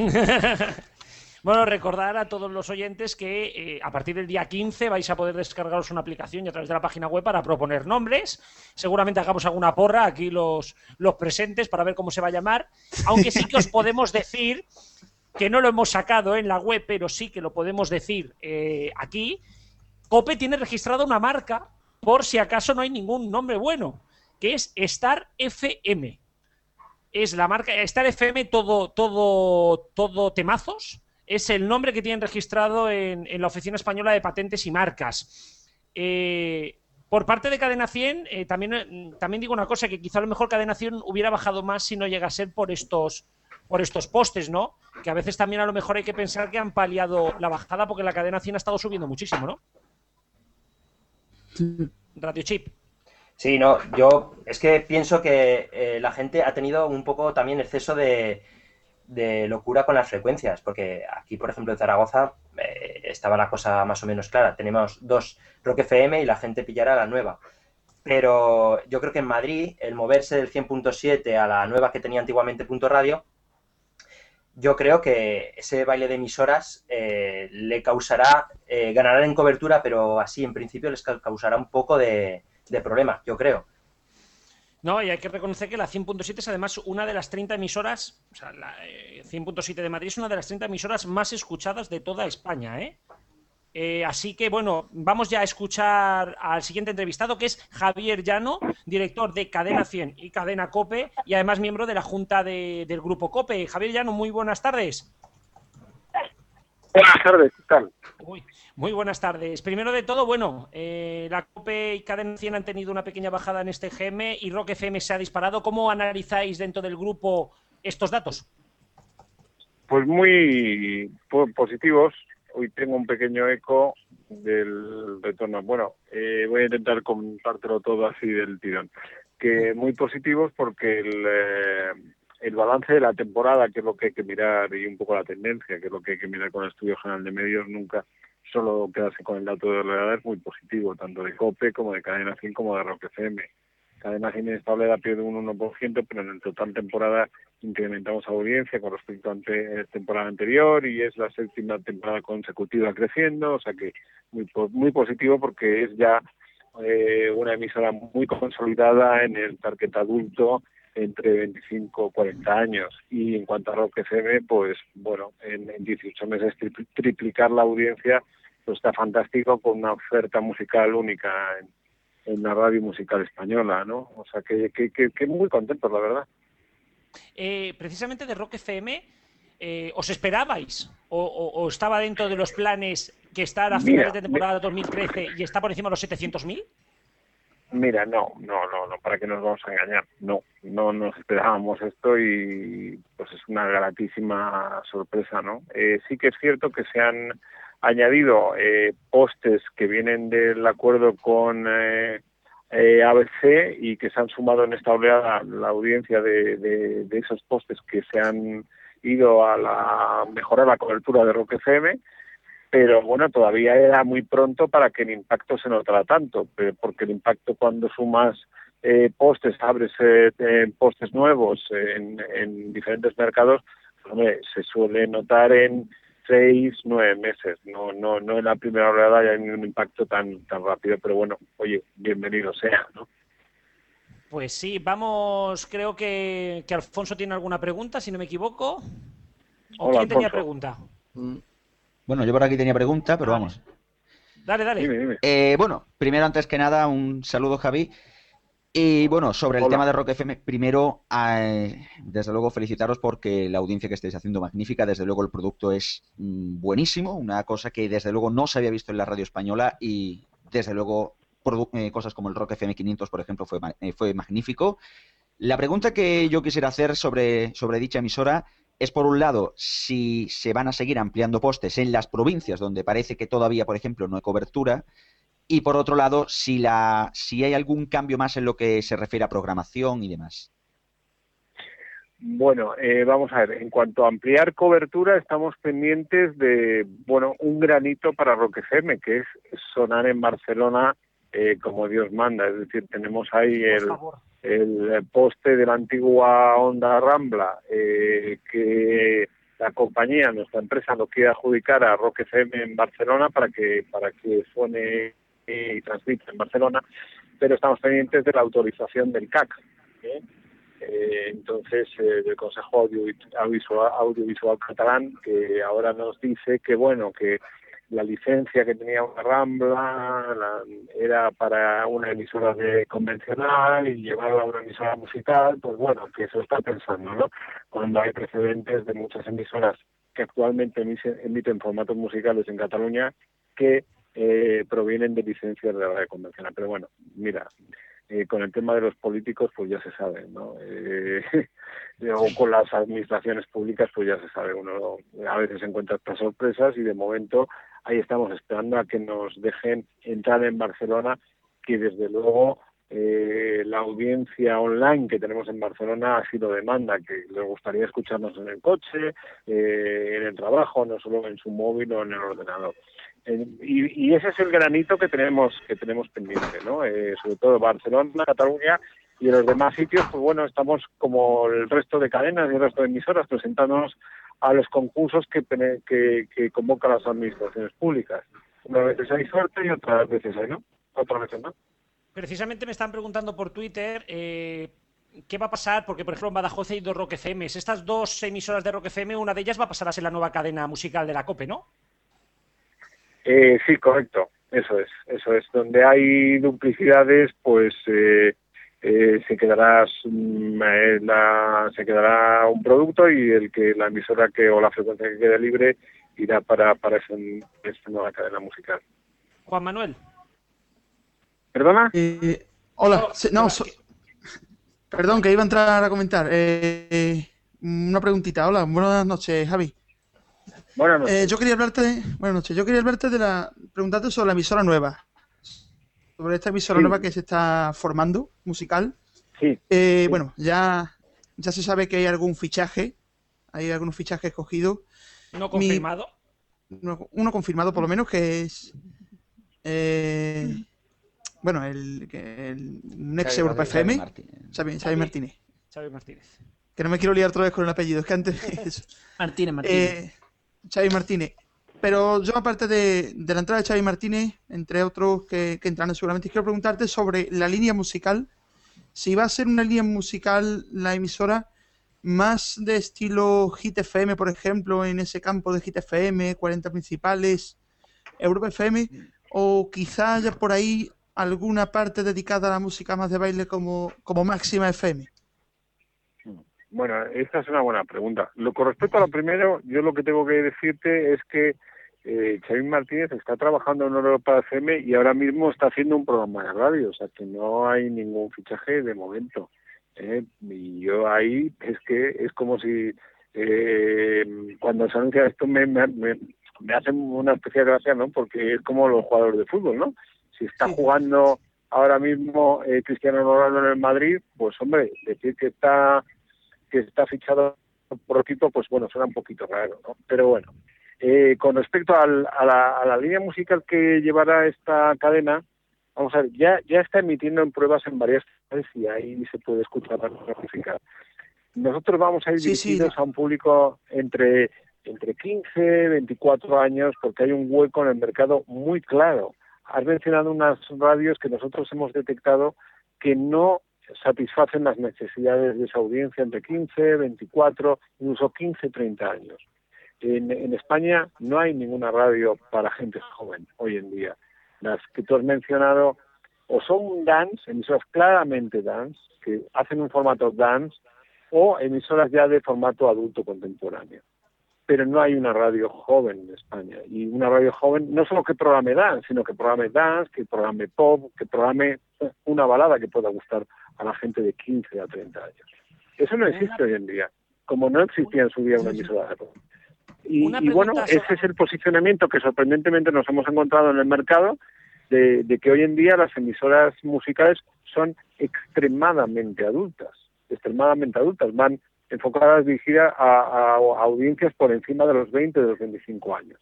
Bueno, recordar a todos los oyentes que eh, a partir del día 15 vais a poder descargaros una aplicación y a través de la página web para proponer nombres. Seguramente hagamos alguna porra aquí los, los presentes para ver cómo se va a llamar. Aunque sí que os podemos decir que no lo hemos sacado en la web, pero sí que lo podemos decir eh, aquí. Cope tiene registrada una marca por si acaso no hay ningún nombre bueno, que es Star FM. Es la marca Star FM todo, todo, todo temazos. Es el nombre que tienen registrado en, la Oficina Española de Patentes y Marcas. Eh, por parte de Cadena 100, eh, también, también digo una cosa, que quizá a lo mejor Cadena 100 hubiera bajado más si no llega a ser por estos, por estos postes, ¿no? Que a veces también a lo mejor hay que pensar que han paliado la bajada porque la Cadena 100 ha estado subiendo muchísimo, ¿no? Radio Chip. Sí, no, yo es que pienso que eh, la gente ha tenido un poco también exceso de, de locura con las frecuencias, porque aquí, por ejemplo, en Zaragoza eh, estaba la cosa más o menos clara. Tenemos dos Rock FM y la gente pillará la nueva. Pero yo creo que en Madrid, el moverse del 100.7 a la nueva que tenía antiguamente punto radio, yo creo que ese baile de emisoras eh, le causará, eh, ganará en cobertura, pero así en principio les ca- causará un poco de, de problema, yo creo. No, y hay que reconocer que la 100.7 es además una de las 30 emisoras, o sea, la eh, 100.7 de Madrid es una de las 30 emisoras más escuchadas de toda España, ¿eh? Eh, así que bueno, vamos ya a escuchar al siguiente entrevistado, que es Javier Llano, director de Cadena 100 y Cadena Cope, y además miembro de la Junta de- del Grupo Cope. Javier Llano, muy buenas tardes. Buenas tardes, ¿qué tal? Uy, muy buenas tardes. Primero de todo, bueno, eh, la COPE y Cadena 100 han tenido una pequeña bajada en este GM y Rock FM se ha disparado. ¿Cómo analizáis dentro del grupo estos datos? Pues muy po- positivos. Hoy tengo un pequeño eco del retorno. Bueno, eh, voy a intentar contártelo todo así del tirón. Que muy positivos porque el, eh, el balance de la temporada, que es lo que hay que mirar, y un poco la tendencia, que es lo que hay que mirar con el Estudio General de Medios, nunca solo quedarse con el dato de la es muy positivo, tanto de COPE como de Cadena 100 como de Rock. Cadena 100 estable da pie de un 1%, pero en el total temporada incrementamos audiencia con respecto a ante, temporada anterior y es la séptima temporada consecutiva creciendo, o sea que muy muy positivo porque es ya eh, una emisora muy consolidada en el target adulto entre 25 y 40 años. Y en cuanto a Rock FM, pues bueno, en, en 18 meses tri- triplicar la audiencia pues está fantástico con una oferta musical única en, en la radio musical española, ¿no? O sea que, que, que, que muy contentos, la verdad. Eh, precisamente de Rock FM, eh, ¿os esperabais? O, o- o estaba dentro de los planes que estar a finales de temporada 2013 y está por encima de los 700.000? Mira, no, no, no, no, para que nos vamos a engañar. No, no nos esperábamos esto y pues es una gratísima sorpresa, ¿no? Eh, sí que es cierto que se han añadido eh, postes que vienen del acuerdo con eh, eh, ABC y que se han sumado en esta oleada la audiencia de, de- esos postes que se han ido a la mejorar la cobertura de Rock FM pero bueno, todavía era muy pronto para que el impacto se notara tanto, porque el impacto cuando sumas eh, postes, abres eh, eh, postes nuevos en, en diferentes mercados, se suele notar en seis, nueve meses, no, no, no en la primera oleada ya hay un impacto tan, tan rápido, pero bueno, oye, bienvenido sea, ¿no? Pues sí, vamos, creo que, que Alfonso tiene alguna pregunta, si no me equivoco. ¿O Hola, quién tenía pregunta? Bueno, yo por aquí tenía pregunta, pero vamos. Dale, dale. Eh, bueno, primero, antes que nada, un saludo, Javi. Y bueno, sobre el Hola. tema de Rock FM, primero, eh, desde luego, felicitaros porque la audiencia que estáis haciendo magnífica. Desde luego, el producto es mm, buenísimo, una cosa que desde luego no se había visto en la radio española y desde luego, eh, cosas como el Rock FM 500, por ejemplo, fue, eh, fue magnífico. La pregunta que yo quisiera hacer sobre, sobre dicha emisora es, por un lado, si se van a seguir ampliando postes en las provincias donde parece que todavía, por ejemplo, no hay cobertura. Y por otro lado, si, la, si hay algún cambio más en lo que se refiere a programación y demás. Bueno, eh, vamos a ver, en cuanto a ampliar cobertura, estamos pendientes de, bueno, un granito para Rock FM, que es sonar en Barcelona eh, como Dios manda. Es decir, tenemos ahí el, el poste de la antigua Onda Rambla, eh, que la compañía, nuestra empresa, lo quiere adjudicar a Rock FM en Barcelona para que, para que suene y transmita en Barcelona, pero estamos pendientes de la autorización del CAC. ¿eh? Eh, entonces eh, del Consejo Audio- Audiovisual, Audiovisual Catalán que ahora nos dice que bueno que la licencia que tenía una Rambla la- era para una emisora de convencional y llevarla a una emisora musical pues bueno que eso está pensando no cuando hay precedentes de muchas emisoras que actualmente emiten formatos musicales en Cataluña que eh, provienen de licencias de la radio convencional pero bueno mira eh, con el tema de los políticos, pues ya se sabe, ¿no? Eh, o con las administraciones públicas, pues ya se sabe. Uno a veces encuentra estas sorpresas y de momento ahí estamos esperando a que nos dejen entrar en Barcelona, que desde luego eh, la audiencia online que tenemos en Barcelona así lo demanda, que les gustaría escucharnos en el coche, eh, en el trabajo, no solo en su móvil o en el ordenador. Eh, y, y ese es el granito que tenemos que tenemos pendiente, ¿no? Eh, sobre todo Barcelona, Cataluña y en los demás sitios, pues bueno, estamos como el resto de cadenas y el resto de emisoras presentándonos a los concursos que, que, que convocan las administraciones públicas. Unas veces hay suerte y otras veces hay no, otras veces no. Precisamente me están preguntando por Twitter eh, qué va a pasar, porque por ejemplo en Badajoz hay dos Rock FMs. Estas dos emisoras de Rock FM, una de ellas va a pasar a ser la nueva cadena musical de la COPE, ¿no? Eh, sí, correcto. Eso es, eso es. Donde hay duplicidades, pues eh, eh, se quedará mm, eh, la- se quedará un producto y el que la emisora que o la frecuencia que quede libre irá para para ese, esa nueva cadena musical. Juan Manuel. ¿Perdona? Eh, hola, sí, no, so- perdón, que iba a entrar a comentar. Eh, una preguntita. Hola, buenas noches, Javi. Buenas noches. Eh, yo quería hablarte de, buenas noches. Yo quería hablarte de la, preguntarte sobre la emisora nueva, sobre esta emisora Sí. nueva que se está formando musical. Sí. Eh, Bueno, ya, ya se sabe que hay algún fichaje, hay algunos fichajes escogidos. No Mi- confirmado. uno, uno confirmado por lo menos que es eh, bueno el, el un ex Xavi Europa Martínez, FM Xavi Martínez. Xavi, Xavi Martínez Xavi Martínez. que no me quiero liar otra vez con el apellido es que antes. Martínez, Martínez. Eh, Xavi Martínez pero yo aparte de, la entrada de Xavi Martínez entre otros que, que seguramente quiero preguntarte sobre la línea musical si va a ser una línea musical la emisora más de estilo Hit FM, por ejemplo, en ese campo de Hit FM, 40 principales, Europa FM, o quizá haya por ahí alguna parte dedicada a la música más de baile como, como Máxima FM. Bueno, esta es una buena pregunta. Lo con respecto a lo primero, yo lo que tengo que decirte es que eh, Xavi Martínez está trabajando en Europa FM y ahora mismo está haciendo un programa de radio, o sea que no hay ningún fichaje de momento. ¿eh? Y yo ahí es que es como si eh, cuando se anuncia esto me, me, me, me hace una especial gracia, ¿no? Porque es como los jugadores de fútbol, ¿no? Si está jugando ahora mismo eh, Cristiano Ronaldo en el Madrid, pues hombre, decir que está que está fichado por equipo, pues bueno, suena un poquito raro, ¿no? Pero bueno, eh, con respecto al- a, la, a la línea musical que llevará esta cadena, vamos a ver, ya, ya está emitiendo en pruebas en varias ciudades y ahí se puede escuchar la música. Nosotros vamos a ir Sí, sí. dirigidos a un público entre, entre 15 24 años porque hay un hueco en el mercado muy claro. Has mencionado unas radios que nosotros hemos detectado que no satisfacen las necesidades de esa audiencia entre 15, 24, incluso 15, 30 años. En, en España no hay ninguna radio para gente joven hoy en día. Las que tú has mencionado o son dance, emisoras claramente dance, que hacen un formato dance, o emisoras ya de formato adulto contemporáneo. Pero no hay una radio joven en España. Y una radio joven no solo que programe dance, sino que programe dance, que programe pop, que programe una balada que pueda gustar a la gente de 15 a 30 años. Eso no existe hoy en día, como no existía en su día una emisora de pop. Y, bueno, ese es el posicionamiento que sorprendentemente nos hemos encontrado en el mercado, de, de que hoy en día las emisoras musicales son extremadamente adultas, extremadamente adultas, van enfocadas, dirigidas a, a- a audiencias por encima de los 20, de los 25 años.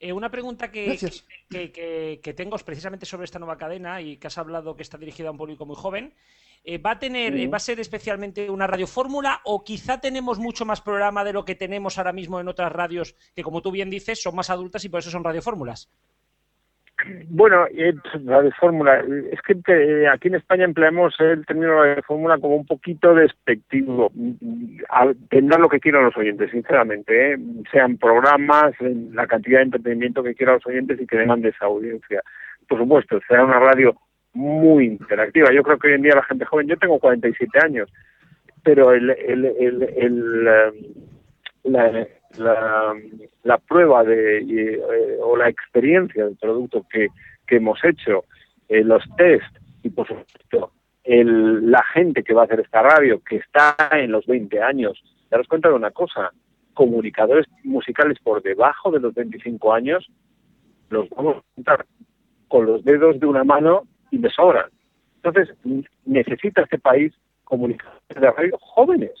Eh, una pregunta que, que, que- que tengo es precisamente sobre esta nueva cadena y que has hablado que está dirigida a un público muy joven. Eh, ¿Va a tener, eh, va a ser especialmente una radiofórmula o quizá tenemos mucho más programa de lo que tenemos ahora mismo en otras radios que, como tú bien dices, son más adultas y por eso son radiofórmulas? Bueno, eh, radio fórmula, es que eh, aquí en España empleamos el término radio fórmula como un poquito despectivo. Tendrán lo que quieran los oyentes, sinceramente, ¿eh? sean programas, en la cantidad de entretenimiento que quieran los oyentes y que demande esa audiencia. Por supuesto, será una radio muy interactiva. Yo creo que hoy en día la gente joven, yo tengo 47 años, pero el, el, el, el, eh, la, la, prueba de eh, o la experiencia del producto que, que hemos hecho, eh, los test y por supuesto el, la gente que va a hacer esta radio, que está en los 20 años, daros cuenta de una cosa, comunicadores musicales por debajo de los 25 años, los vamos a contar con los dedos de una mano y me sobran. Entonces, necesita este país comunicadores de radio jóvenes.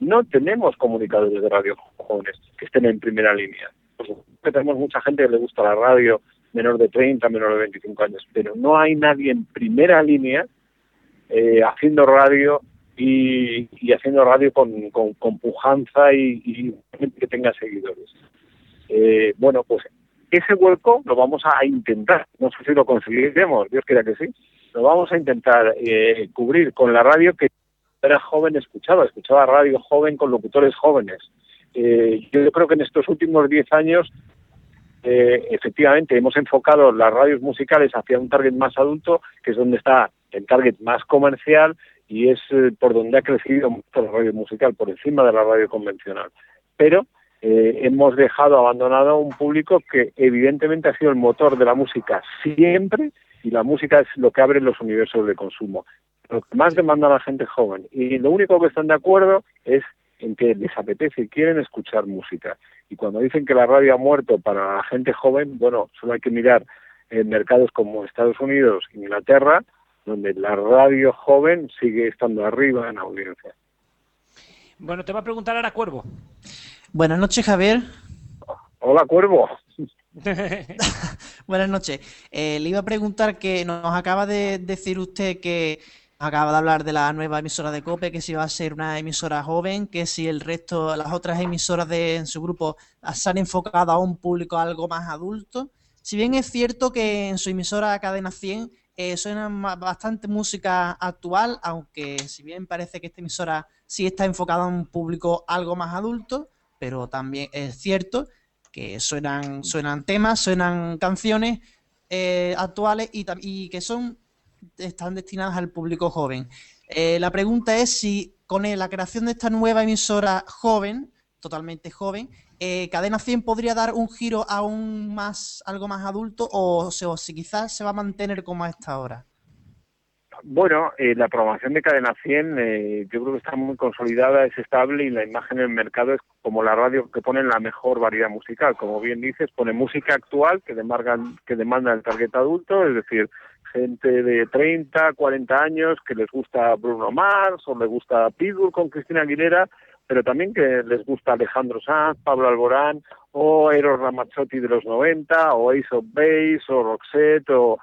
No tenemos comunicadores de radio jóvenes que estén en primera línea. Por que tenemos mucha gente que le gusta la radio, menor de 30, menor de 25 años, pero no hay nadie en primera línea eh, haciendo radio y, haciendo radio con, pujanza y, que tenga seguidores. Eh, bueno, pues ese hueco lo vamos a intentar, no sé si lo conseguiremos, Dios quiera que sí, lo vamos a intentar eh, cubrir con la radio que era joven escuchaba, escuchaba radio joven con locutores jóvenes. Eh, yo creo que en estos últimos 10 años eh, efectivamente hemos enfocado las radios musicales hacia un target más adulto, que es donde está el target más comercial y es eh, por donde ha crecido mucho la radio musical, por encima de la radio convencional. Pero hemos dejado abandonado a un público que evidentemente ha sido el motor de la música siempre y la música es lo que abre los universos de consumo. Lo que más demanda la gente joven y lo único que están de acuerdo es en que les apetece y quieren escuchar música. Y cuando dicen que la radio ha muerto para la gente joven, bueno, solo hay que mirar en mercados como Estados Unidos, Inglaterra, donde la radio joven sigue estando arriba en audiencia. Bueno, te va a preguntar ahora Cuervo. Buenas noches, Javier. Hola, Cuervo. Buenas noches. Eh, le iba a preguntar que nos acaba de decir usted que acaba de hablar de la nueva emisora de COPE, que si va a ser una emisora joven, que si el resto, las otras emisoras de su grupo se han enfocado a un público algo más adulto. Si bien es cierto que en su emisora Cadena 100 eh, suena bastante música actual, aunque si bien parece que esta emisora sí está enfocada a un público algo más adulto, pero también es cierto que suenan, suenan temas, suenan canciones eh, actuales y, y que son están destinadas al público joven. Eh, la pregunta es si con la creación de esta nueva emisora joven, totalmente joven, eh, Cadena 100 podría dar un giro aún más, algo más adulto o, se- o si quizás se va a mantener como a esta hora. Bueno, eh, la programación de Cadena 100 eh, yo creo que está muy consolidada, es estable y la imagen en el mercado es como la radio que pone la mejor variedad musical. Como bien dices, pone música actual que demanda, que demanda el target adulto, es decir, gente de 30, 40 años que les gusta Bruno Mars o les gusta Pitbull con Cristina Aguilera, pero también que les gusta Alejandro Sanz, Pablo Alborán o Eros Ramazzotti de los 90 o Ace of Base o Roxette o,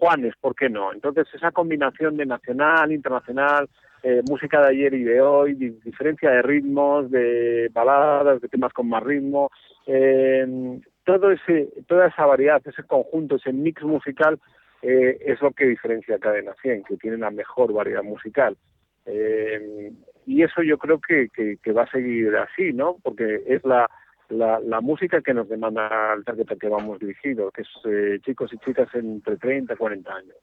Juanes, ¿por qué no? Entonces esa combinación de nacional, internacional, eh, música de ayer y de hoy, di- diferencia de ritmos, de baladas, de temas con más ritmo, eh, todo ese, toda esa variedad, ese conjunto, ese mix musical eh, es lo que diferencia a Cadena 100, que tiene la mejor variedad musical. Eh, y eso yo creo que, que, va a seguir así, ¿no? Porque es la, la, música que nos demanda el target al que vamos dirigido, que es eh, chicos y chicas entre 30 y 40 años.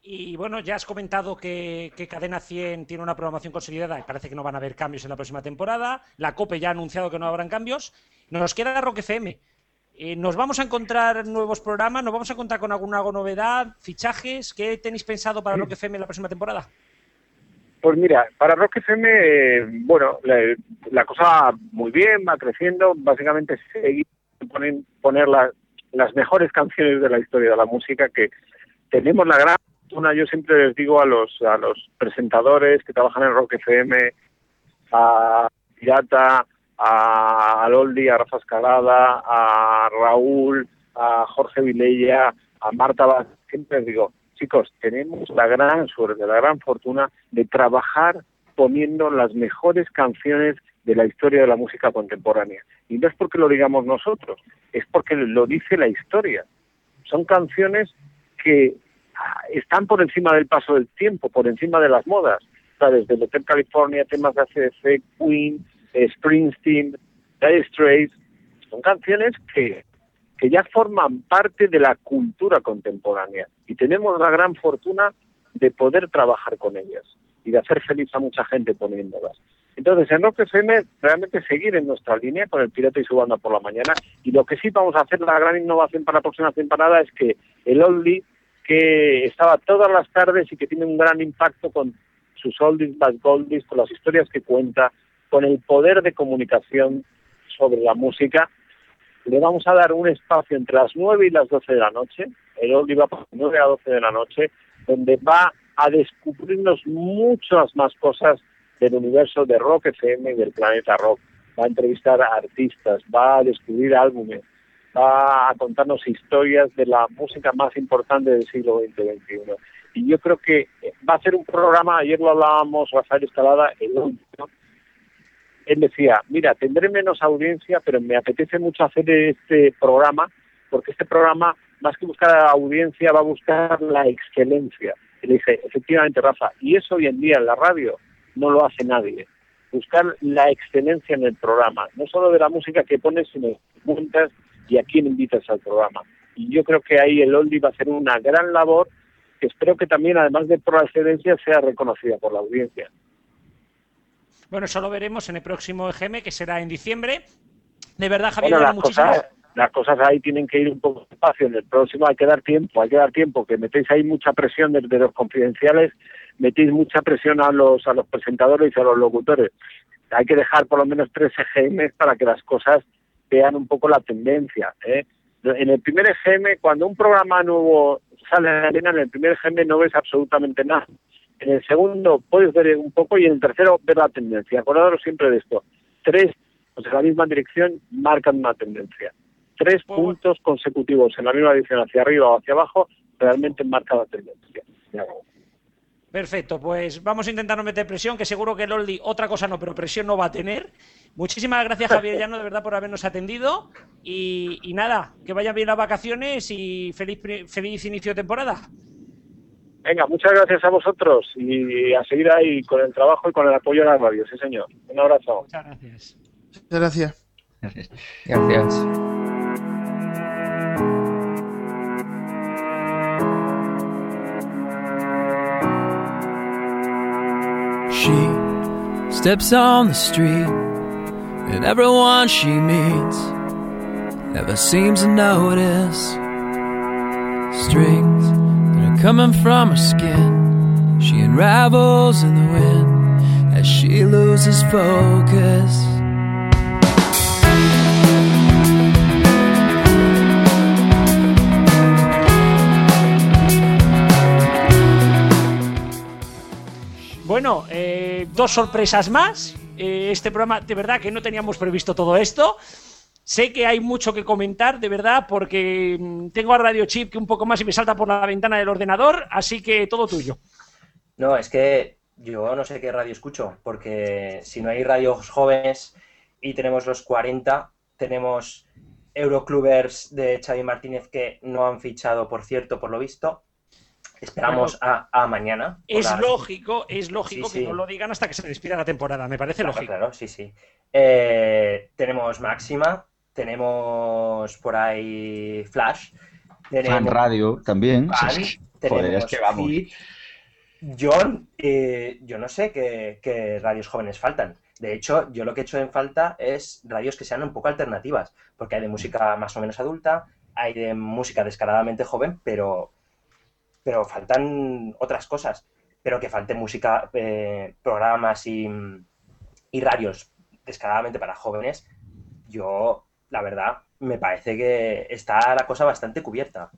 Y bueno, ya has comentado que, que Cadena 100 tiene una programación consolidada y parece que no van a haber cambios en la próxima temporada. La COPE ya ha anunciado que no habrán cambios. Nos queda Rock FM. Eh, ¿Nos vamos a encontrar nuevos programas? ¿Nos vamos a encontrar con alguna novedad? ¿Fichajes? ¿Qué tenéis pensado para Rock FM la próxima temporada? Pues mira, para Rock FM, eh, bueno, la, la cosa va muy bien, va creciendo, básicamente seguir poner, poner la- las mejores canciones de la historia de la música que tenemos la gran fortuna, yo siempre les digo a los a los presentadores que trabajan en Rock FM, a Pirata, a, a Loldi, a Rafa Escalada, a Raúl, a Jorge Vilella, a Marta Vaz, siempre digo, chicos, tenemos la gran suerte, la gran fortuna de trabajar poniendo las mejores canciones de la historia de la música contemporánea. Y no es porque lo digamos nosotros, es porque lo dice la historia. Son canciones que ah, están por encima del paso del tiempo, por encima de las modas. ¿Sabes? Desde Hotel California, temas de ACDC, Queen, Springsteen, Dire Straits. Son canciones que, que ya forman parte de la cultura contemporánea. Y tenemos la gran fortuna de poder trabajar con ellas y de hacer feliz a mucha gente poniéndolas. Entonces, en Rock FM, realmente seguir en nuestra línea con el Pirata y su banda por la mañana. Y lo que sí vamos a hacer, la gran innovación para la próxima temporada, es que el Oldie, que estaba todas las tardes y que tiene un gran impacto con sus oldies, bad goldies, con las historias que cuenta, con el poder de comunicación sobre la música, le vamos a dar un espacio entre las 9 y las 12 de la noche, el Oldie va por 9 a 12 de la noche, donde va a descubrirnos muchas más cosas del universo de Rock FM y del planeta Rock. Va a entrevistar a artistas, va a descubrir álbumes, va a contarnos historias de la música más importante del siglo XX-XXI. Y yo creo que va a ser un programa, ayer lo hablábamos, Rafael Escalada, el último, él decía, mira, tendré menos audiencia, pero me apetece mucho hacer este programa, porque este programa, más que buscar a la audiencia, va a buscar la excelencia. Y le dije, efectivamente, Rafa, y eso hoy en día en la radio no lo hace nadie. Buscar la excelencia en el programa, no solo de la música que pones, sino que cuentas y a quién invitas al programa. Y yo creo que ahí el Oldie va a hacer una gran labor que espero que también, además de por la excelencia, sea reconocida por la audiencia. Bueno, eso lo veremos en el próximo EGM, que será en diciembre. De verdad, Javier, Bueno, las muchísimas cosas, las cosas ahí tienen que ir un poco despacio. En el próximo hay que dar tiempo, hay que dar tiempo, que metéis ahí mucha presión desde los confidenciales, metéis mucha presión a los, a los presentadores y a los locutores. Hay que dejar por lo menos tres EGM para que las cosas vean un poco la tendencia. ¿eh? En el primer EGM, cuando un programa nuevo sale a la arena, en el primer EGM no ves absolutamente nada. En el segundo puedes ver un poco y en el tercero ver la tendencia. Acordaros siempre de esto. Tres, pues en la misma dirección, marcan una tendencia. Tres puntos consecutivos en la misma dirección, hacia arriba o hacia abajo, realmente marcan la tendencia. Perfecto, pues vamos a intentar no meter presión, que seguro que el Oldie otra cosa no, pero presión no va a tener. Muchísimas gracias, Javier Llano, de verdad, por habernos atendido. Y, y nada, que vayan bien las vacaciones y feliz, feliz inicio de temporada. Venga, muchas gracias a vosotros y a seguir ahí con el trabajo y con el apoyo a la radio, sí señor. Un abrazo. Muchas gracias. Gracias. Gracias. She steps on the street, and everyone she meets never seems to notice strings coming from her skin. She unravels in the wind as she loses focus. Bueno, eh, dos sorpresas más. Eh, este programa, de verdad que no teníamos previsto todo esto. Sé que hay mucho que comentar, de verdad, porque mm, tengo a Radio Chip que un poco más y me salta por la ventana del ordenador, así que todo tuyo. No, es que yo no sé qué radio escucho, porque si no hay radios jóvenes y tenemos los 40, tenemos Euroclubers de Xavi Martínez que no han fichado, por cierto, por lo visto. Esperamos a, a mañana. Es lógico, es lógico Sí, sí. que no lo digan hasta que se despida la temporada, me parece Claro, lógico. claro, sí, sí. Eh, tenemos Máxima, tenemos por ahí Flash, tenemos Fan Radio también. Fan, tenemos que vamos. John, eh, yo no sé qué, qué radios jóvenes faltan. De hecho, yo lo que he hecho en falta es radios que sean un poco alternativas, porque hay de música más o menos adulta, hay de música descaradamente joven, pero, pero faltan otras cosas. Pero que falte música, eh, programas y, y radios descaradamente para jóvenes, yo, la verdad, me parece que está la cosa bastante cubierta.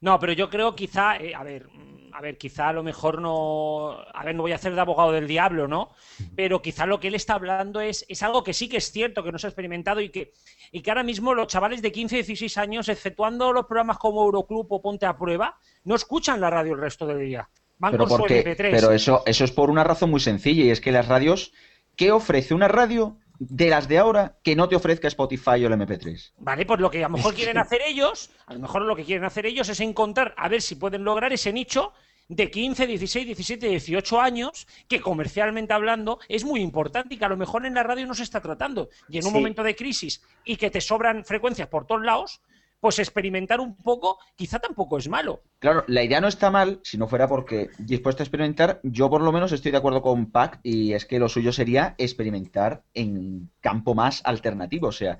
No, pero yo creo quizá, eh, a ver, mm, a ver, quizá a lo mejor no, a ver, no voy a hacer de abogado del diablo, ¿no? Pero quizá lo que él está hablando es, es algo que sí que es cierto, que no se ha experimentado y que, y que ahora mismo los chavales de 15, 16 años, exceptuando los programas como Euroclub o Ponte a Prueba, no escuchan la radio el resto del día. Van Pero, con su porque, MP3. pero eso, eso es por una razón muy sencilla y es que las radios, ¿qué ofrece una radio de las de ahora que no te ofrezca Spotify o el MP3? Vale, pues lo que a lo mejor quieren hacer ellos, a lo mejor lo que quieren hacer ellos es encontrar, a ver si pueden lograr ese nicho de 15, 16, 17, 18 años, que comercialmente hablando es muy importante y que a lo mejor en la radio no se está tratando. Y en un Sí. momento de crisis y que te sobran frecuencias por todos lados, pues experimentar un poco quizá tampoco es malo. Claro, la idea no está mal si no fuera porque dispuesto a experimentar, yo por lo menos estoy de acuerdo con Pac y es que lo suyo sería experimentar en campo más alternativo, o sea,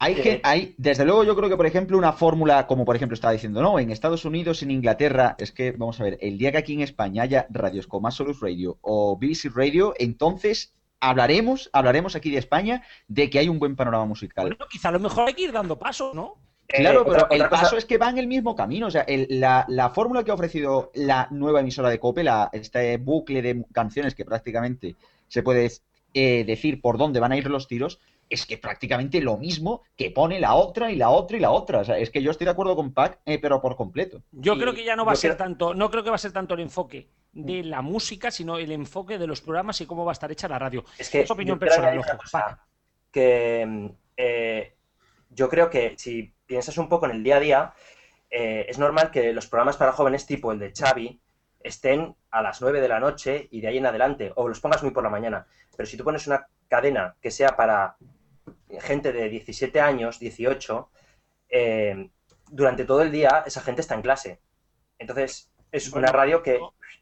hay que, hay, desde luego yo creo que por ejemplo una fórmula como por ejemplo estaba diciendo, no, en Estados Unidos, en Inglaterra, es que vamos a ver, el día que aquí en España haya radios como Absolute Radio o BBC Radio, entonces hablaremos, hablaremos aquí de España de que hay un buen panorama musical. Bueno, quizá a lo mejor hay que ir dando paso, ¿no? Claro, Eh, pero otra- el otra cosa- paso es que va en el mismo camino. O sea, el- la, la fórmula que ha ofrecido la nueva emisora de Cope, la, este bucle de canciones que prácticamente se puede eh, decir por dónde van a ir los tiros, es que prácticamente lo mismo que pone la otra y la otra y la otra. O sea, es que yo estoy de acuerdo con Pac, eh, pero por completo. Yo Y creo que ya no va a ser creo- tanto, no creo que va a ser tanto el enfoque de la música, sino el enfoque de los programas y cómo va a estar hecha la radio. Es que es opinión personal, ojo. cosa, que mm, eh, yo creo que si piensas un poco en el día a día, eh, es normal que los programas para jóvenes tipo el de Xavi estén a las 9 de la noche y de ahí en adelante, o los pongas muy por la mañana. Pero si tú pones una cadena que sea para gente de 17 años, 18, eh, durante todo el día esa gente está en clase. Entonces, es una radio que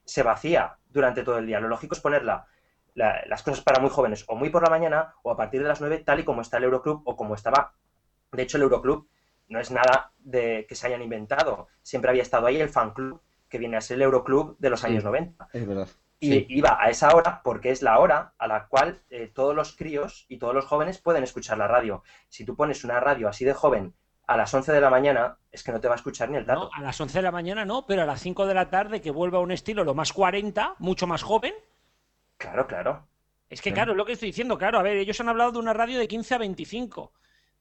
se vacía durante todo el día. Lo lógico es ponerla la- las cosas para muy jóvenes o muy por la mañana o a partir de las 9, tal y como está el Euroclub o como estaba. De hecho, el Euroclub no es nada de que se hayan inventado. Siempre había estado ahí el fan club, que viene a ser el Euroclub de los años 90. Es verdad. Y Sí. iba a esa hora porque es la hora a la cual eh, todos los críos y todos los jóvenes pueden escuchar la radio. Si tú pones una radio así de joven a las 11 de la mañana, es que no te va a escuchar ni el tato. No, a las 11 de la mañana no, pero a las 5 de la tarde que vuelva a un estilo lo más 40, mucho más joven. Claro, claro. Es que claro, es lo que estoy diciendo, claro, a ver, ellos han hablado de una radio de 15 a 25.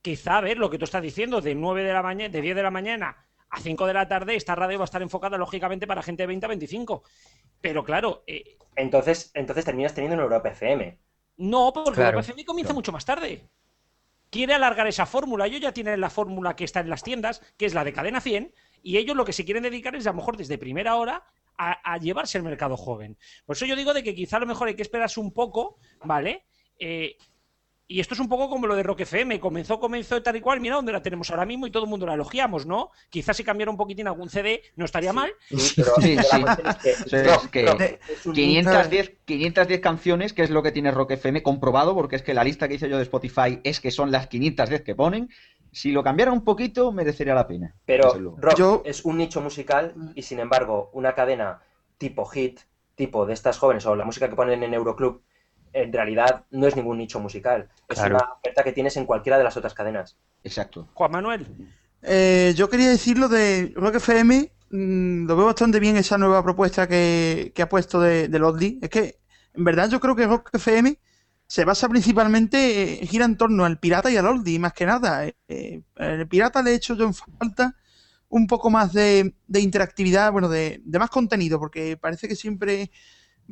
Quizá, a ver, lo que tú estás diciendo, de 9 de la mañana, de 10 de la mañana a 5 de la tarde, esta radio va a estar enfocada lógicamente para gente de 20 a 25. Pero claro, eh, Entonces, entonces terminas teniendo un Europa FM. no, porque Claro, el PCM comienza mucho más tarde. Quiere alargar esa fórmula. Ellos ya tienen la fórmula que está en las tiendas, que es la de cadena 100, y ellos lo que se quieren dedicar es a lo mejor desde primera hora a, llevarse el mercado joven. Por eso yo digo de que quizá a lo mejor hay que esperarse un poco, ¿vale? Eh, y esto es un poco como lo de Rock FM. Comenzó, comenzó tal y cual. Mira dónde la tenemos ahora mismo y todo el mundo la elogiamos, ¿no? Quizás si cambiara un poquitín algún CD no estaría mal. Sí, sí. Eso es que 510, 510 canciones, que es lo que tiene Rock FM comprobado, porque es que la lista que hice yo de Spotify es que son las 510 que ponen. Si lo cambiara un poquito, merecería la pena. Pero rock es un nicho musical y sin embargo una cadena tipo hit, tipo de estas jóvenes o la música que ponen en Euroclub, en realidad no es ningún nicho musical. Es Claro. una oferta que tienes en cualquiera de las otras cadenas. Exacto. Juan Manuel. Eh, yo quería decir lo de Rock FM, mm, lo veo bastante bien esa nueva propuesta que, que ha puesto de, de Lodley. Es que, en verdad, yo creo que Rock FM se basa principalmente, eh, gira en torno al pirata y al oldie, más que nada. Eh, eh, el pirata le he hecho yo en falta un poco más de, de interactividad, bueno, de, de más contenido, porque parece que siempre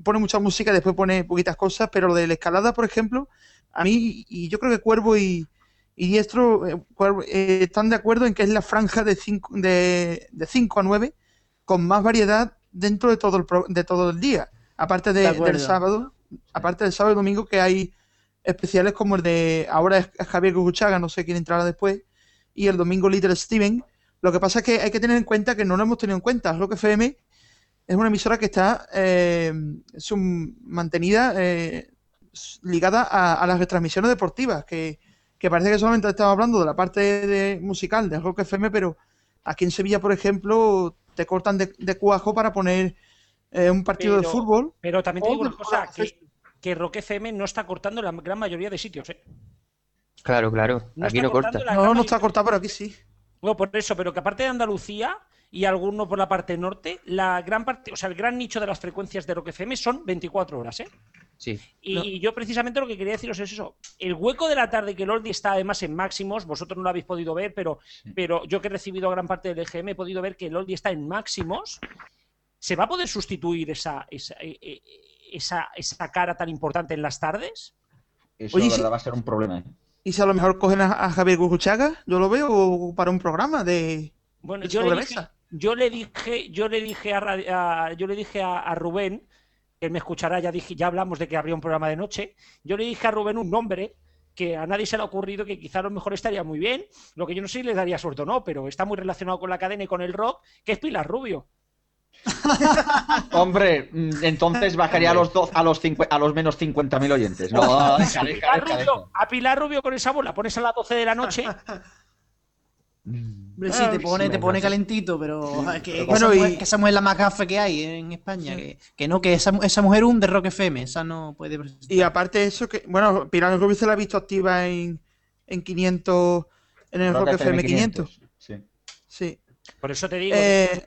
pone mucha música después pone poquitas cosas, pero lo de la escalada, por ejemplo, a mí, y yo creo que Cuervo y, y Diestro eh, eh, están de acuerdo en que es la franja de 5 de, de cinco a 9 con más variedad dentro de todo el, pro- de todo el día. Aparte de- De acuerdo. del sábado, aparte del sábado y domingo que hay especiales como el de ahora es Javier Guguchaga, no sé quién entrará después, y el domingo Little Steven. Lo que pasa es que hay que tener en cuenta que no lo hemos tenido en cuenta. Rock FM es una emisora que está eh, mantenida eh, ligada a, a las retransmisiones deportivas, que, que parece que solamente estamos hablando de la parte de, musical de Rock FM, pero aquí en Sevilla, por ejemplo, te cortan de, de cuajo para poner eh, un partido de fútbol. Pero también te digo una cosa, que, que Rock FM no está cortando la gran mayoría de sitios, ¿eh? Claro, claro. No Aquí no corta. No, no está cortado, pero aquí sí. Bueno, por eso, pero que aparte de Andalucía y alguno por la parte norte, la gran parte, o sea, el gran nicho de las frecuencias de Rock FM son 24 horas, ¿eh? Sí. Y yo precisamente lo que quería deciros es eso. El hueco de la tarde que el Oldie está además en máximos, vosotros no lo habéis podido ver, pero, pero yo que he recibido gran parte del EGM he podido ver que el Oldie está en máximos. ¿Se va a poder sustituir esa, esa, eh, eh, esa, esa cara tan importante en las tardes? Eso Oye, la verdad va a ser un problema. ¿eh? Y si a lo mejor cogen a, a Javier Guguchaga, yo lo veo para un programa de, Bueno, de yo le, dije, sobremesa. Yo le dije, yo le dije a, yo le dije a, a Rubén, que él me escuchará, ya dije, ya hablamos de que habría un programa de noche. Yo le dije a Rubén un nombre que a nadie se le ha ocurrido que quizá a lo mejor estaría muy bien. Lo que yo no sé si le daría suerte o no, pero está muy relacionado con la cadena y con el rock, que es Pilar Rubio. Hombre, mm, entonces bajaría a los, 12 a los, cincu- a los menos 50.000 oyentes. No, deja, a, deja, Pilar. Rubio, a Pilar Rubio con esa bola, pones a las 12 de la noche. Hombre, sí, te pone, te pone calentito, pero es que, Bueno, esa y- mujer, que esa mujer es la más gafe que hay en España. Que, que no, que esa, esa mujer un de Rock FM, esa no puede presentar. Y aparte de eso, que bueno, Pilar Rubio se la ha visto activa en, en 500, en el Rock, FM 500. Sí. Sí. Por eso te digo, Eh,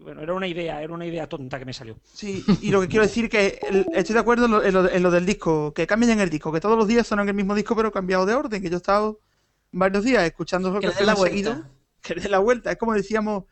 bueno, era una idea, era una idea tonta que me salió. Sí, y lo que quiero decir que el- estoy de acuerdo en lo, en lo- en lo del disco, que cambien en el disco, que todos los días suenan el mismo disco pero cambiado de orden, que yo he estado varios días escuchando Que le la vuelta. seguido, que le den la vuelta, es como decíamos,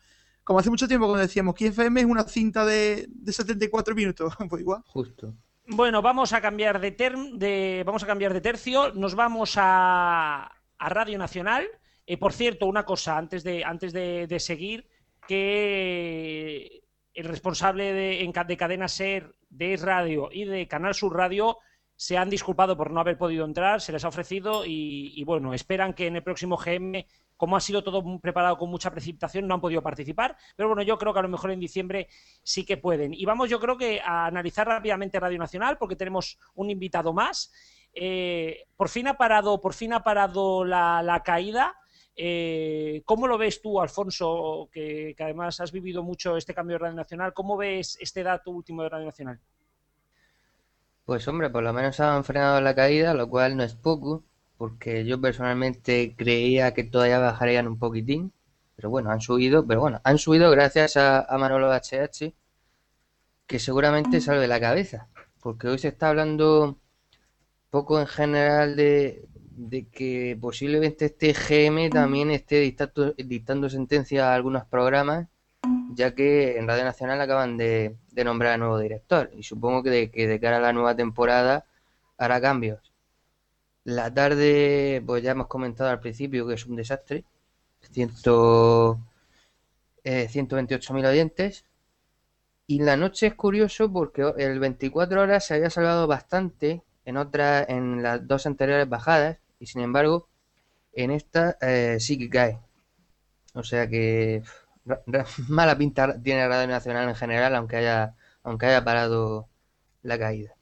como hace mucho tiempo cuando decíamos que FM es una cinta de, de 74 minutos, pues igual. Justo. Bueno, vamos a cambiar de, term, de vamos a cambiar de tercio, nos vamos a, a Radio Nacional. Eh, por cierto, una cosa antes de antes de, de seguir que el responsable de, de Cadena Ser, de Radio y de Canal Sur Radio se han disculpado por no haber podido entrar, se les ha ofrecido y, bueno, esperan que en el próximo GM como ha sido todo preparado con mucha precipitación, no han podido participar. Pero bueno, yo creo que a lo mejor en diciembre sí que pueden. Y vamos, yo creo que a analizar rápidamente Radio Nacional, porque tenemos un invitado más. Eh, por fin ha parado, por fin ha parado la, la caída. Eh, ¿Cómo lo ves tú, Alfonso, que, que además has vivido mucho este cambio de Radio Nacional? ¿Cómo ves este dato último de Radio Nacional? Pues hombre, por lo menos han frenado la caída, lo cual no es poco, porque yo personalmente creía que todavía bajarían un poquitín, pero bueno, han subido, pero bueno, han subido gracias a, a Manolo HH, que seguramente salve la cabeza, porque hoy se está hablando poco en general de, de que posiblemente este GM también esté dictando, dictando sentencia a algunos programas, ya que en Radio Nacional acaban de, de nombrar a nuevo director y supongo que de, cara a la nueva temporada hará cambios. La tarde, pues ya hemos comentado al principio que es un desastre. Eh, 128.000 oyentes. Y la noche es curioso porque el 24 horas se había salvado bastante en otra, en las dos anteriores bajadas y sin embargo en esta eh, sí que cae. O sea que mala pinta tiene Radio Nacional en general, aunque haya, aunque haya parado la caída.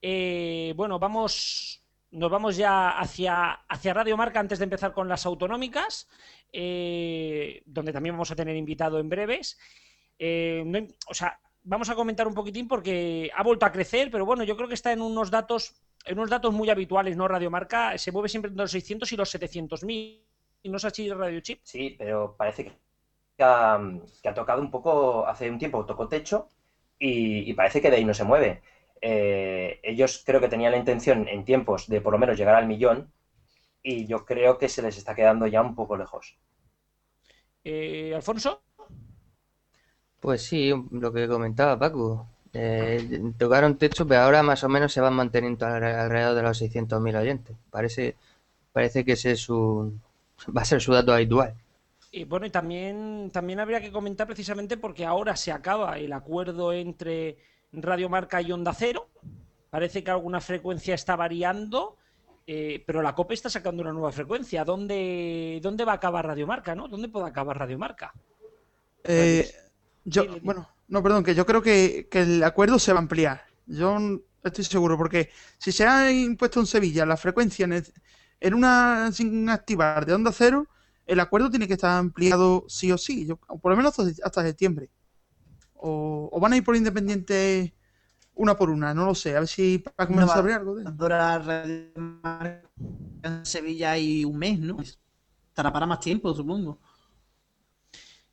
Eh, bueno, vamos, nos vamos ya hacia, hacia Radio Marca antes de empezar con las autonómicas, eh, donde también vamos a tener invitado en breves. Eh, o sea, vamos a comentar un poquitín porque ha vuelto a crecer, pero bueno, yo creo que está en unos datos, en unos datos muy habituales, ¿no? Radio Marca se mueve siempre entre los 600 y los 700 mil. ¿Y no así Radio Chip? Sí, pero parece que ha, que ha tocado un poco, hace un tiempo tocó techo y, y parece que de ahí no se mueve. Eh, ellos creo que tenían la intención en tiempos de por lo menos llegar al millón y yo creo que se les está quedando ya un poco lejos. Eh, Alfonso. Pues sí, lo que comentaba Paco. Eh, tocaron techo, pero ahora más o menos se van manteniendo alre- alrededor de los 600.000 oyentes. Parece, parece que ese es su, va a ser su dato habitual. Y bueno, y también, también habría que comentar precisamente porque ahora se acaba el acuerdo entre Radio Marca y Onda Cero. Parece que alguna frecuencia está variando, eh, pero la COPE está sacando una nueva frecuencia. ¿Dónde, dónde va a acabar Radio Marca? ¿no? ¿Dónde puede acabar Radio Marca? Eh, yo, bueno, no, perdón, que yo creo que, que el acuerdo se va a ampliar. Yo estoy seguro, porque si se ha impuesto en Sevilla la frecuencia en, el- en una sin activar de onda cero, el acuerdo tiene que estar ampliado sí o sí, yo, por lo menos hasta, hasta septiembre. O, o van a ir por independiente una por una, no lo sé. A ver si Paco me No sabe algo de Dura en Sevilla hay un mes, ¿no? Estará para más tiempo, supongo.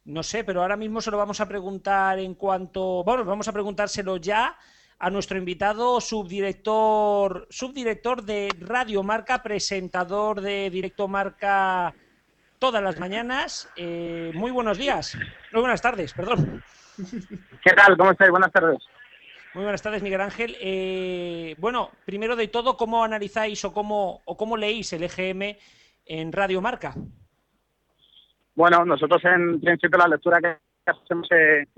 No sé, pero ahora mismo se lo vamos a preguntar en cuanto. Bueno, vamos a preguntárselo ya a nuestro invitado, subdirector, subdirector de Radio Marca, presentador de Directo Marca todas las mañanas. Eh, muy buenos días. Muy buenas tardes, perdón. ¿Qué tal? ¿Cómo estáis? Buenas tardes. Muy buenas tardes, Miguel Ángel. Eh, bueno, primero de todo, ¿cómo analizáis o cómo, o cómo leéis el EGM en Radio Marca? Bueno, nosotros en principio la lectura que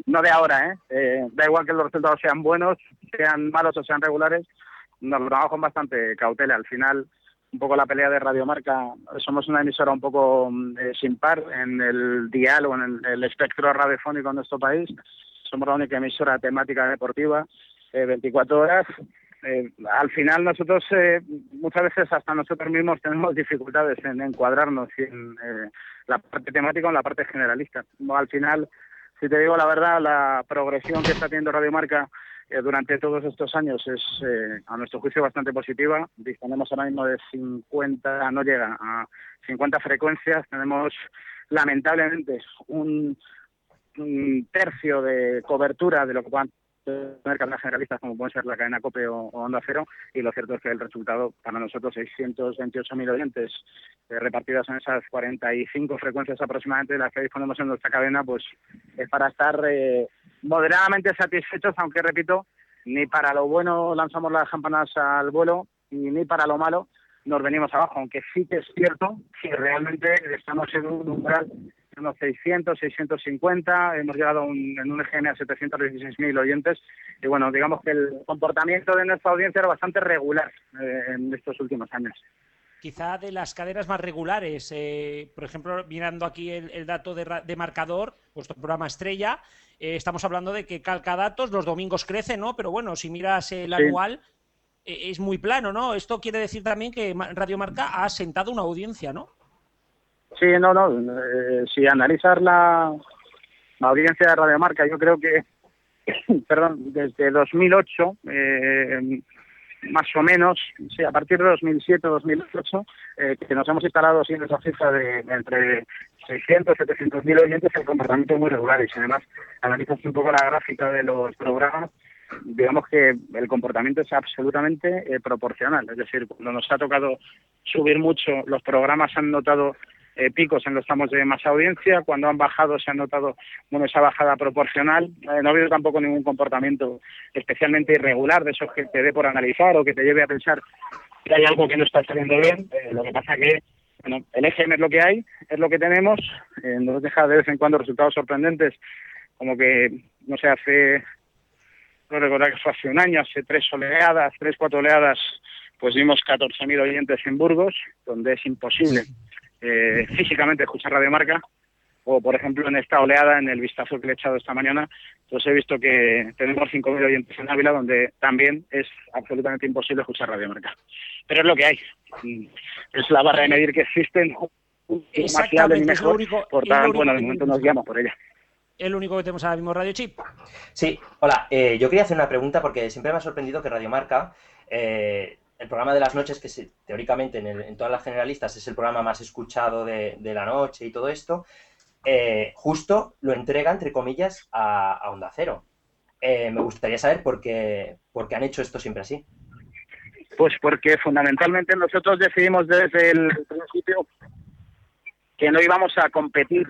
no de ahora, ¿eh? Eh, da igual que los resultados sean buenos, sean malos o sean regulares, nos lo con bastante cautela. Al final, un poco la pelea de Radio Marca, somos una emisora un poco mm, eh, sin par en el dial o en el, espectro radiofónico en nuestro país. Somos la única emisora temática deportiva, eh, 24 horas. Eh, al final nosotros eh, muchas veces hasta nosotros mismos tenemos dificultades en encuadrarnos en la parte temática o en la parte generalista. Al final, si te digo la verdad, la progresión que está teniendo Radio Marca eh, durante todos estos años es, eh, a nuestro juicio, bastante positiva. Disponemos ahora mismo de 50, no llega a 50 frecuencias. Tenemos, lamentablemente, un, un tercio de cobertura de lo que tener cadenas generalistas como pueden ser la cadena COPE o, Onda Cero y lo cierto es que el resultado para nosotros 628.000 oyentes eh, repartidas en esas 45 frecuencias aproximadamente de las que disponemos en nuestra cadena pues es para estar eh, moderadamente satisfechos aunque repito ni para lo bueno lanzamos las campanas al vuelo y ni para lo malo nos venimos abajo aunque sí que es cierto que realmente estamos en un umbral unos 600, 650, hemos llegado a un- en un EGM a 716.000 oyentes y bueno, digamos que el comportamiento de nuestra audiencia era bastante regular eh, en estos últimos años. quizá de las cadenas más regulares. Eh, por ejemplo, mirando aquí el, el dato de, de marcador, vuestro programa estrella, eh, estamos hablando de que calca datos, los domingos crece, ¿no? Pero bueno, si miras el anual, eh, es muy plano, ¿no? Esto quiere decir también que Radio Marca ha asentado una audiencia, ¿no? Sí, no, no. eh, si analizar la, audiencia de Radio Marca, yo creo que, perdón, desde 2008, eh, más o menos, sí, a partir de 2007-2008, eh, que nos hemos instalado así en esa cifra de, entre 600 700 mil oyentes, el comportamiento es muy regular. Y además analizas un poco la gráfica de los programas, digamos que el comportamiento es absolutamente eh, proporcional. Es decir, cuando nos ha tocado subir mucho, los programas han notado eh, picos en los tramos de más audiencia, cuando han bajado se ha notado bueno, esa bajada proporcional. Eh, no ha habido tampoco ningún comportamiento especialmente irregular de esos que te dé por analizar o que te lleve a pensar que hay algo que no está saliendo bien. Eh, lo que pasa que bueno, el EGM es lo que hay, es lo que tenemos, nos deja de vez en cuando resultados sorprendentes, como que, no sé, hace, no recordar que fue hace un año, hace tres oleadas, tres, cuatro oleadas, pues vimos 14.000 oyentes en Burgos, donde es imposible eh, físicamente escuchar Radio Marca, o por ejemplo en esta oleada, en el vistazo que le he echado esta mañana, pues he visto que tenemos 5.000 oyentes en Ávila, donde también es absolutamente imposible escuchar Radio Marca. Pero es lo que hay. Mm, Es la barra de medir que existe, no más fiable ni mejor. único- por único bueno, de momento nos guiamos por ella. El único que tenemos ahora mismo Radio Chip. Sí, hola. eh, yo quería hacer una pregunta porque siempre me ha sorprendido que Radio Marca, eh, el programa de las noches, que se- teóricamente en, todas las generalistas es el programa más escuchado de, la noche y todo esto, eh, justo lo entrega, entre comillas, a, Onda Cero. Eh, me gustaría saber por qué, por qué han hecho esto siempre así. Pues porque fundamentalmente nosotros decidimos desde el principio que no íbamos a competir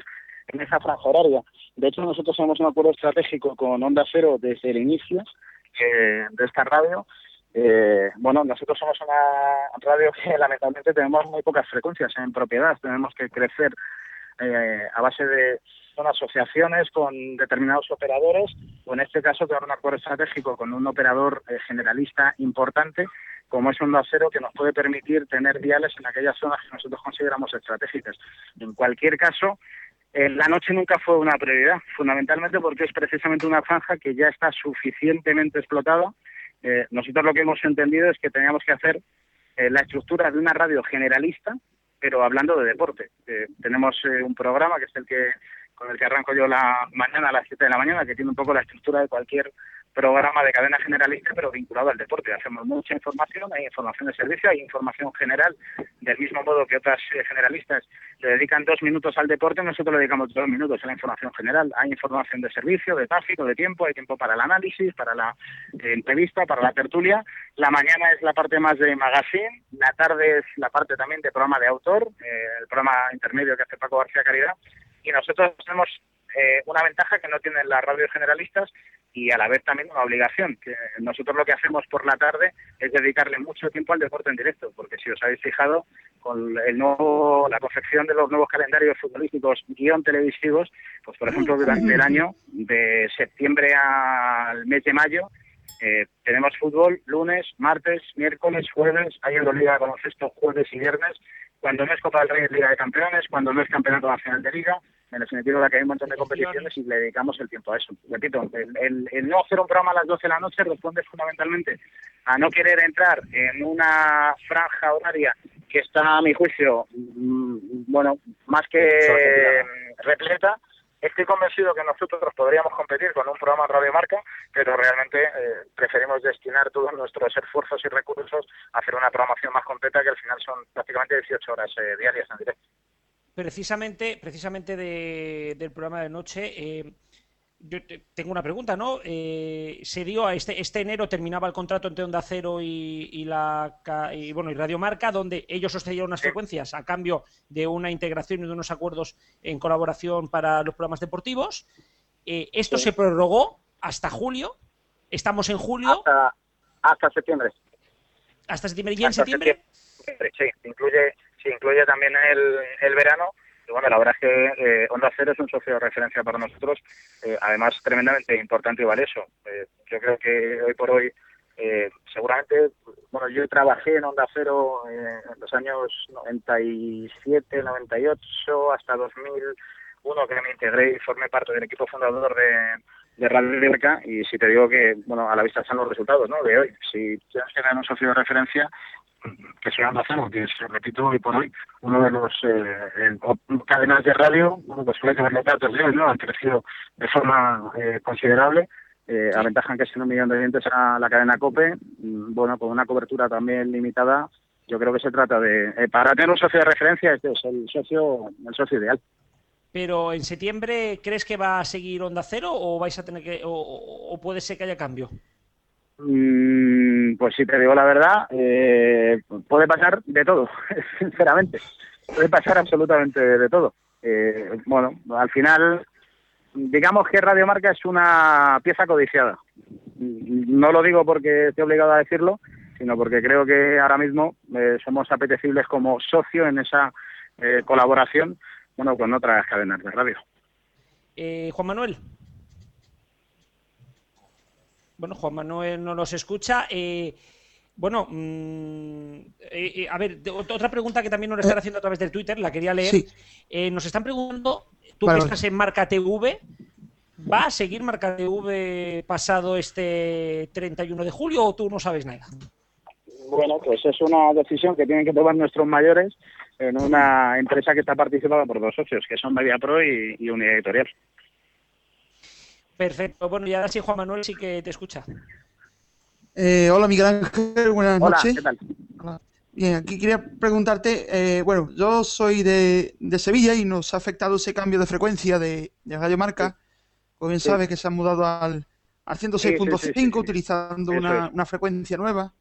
en esa franja horaria. De hecho, nosotros tenemos un acuerdo estratégico con Onda Cero desde el inicio eh, de esta radio. Eh, bueno, nosotros somos una radio que lamentablemente tenemos muy pocas frecuencias en propiedad. Tenemos que crecer eh, a base de son asociaciones con determinados operadores, o en este caso tener un acuerdo estratégico con un operador eh, generalista importante, como es un Cero, que nos puede permitir tener viales en aquellas zonas que nosotros consideramos estratégicas. En cualquier caso, eh, la noche nunca fue una prioridad, fundamentalmente porque es precisamente una franja que ya está suficientemente explotada. Eh, nosotros lo que hemos entendido es que teníamos que hacer eh, la estructura de una radio generalista, pero hablando de deporte. Eh, tenemos eh, un programa que es el que con el que arranco yo la mañana a las 7 de la mañana, que tiene un poco la estructura de cualquier programa de cadena generalista, pero vinculado al deporte. Hacemos mucha información, hay información de servicio, hay información general, del mismo modo que otras eh, generalistas le dedican dos minutos al deporte, nosotros le dedicamos dos minutos a la información general. Hay información de servicio, de tráfico, de tiempo, hay tiempo para el análisis, para la eh, entrevista, para la tertulia. La mañana es la parte más de magazine, la tarde es la parte también de programa de autor, eh, el programa intermedio que hace Paco García Caridad, y nosotros tenemos eh, una ventaja que no tienen las radios generalistas y a la vez también una obligación, que nosotros lo que hacemos por la tarde es dedicarle mucho tiempo al deporte en directo, porque si os habéis fijado, con el nuevo, la confección de los nuevos calendarios futbolísticos guion televisivos, pues por ejemplo durante el año, de septiembre al mes de mayo, eh, tenemos fútbol lunes, martes, miércoles, jueves, hay Euroliga de baloncesto jueves y viernes, cuando no es Copa del Rey es Liga de Campeones, cuando no es Campeonato Nacional de Liga, en definitiva que hay un montón de competiciones y le dedicamos el tiempo a eso. Repito, el, el- el no hacer un programa a las 12 de la noche responde fundamentalmente a no querer entrar en una franja horaria que está, a mi juicio, mm, bueno, más que repleta. Estoy convencido que nosotros podríamos competir con un programa Radio Marca, pero realmente eh, preferimos destinar todos nuestros esfuerzos y recursos a hacer una programación más completa que al final son prácticamente 18 horas eh, diarias en directo. Precisamente, precisamente de- del programa de noche, eh, yo te- tengo una pregunta, ¿no? Eh, se dio a este, este enero terminaba el contrato entre Onda Cero y, y la y, bueno y Radio Marca, donde ellos sostenieron unas frecuencias a cambio de una integración y de unos acuerdos en colaboración para los programas deportivos. Eh, esto se prorrogó hasta julio. Estamos en julio. Hasta, hasta septiembre. Hasta septiembre. ¿Y en septiembre? septiembre, Sí, incluye, sí, incluye también el, el verano. Y bueno, la verdad es que eh, Onda Cero es un socio de referencia para nosotros, eh, además tremendamente importante y valioso. Eh, yo creo que hoy por hoy eh, seguramente, bueno, yo trabajé en Onda Cero en los años 97, 98 hasta 2001 que me integré y formé parte del equipo fundador de, de Radio Liberca y si te digo que, bueno, a la vista están los resultados, ¿no? De hoy. Si tienes que tener un socio de referencia, que soy Onda Cero, que es, repito, hoy por hoy, uno de los eh, eh, cadenas de radio, bueno, pues suele tener los datos de hoy, ¿no? Han crecido de forma eh, considerable. Eh, aventajan casi un millón de oyentes a la cadena COPE, mm, bueno, con una cobertura también limitada. Yo creo que se trata de, eh, para tener un socio de referencia, este es el socio, el socio ideal. Pero en septiembre, ¿crees que va a seguir Onda Cero o vais a tener que o, o- o puede ser que haya cambio? Mm, pues si te digo la verdad, eh, puede pasar de todo, sinceramente. Puede pasar absolutamente de todo. Eh, bueno, al final, digamos que Radio Marca es una pieza codiciada. No lo digo porque estoy obligado a decirlo, sino porque creo que ahora mismo eh, somos apetecibles como socio en esa colaboración, bueno, con otras cadenas de radio. Juan Manuel. Bueno, Juan Manuel no nos escucha. Eh, bueno, mm, eh, eh, a ver, otra pregunta que también nos están haciendo a través del Twitter, la quería leer. Sí. Eh, nos están preguntando, tú Vale, que vale. estás en Marca TV, ¿va a seguir Marca TV pasado este 31 de julio o tú no sabes nada? Bueno, pues es una decisión que tienen que tomar nuestros mayores en una empresa que está participada por dos socios, que son MediaPro y, y Unidad Editorial. Perfecto. Bueno, y ahora sí, Juan Manuel sí que te escucha. Eh, hola Miguel Ángel, buenas Hola, noches. ¿qué tal? Bien, aquí quería preguntarte, eh, bueno, yo soy de, de Sevilla y nos ha afectado ese cambio de frecuencia de, de Radio Marca. Como bien Sí. sabes que se han mudado al, al 106.5 Sí, sí, sí, sí, sí. utilizando una, una frecuencia nueva.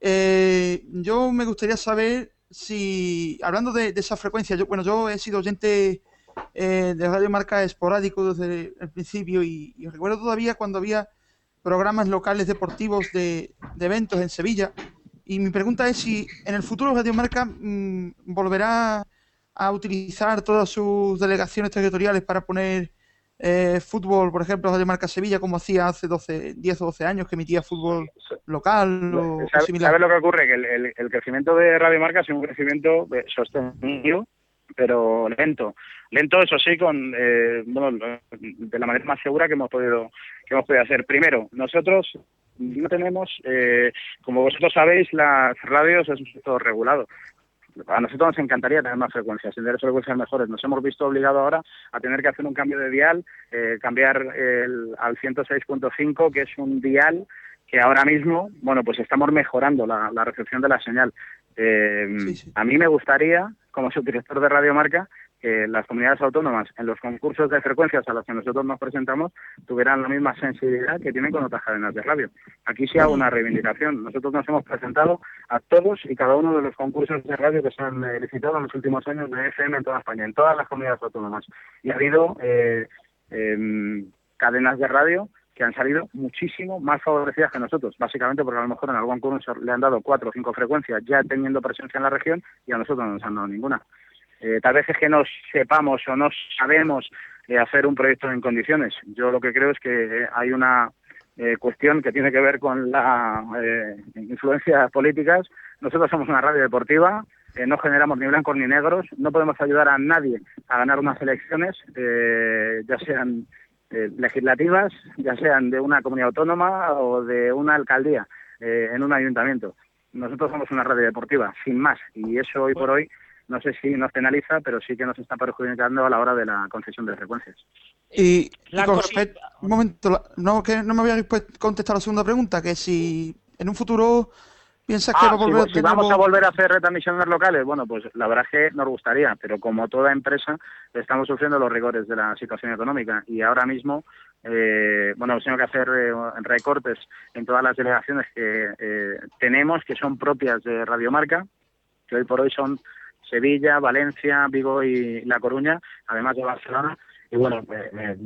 Eh, yo me gustaría saber si, hablando de, de esa frecuencia, yo, bueno, yo he sido oyente eh, de Radio Marca esporádico desde el principio y, y recuerdo todavía cuando había programas locales deportivos de, de eventos en Sevilla. Y mi pregunta es si en el futuro Radio Marca mm, volverá a utilizar todas sus delegaciones territoriales para poner eh, fútbol, por ejemplo, Radio Marca Sevilla, como hacía hace 12, 10 o 12 años, que emitía fútbol local o ¿Sabes similar. lo que ocurre? Que el, el- el crecimiento de Radio Marca es un crecimiento eh, sostenido, pero lento. Lento, eso sí, con eh, bueno, de la manera más segura que hemos podido que hemos podido hacer. Primero, nosotros no tenemos, eh, como vosotros sabéis, las radios es un sector regulado. A nosotros nos encantaría tener más frecuencias, tener frecuencias mejores. Nos hemos visto obligados ahora a tener que hacer un cambio de dial, eh, cambiar el, al 106.5, que es un dial que ahora mismo, bueno, pues estamos mejorando la, la recepción de la señal. Eh, A mí me gustaría, como subdirector de Radio Marca, que las comunidades autónomas en los concursos de frecuencias a los que nosotros nos presentamos tuvieran la misma sensibilidad que tienen con otras cadenas de radio. Aquí sí hago una reivindicación. Nosotros nos hemos presentado a todos y cada uno de los concursos de radio que se han eh, licitado en los últimos años de FM en toda España, en todas las comunidades autónomas. Y ha habido eh, em, cadenas de radio que han salido muchísimo más favorecidas que nosotros, básicamente porque a lo mejor en algún concurso le han dado cuatro o cinco frecuencias ya teniendo presencia en la región y a nosotros no nos han dado ninguna. Eh, tal vez es que no sepamos o no sabemos eh, hacer un proyecto en condiciones. Yo lo que creo es que hay una eh, cuestión que tiene que ver con la eh, influencias políticas. Nosotros somos una radio deportiva, eh, no generamos ni blancos ni negros, no podemos ayudar a nadie a ganar unas elecciones, eh, ya sean eh, legislativas, ya sean de una comunidad autónoma o de una alcaldía eh, en un ayuntamiento. Nosotros somos una radio deportiva, sin más, y eso hoy por hoy no sé si nos penaliza, pero sí que nos está perjudicando a la hora de la concesión de frecuencias. Y, y La con respecto, un momento, la- no, que no me había pues, contestado la segunda pregunta, que si en un futuro piensas que Ah, si, vamos a volver a hacer retransmisiones locales, bueno, pues la verdad es que nos gustaría, pero como toda empresa estamos sufriendo los rigores de la situación económica y ahora mismo, eh, bueno, hemos tenido que hacer eh, recortes en todas las delegaciones que eh, tenemos, que son propias de Radiomarca, que hoy por hoy son Sevilla, Valencia, Vigo y La Coruña, además de Barcelona. Y bueno, eh, eh,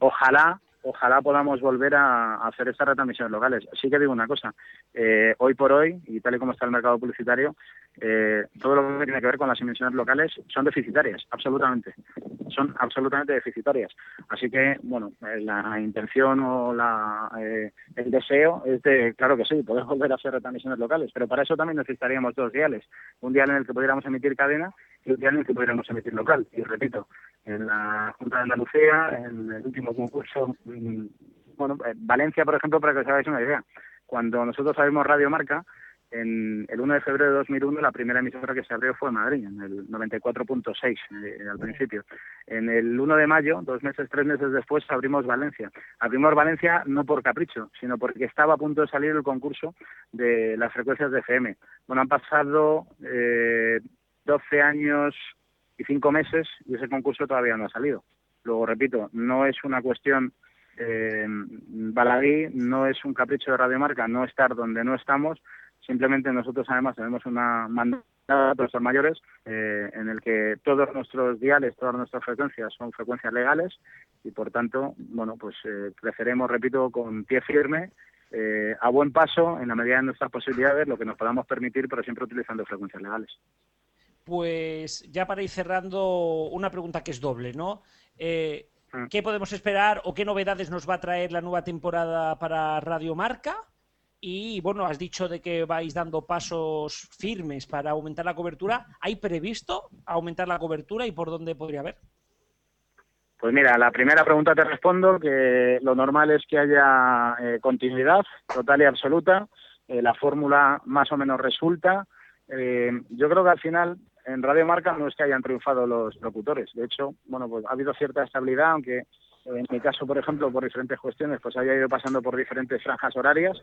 ojalá, ojalá podamos volver a, hacer estas retransmisiones locales. Sí que digo una cosa, eh, hoy por hoy, y tal y como está el mercado publicitario, eh, todo lo que tiene que ver con las emisiones locales son deficitarias, absolutamente. son absolutamente deficitarias. Así que, bueno, eh, la intención o la, eh, el deseo es de, claro que sí, poder volver a hacer retransmisiones locales, pero para eso también necesitaríamos dos diales. Un dial en el que pudiéramos emitir cadena que pudiéramos emitir local. Y repito, en la Junta de Andalucía, en el último concurso, mm, bueno, eh, Valencia, por ejemplo, para que os hagáis una idea, cuando nosotros abrimos Radio Marca, en el 1 de febrero de 2001 la primera emisora que se abrió fue en Madrid, en el 94.6 eh, al principio. En el 1 de mayo, dos meses, tres meses después, abrimos Valencia. Abrimos Valencia no por capricho, sino porque estaba a punto de salir el concurso de las frecuencias de FM. Bueno, han pasado eh, 12 años y 5 meses y ese concurso todavía no ha salido. Luego, repito, no es una cuestión eh, baladí, no es un capricho de Radiomarca no estar donde no estamos, simplemente nosotros además tenemos una mandada a nuestros mayores eh, en el que todos nuestros diales, todas nuestras frecuencias son frecuencias legales y por tanto, bueno, pues eh, creceremos, repito, con pie firme, a buen paso, en la medida de nuestras posibilidades, lo que nos podamos permitir, pero siempre utilizando frecuencias legales. Pues ya para ir cerrando, una pregunta que es doble, ¿no? Eh, ¿Qué podemos esperar o qué novedades nos va a traer la nueva temporada para Radio Marca? Y bueno, has dicho de que vais dando pasos firmes para aumentar la cobertura. ¿Hay previsto aumentar la cobertura y por dónde podría haber? Pues mira, la primera pregunta te respondo que lo normal es que haya eh, continuidad total y absoluta. Eh, la fórmula más o menos resulta. Eh, yo creo que al final en Radio Marca no es que hayan triunfado los locutores. De hecho, bueno, pues ha habido cierta estabilidad, aunque en mi caso, por ejemplo, por diferentes cuestiones, pues haya ido pasando por diferentes franjas horarias,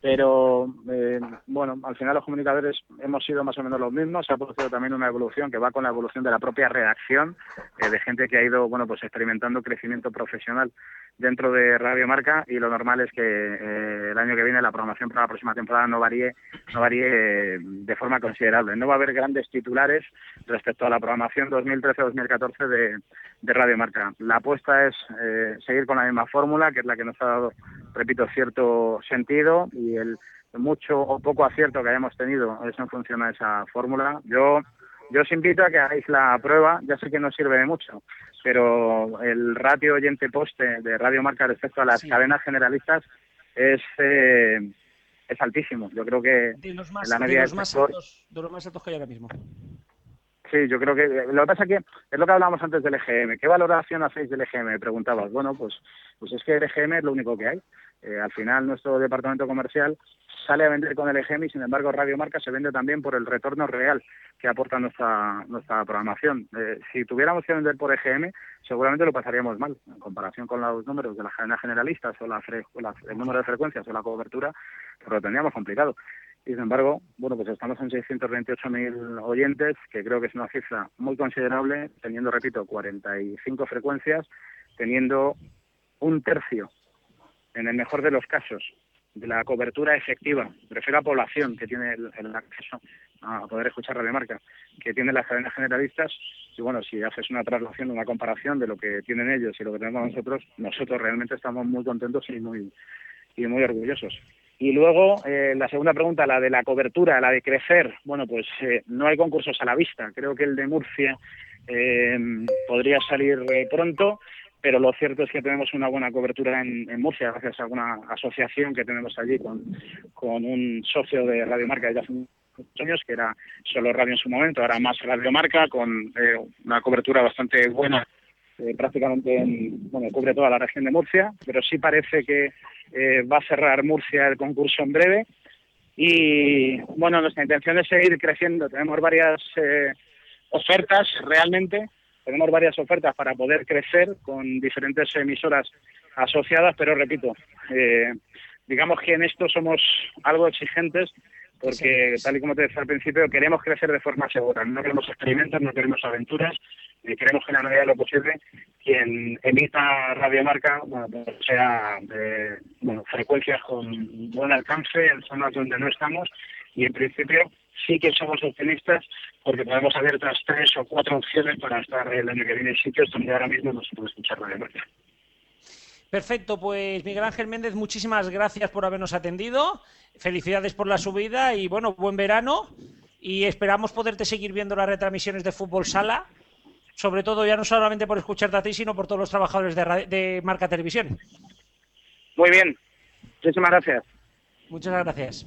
pero eh, bueno, al final los comunicadores hemos sido más o menos los mismos, se ha producido también una evolución que va con la evolución de la propia redacción, eh, de gente que ha ido, bueno, pues experimentando crecimiento profesional dentro de Radio Marca y lo normal es que eh, el año que viene la programación para la próxima temporada no varíe, no varíe de forma considerable. No va a haber grandes titulares respecto a la programación 2013-2014 de, de Radio Marca. La apuesta es eh, seguir con la misma fórmula, que es la que nos ha dado, repito, cierto sentido y el mucho o poco acierto que hayamos tenido es en función a esa fórmula. Yo yo os invito a que hagáis la prueba, ya sé que no sirve de mucho, pero el ratio oyente poste de Radio Marca respecto a las cadenas generalistas es eh, es altísimo. Yo creo que De los más, en la de media los del más sector- altos, de los más altos que hay ahora mismo. Sí, yo creo que lo que pasa es que es lo que hablábamos antes del EGM. ¿Qué valoración hacéis del EGM? Preguntabas. Bueno, pues, pues es que el EGM es lo único que hay. Eh, al final nuestro departamento comercial sale a vender con el EGM y sin embargo Radio Marca se vende también por el retorno real que aporta nuestra nuestra programación. Eh, si tuviéramos que vender por EGM seguramente lo pasaríamos mal en comparación con los números de las cadenas generalistas o la fre- el número de frecuencias o la cobertura, pues lo tendríamos complicado. Y sin embargo, bueno, pues estamos en 628.000 oyentes, que creo que es una cifra muy considerable, teniendo, repito, 45 frecuencias, teniendo un tercio, en el mejor de los casos, de la cobertura efectiva, prefiero a población que tiene el, el acceso a poder escuchar Radio Marca, que tienen las cadenas generalistas, y bueno, si haces una traslación, una comparación de lo que tienen ellos y lo que tenemos nosotros, nosotros realmente estamos muy contentos y muy, y muy orgullosos. Y luego, eh, la segunda pregunta, la de la cobertura, la de crecer. Bueno, pues eh, no hay concursos a la vista. Creo que el de Murcia eh, podría salir eh, pronto, pero lo cierto es que tenemos una buena cobertura en, en Murcia, gracias a una asociación que tenemos allí con, con un socio de Radio Marca muchos años, que era solo radio en su momento, ahora más Radio Marca, con eh, una cobertura bastante buena eh, prácticamente en- bueno, cubre toda la región de Murcia, pero sí parece que eh, va a cerrar Murcia el concurso en breve. Y bueno, nuestra intención es seguir creciendo. Tenemos varias eh, ofertas realmente, tenemos varias ofertas para poder crecer con diferentes emisoras asociadas, pero repito, digamos que en esto somos algo exigentes porque tal y como te decía al principio, queremos crecer de forma segura, no queremos experimentos, no queremos aventuras, y queremos que en la medida de lo posible quien emita radiomarca bueno, pues sea de bueno, frecuencias con buen alcance en zonas donde no estamos y en principio sí que somos optimistas porque tenemos abiertas tres o cuatro opciones para estar el año que viene en sitios donde ahora mismo no se puede escuchar radiomarca. Perfecto, pues Miguel Ángel Méndez, muchísimas gracias por habernos atendido. Felicidades por la subida y bueno, buen verano. Y esperamos poderte seguir viendo las retransmisiones de Fútbol Sala sobre todo ya no solamente por escucharte a ti, sino por todos los trabajadores de, Marca Televisión. Muy bien. Muchísimas gracias. Muchas gracias.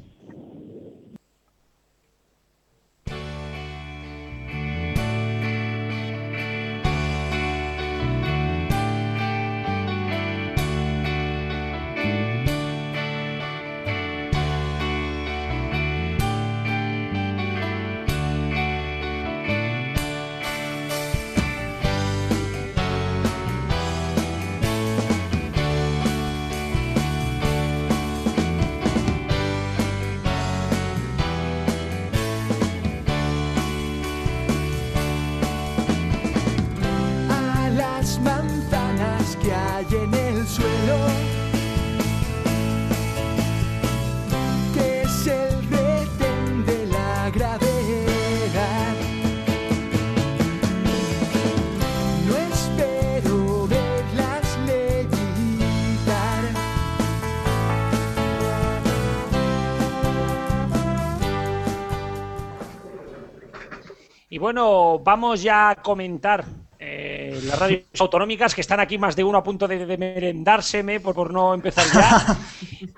Y bueno, vamos ya a comentar eh, las radios autonómicas que están aquí más de uno a punto de, de merendárseme por, por no empezar ya.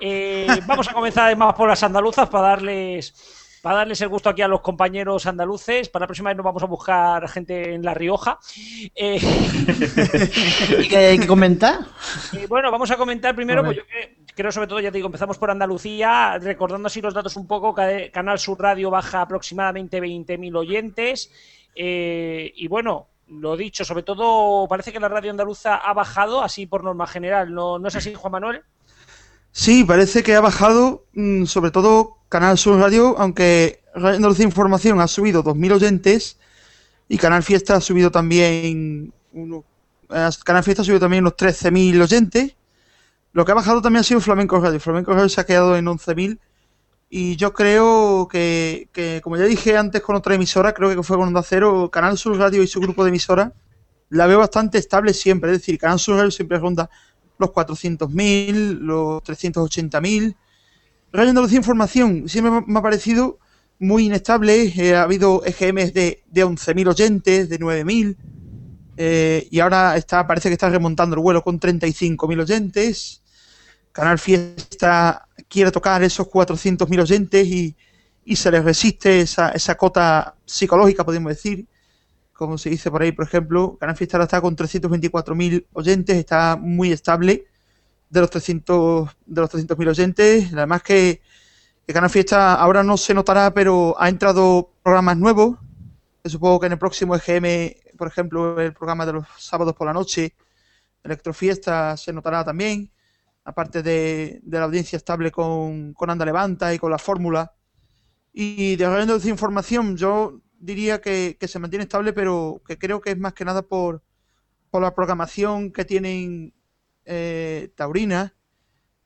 Eh, vamos a comenzar además por las andaluzas para darles para darles el gusto aquí a los compañeros andaluces. Para la próxima vez nos vamos a buscar gente en La Rioja. Eh, ¿Y qué hay que comentar? Eh, bueno, vamos a comentar primero, A pues yo que- creo sobre todo, ya te digo, empezamos por Andalucía, recordando así los datos un poco, Canal Sur Radio baja aproximadamente 20.000 oyentes, eh, y bueno, lo dicho, sobre todo parece que la radio andaluza ha bajado, así por norma general, ¿no, no es así, Juan Manuel? Sí, parece que ha bajado, mm, sobre todo Canal Sur Radio, aunque Radio Andalucía Información ha subido 2.000 oyentes y Canal Fiesta ha subido también uno- eh, Canal Fiesta ha subido también unos 13.000 oyentes. Lo que ha bajado también ha sido Flamenco Radio. Flamenco Radio se ha quedado en 11.000 y yo creo que, como ya dije antes con otra emisora, creo que fue con Onda Cero, Canal Sur Radio y su grupo de emisoras, la veo bastante estable siempre. Es decir, Canal Sur Radio siempre ronda los 400.000, los 380.000. Radio Andalucía Información siempre me- me ha parecido muy inestable. eh, ha habido EGMs de, de 11.000 oyentes, de 9.000. eh, y ahora está, parece que está remontando el vuelo con 35.000 oyentes. Canal Fiesta quiere tocar esos 400.000 oyentes y, y se les resiste esa, esa cota psicológica, podemos decir como se dice por ahí, por ejemplo, Canal Fiesta ahora está con 324.000 oyentes, está muy estable de los 300 de los 300.000 oyentes. Además que, Canal Fiesta ahora no se notará, pero ha entrado programas nuevos. supongo que en el próximo EGM, por ejemplo, el programa de los sábados por la noche, Electrofiesta, se notará también. Aparte de, de la audiencia estable con, con Anda Levanta y con la fórmula. Y de Andalucía Información, yo diría que, que se mantiene estable, pero que creo que es más que nada por, por la programación que tienen eh, Taurina,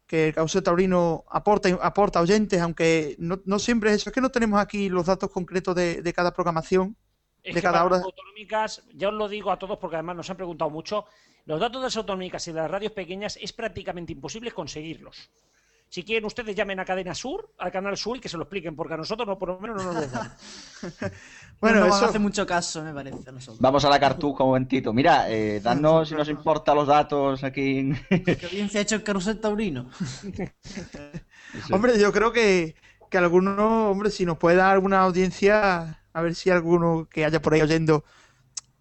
que el Cauce Taurino aporta, aporta oyentes, aunque no, no siempre es eso. Es que no tenemos aquí los datos concretos de, de cada programación, Es de que cada para hora. las autonómicas, ya os lo digo a todos porque además nos han preguntado mucho, los datos de las autonómicas y de las radios pequeñas es prácticamente imposible conseguirlos. Si quieren ustedes llamen a Cadena Sur, al Canal Sur y que se lo expliquen, porque a nosotros no, por lo menos no nos lo dan. Bueno, no eso- hace mucho caso, me parece, a nosotros. Vamos a la cartuja un momentito. Mira, eh, danos si nos importa los datos aquí. en- Qué bien se ha hecho el carrusel taurino. Hombre, yo creo que, que alguno, hombre, si nos puede dar alguna audiencia, a ver si alguno que haya por ahí oyendo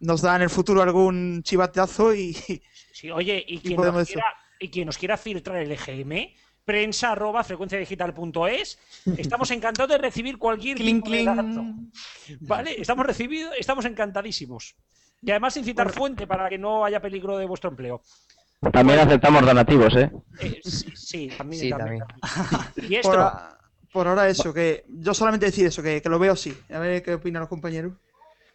nos da en el futuro algún chivatazo y, Sí, oye, y quien, nos quiera, y quien nos quiera filtrar el EGM, prensa arroba frecuenciadigital.es. Estamos encantados de recibir cualquier Clink, tipo de clink. dato. Vale, estamos recibidos, estamos encantadísimos. Y además sin citar fuente para que no haya peligro de vuestro empleo. También aceptamos donativos, ¿eh? Eh, sí, sí, también. Sí, también. Y por, esto, a- por ahora eso, que yo solamente decir eso, que, que lo veo así. A ver qué opinan los compañeros.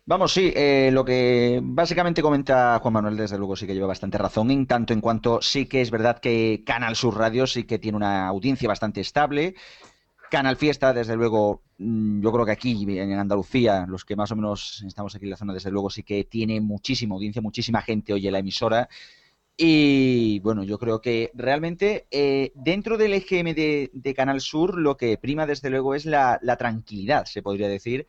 Vamos, sí, eh, lo que básicamente comenta Juan Manuel, desde luego sí que lleva bastante razón, en tanto en cuanto sí que es verdad que Canal Sur Radio sí que tiene una audiencia bastante estable. Canal Fiesta, desde luego, mm, yo creo que aquí en Andalucía, los que más o menos estamos aquí en la zona, desde luego sí que tiene muchísima audiencia, muchísima gente oye la emisora. Y bueno, yo creo que realmente eh, dentro del EGM de, Canal Sur lo que prima desde luego es la tranquilidad, se podría decir,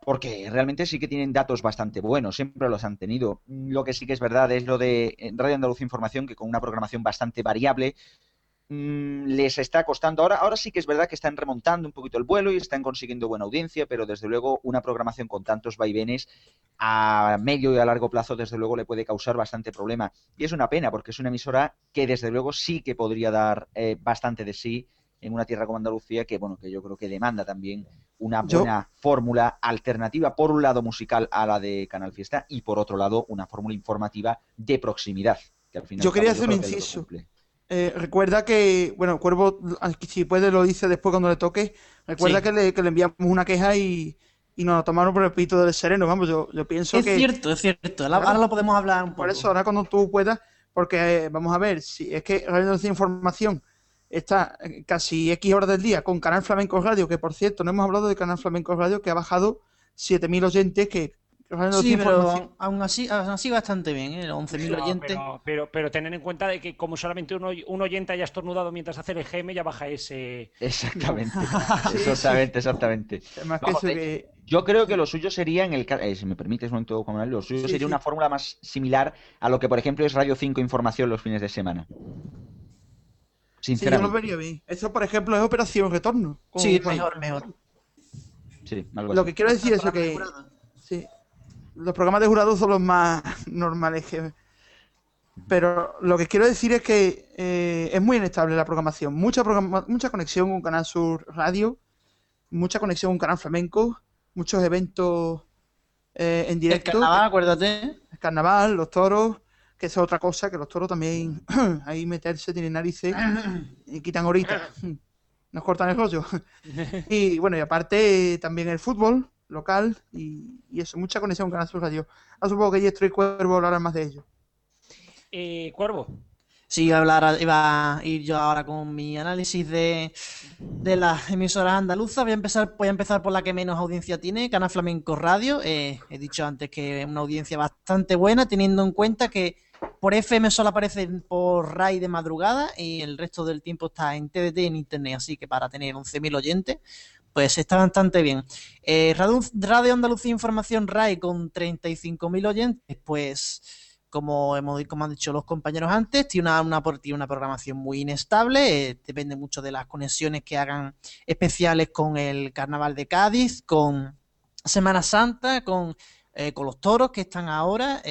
porque realmente sí que tienen datos bastante buenos, siempre los han tenido. Lo que sí que es verdad es lo de eh, Radio Andalucía Información, que con una programación bastante variable, mm, les está costando. Ahora, ahora sí que es verdad que están remontando un poquito el vuelo y están consiguiendo buena audiencia, pero desde luego una programación con tantos vaivenes a medio y a largo plazo, desde luego, le puede causar bastante problema. Y es una pena, porque es una emisora que desde luego sí que podría dar eh, bastante de sí en una tierra como Andalucía, que bueno, que yo creo que demanda también una Yo- buena fórmula alternativa, por un lado musical a la de Canal Fiesta, y por otro lado una fórmula informativa de proximidad. Que al final Yo quería hacer un inciso. Eh, recuerda que, bueno, Cuervo, aquí si puede lo dice después cuando le toque. Recuerda Sí. que, le, que le enviamos una queja y, y nos la tomaron por el pito del sereno. Vamos, yo, yo pienso Es que. cierto, es cierto. Ahora- ahora lo podemos hablar un poco. Por eso, ahora cuando tú puedas, porque eh, vamos a ver, si es que Radio Andalucía Información está casi X horas del día con Canal Flamenco Radio, que por cierto, no hemos hablado de Canal Flamenco Radio, que ha bajado 7.000 oyentes, que Sí, pero aún así, aún así bastante bien, ¿eh? 11.000 No, oyentes. Pero, pero, pero tener en cuenta de que como solamente un, un oyente haya estornudado mientras hace el EGM, ya baja ese... Exactamente, exactamente, exactamente. Además Vamos, eh, que- Yo creo que lo suyo sería, en el eh, si me permites un momento, Manuel, lo suyo Sí, sería sí. una fórmula más similar a lo que, por ejemplo, es Radio 5 Información los fines de semana. Sí, yo lo Sinceramente. vería bien. Eso, por ejemplo, es Operación Retorno. con- Sí, mejor, mejor. Sí, algo Lo así. que quiero decir es que sí, los programas de jurado son los más normales que pero lo que quiero decir es que eh, es muy inestable la programación. Mucha programa- mucha conexión con Canal Sur Radio, mucha conexión con Canal Flamenco, muchos eventos eh, en directo. carnaval, acuérdate. El carnaval, los toros, que es otra cosa, que los toros también ahí meterse, tienen narices y quitan ahorita. Nos cortan el rollo. Y bueno, y aparte también el fútbol local y, y eso, mucha conexión con Canal Sur Radio. Ahora supongo que Yestro y Cuervo hablarán más de ello. Eh, Cuervo. Sí, iba a hablar, iba a ir yo ahora con mi análisis de, de las emisoras andaluzas. Voy a empezar, voy a empezar por la que menos audiencia tiene, Canal Flamenco Radio. Eh, he dicho antes que es una audiencia bastante buena, teniendo en cuenta que por FM solo aparecen por RAI de madrugada y el resto del tiempo está en TDT en Internet. Así que para tener 11.000 oyentes, pues está bastante bien. Eh, Radio, Andalucía Información RAI con 35.000 oyentes, pues como hemos dicho los compañeros antes, tiene una, programación muy inestable, eh, depende mucho de las conexiones que hagan especiales con el Carnaval de Cádiz, con Semana Santa, con, eh, los toros que están ahora,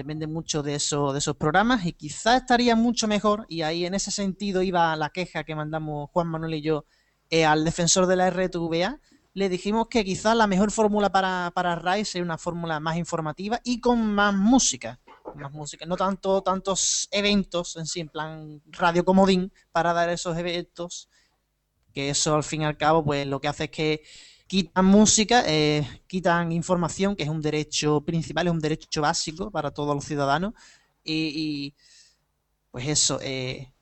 depende mucho de, eso, de esos programas y quizás estaría mucho mejor, y ahí en ese sentido iba la queja que mandamos Juan Manuel y yo eh, al defensor de la RTVA, le dijimos que quizás la mejor fórmula para, para RAI sería una fórmula más informativa y con más música. Más música, no tanto tantos eventos en sí, en plan radio comodín para dar esos eventos, que eso al fin y al cabo, pues lo que hace es que quitan música, eh, quitan información, que es un derecho principal, es un derecho básico para todos los ciudadanos, y, y, pues eso, eh,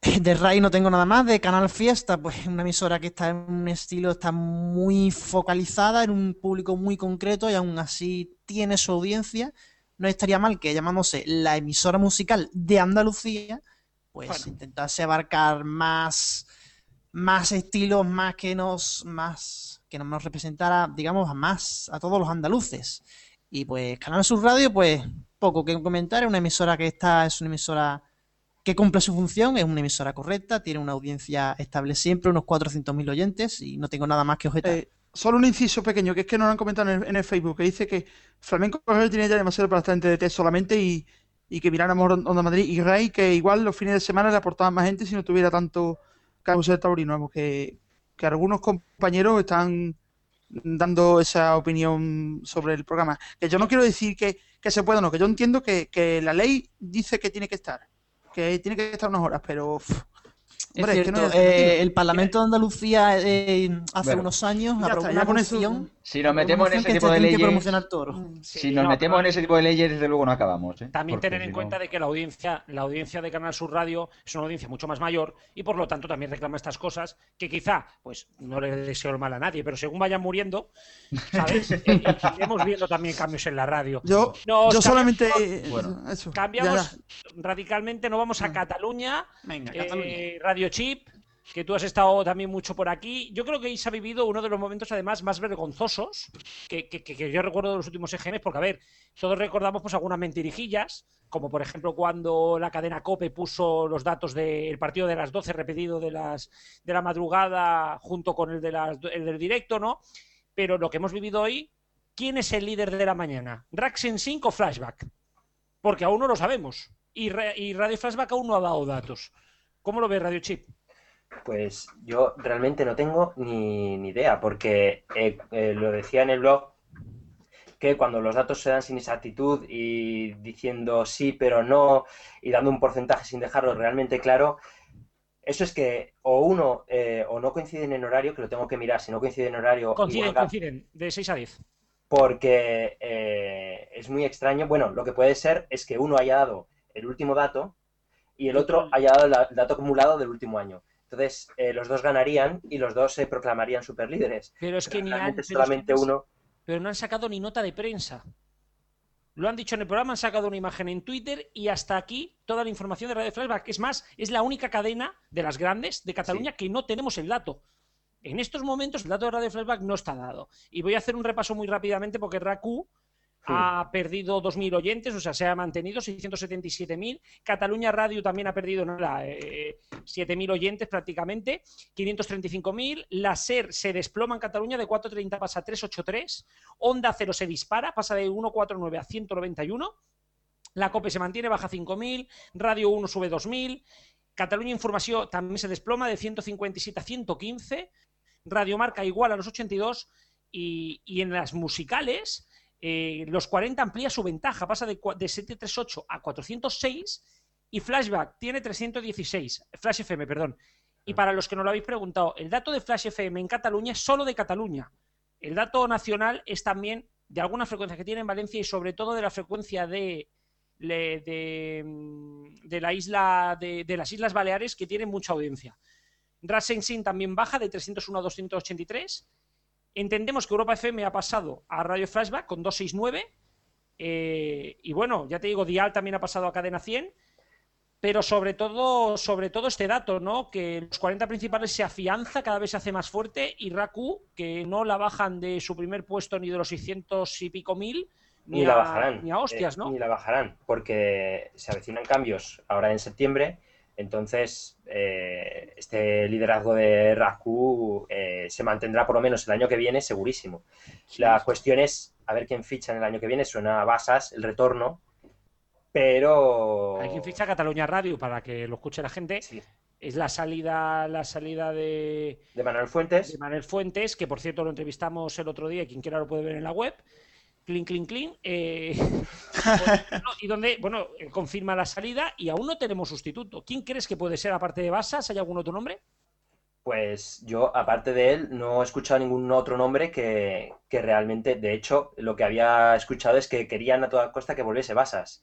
de RAI no tengo nada más. De Canal Fiesta, pues una emisora que está en un estilo, está muy focalizada en un público muy concreto y aún así tiene su audiencia. No estaría mal que llamándose la emisora musical de Andalucía, pues intentase abarcar más, más estilos, más que nos, más que nos representara, digamos, a más a todos los andaluces. Y pues Canal Sur Radio, pues poco que comentar, es una emisora que está, es una emisora que cumple su función, es una emisora correcta, tiene una audiencia estable siempre, unos 400.000 oyentes y no tengo nada más que objetar. Eh, solo un inciso pequeño, que es que nos lo han comentado en el, Facebook, que dice que Flamenco tiene ya demasiado para estar en TDT solamente y, y que miráramos Onda Madrid y Ray, que igual los fines de semana le aportaban más gente si no tuviera tanto carrusel taurino. Vamos, que, que algunos compañeros están dando esa opinión sobre el programa. Que yo no quiero decir que, que se pueda o no, que yo entiendo que, que la ley dice que tiene que estar, que tiene que estar unas horas, pero... uf, Es hombre, cierto, que no eh, el Parlamento de Andalucía eh, hace Bueno, unos años aprobó está, una moción, Si nos metemos en ese tipo de leyes, toros. si nos no, metemos en ese tipo de leyes, desde luego no acabamos. ¿eh? También Porque tener si en no- cuenta de que la audiencia, la audiencia de Canal Sur Radio es una audiencia mucho más mayor y por lo tanto también reclama estas cosas que quizá, pues no le deseo el mal a nadie, pero según vayan muriendo, ¿sabes? Eh, iremos viendo también cambios en la radio. Yo, Nos yo solamente... Bueno. eso, Cambiamos ya, radicalmente, nos vamos a Cataluña, Venga, eh, Cataluña. Radio Chip, que tú has estado también mucho por aquí. Yo creo que se ha vivido uno de los momentos, además, más vergonzosos que, yo recuerdo de los últimos EGMs, porque, a ver, todos recordamos pues algunas mentirijillas, como por ejemplo cuando la cadena COPE puso los datos del partido de las 12 repetido de, las, de la madrugada junto con el, de las, el del directo, ¿no? Pero lo que hemos vivido hoy, ¿quién es el líder de la mañana? ¿Raxen 5 o Flashback? Porque aún no lo sabemos. Y, y Radio Flashback aún no ha dado datos. ¿Cómo lo ves, Radio Chip? Pues yo realmente no tengo ni, ni idea, porque eh, eh, lo decía en el blog que cuando los datos se dan sin exactitud y diciendo sí pero no y dando un porcentaje sin dejarlo realmente claro, eso es que o uno eh, o no coinciden en horario, que lo tengo que mirar, si no coinciden en horario, Coinciden, igual- coinciden, de 6 a 10. porque eh, es muy extraño. Bueno, lo que puede ser es que uno haya dado el último dato y el otro haya dado el da- el dato acumulado del último año. Entonces, eh, los dos ganarían y los dos se proclamarían superlíderes. Pero es que ni han, realmente pero es que solamente uno. pero no han sacado ni nota de prensa. Lo han dicho en el programa, han sacado una imagen en Twitter y hasta aquí toda la información de Radio Flashback. Es más, es la única cadena de las grandes de Cataluña que no tenemos el dato. En estos momentos el dato de Radio Flashback no está dado. Y voy a hacer un repaso muy rápidamente porque RACU ha perdido 2.000 oyentes, o sea, se ha mantenido 677.000. Cataluña Radio también ha perdido nada, eh, 7.000 oyentes prácticamente, 535.000. La SER se desploma en Cataluña de 4.30 pasa a 3.83. Onda Cero se dispara, pasa de 1.49 a 191. La COPE se mantiene, baja 5.000. Radio 1 sube 2.000. Cataluña Información también se desploma de 157 a 115. Radio Marca igual a los 82. Y, y en las musicales, eh, los 40 amplía su ventaja, pasa de, cua- de 738 a 406. Y Flashback tiene 316. Flash FM, perdón. Y para los que no lo habéis preguntado, el dato de Flash FM en Cataluña es solo de Cataluña. El dato nacional es también de algunas frecuencias que tiene en Valencia y sobre todo de la frecuencia de, mm, de la isla de, de las Islas Baleares que tienen mucha audiencia. Rasensin también baja de 301 a 283. Entendemos que Europa FM ha pasado a Radio Flashback con 269. eh, y bueno, ya te digo, Dial también ha pasado a Cadena 100. Pero sobre todo, sobre todo este dato, ¿no? Que los 40 principales se afianza, cada vez se hace más fuerte. Y Raku, que no la bajan de su primer puesto ni de los 600 y pico mil, Ni, a, la bajarán. Ni a hostias, eh, ¿no? Ni la bajarán, porque se avecinan cambios ahora en septiembre. Entonces, eh, este liderazgo de Raku eh, se mantendrá por lo menos el año que viene, segurísimo. La cuestión es a ver quién ficha en el año que viene. Suena a Basas, el retorno, pero. Hay quien ficha Cataluña Radio para que lo escuche la gente. Es la salida, la salida de, de Manuel Fuentes. De Manuel Fuentes, que por cierto lo entrevistamos el otro día, y quien quiera lo puede ver en la web. Clean, clean, clean. eh, bueno, y donde, bueno, eh, confirma la salida y aún no tenemos sustituto. ¿Quién crees que puede ser aparte de Basas? ¿Hay algún otro nombre? Pues yo, aparte de él, no he escuchado ningún otro nombre que, que realmente, de hecho, lo que había escuchado es que querían a toda costa que volviese Basas.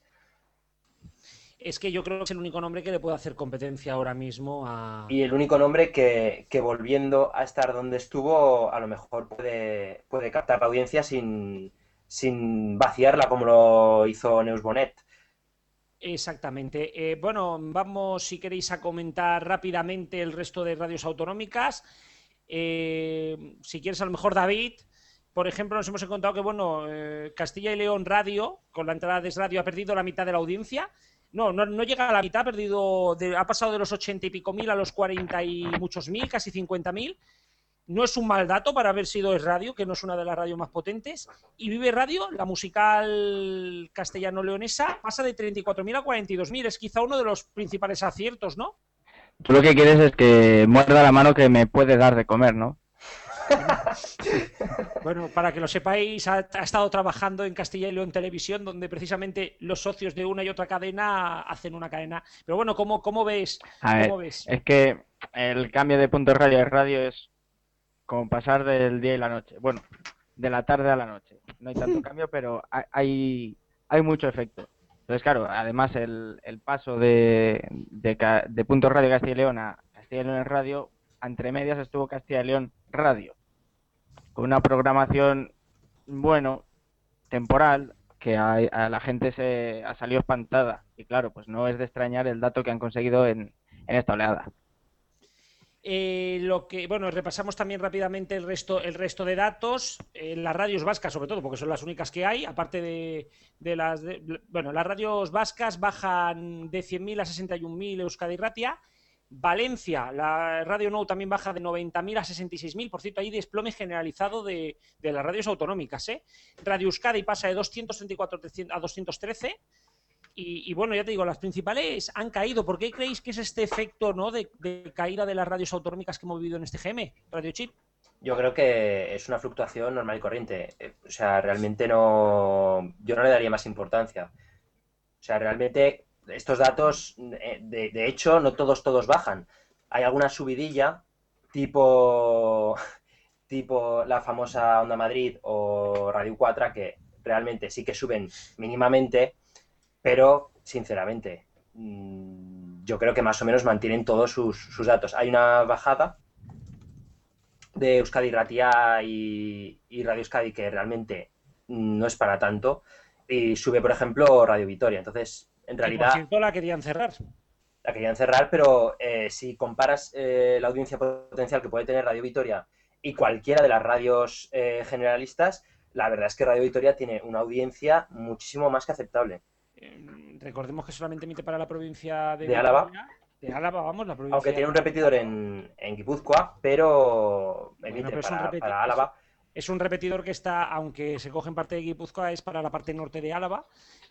Es que yo creo que es el único nombre que le puede hacer competencia ahora mismo a. Y el único nombre que, que volviendo a estar donde estuvo, a lo mejor puede, puede captar la audiencia sin, sin vaciarla como lo hizo Neus Bonet. Exactamente. Eh, bueno, vamos, si queréis, a comentar rápidamente el resto de radios autonómicas. Eh, si quieres, a lo mejor, David, por ejemplo, nos hemos encontrado que, bueno, eh, Castilla y León Radio, con la entrada de Radio, ha perdido la mitad de la audiencia. No, no, no llega a la mitad, ha perdido, de- ha pasado de los ochenta y pico mil a los cuarenta y muchos mil, casi cincuenta mil. No es un mal dato para haber sido Es Radio, que no es una de las radios más potentes. Y Vive Radio, la musical castellano-leonesa, pasa de 34.000 a 42.000. Es quizá uno de los principales aciertos, ¿no? Tú lo que quieres es que muerda la mano que me puede dar de comer, ¿no? Bueno, para que lo sepáis, ha, ha estado trabajando en Castilla y León Televisión, donde precisamente los socios de una y otra cadena hacen una cadena. Pero bueno, ¿cómo, cómo ves? Ver, ¿Cómo ves? es que el cambio de punto de radio a radio es como pasar del día y la noche. Bueno, de la tarde a la noche. No hay tanto cambio, pero hay- hay, mucho efecto. Entonces, claro, además el, el paso de, de, de punto radio Castilla y León a Castilla y León Radio, entre medias estuvo Castilla y León Radio, con una programación, bueno, temporal, que a, a la gente se ha salido espantada. Y claro, pues no es de extrañar el dato que han conseguido en, en esta oleada. Eh, lo que, bueno, repasamos también rápidamente el resto, el resto de datos. Eh, las radios vascas, sobre todo, porque son las únicas que hay, aparte de, las. bueno, las radios vascas bajan de 100.000 a 61.000 Euskadi Ratia. Valencia, la Radio No también baja de 90.000 a 66.000. Por cierto, hay desplome generalizado de, de las radios autonómicas. ¿eh? Radio Euskadi pasa de 234 a 213. Y, bueno, ya te digo, las principales han caído. ¿Por qué creéis que es este efecto ¿no? de, caída de las radios autonómicas que hemos vivido en este GM? Radio Chip. Yo creo que es una fluctuación normal y corriente. Eh, O sea, realmente no. Yo no le daría más importancia. O sea, realmente estos datos, eh, de, de hecho, no todos, todos bajan. Hay alguna subidilla, tipo, tipo la famosa Onda Madrid o Radio 4, que realmente sí que suben mínimamente, pero sinceramente, mm, yo creo que más o menos mantienen todos sus, sus datos. Hay una bajada de Euskadi Ratia y, y Radio Euskadi que realmente no es para tanto. Y sube, por ejemplo, Radio Vitoria. Entonces, en realidad, por cierto, la querían cerrar. la querían cerrar, pero eh, si comparas eh, la audiencia potencial que puede tener Radio Vitoria y cualquiera de las radios eh, generalistas, la verdad es que Radio Vitoria tiene una audiencia muchísimo más que aceptable. Recordemos que solamente emite para la provincia de, De Álava. De Álava, vamos, la provincia. Aunque tiene un repetidor en, en Guipúzcoa, pero Bueno, emite pero es un para, Álava. Es un repetidor que está, aunque se coge en parte de Guipúzcoa, es para la parte norte de Álava.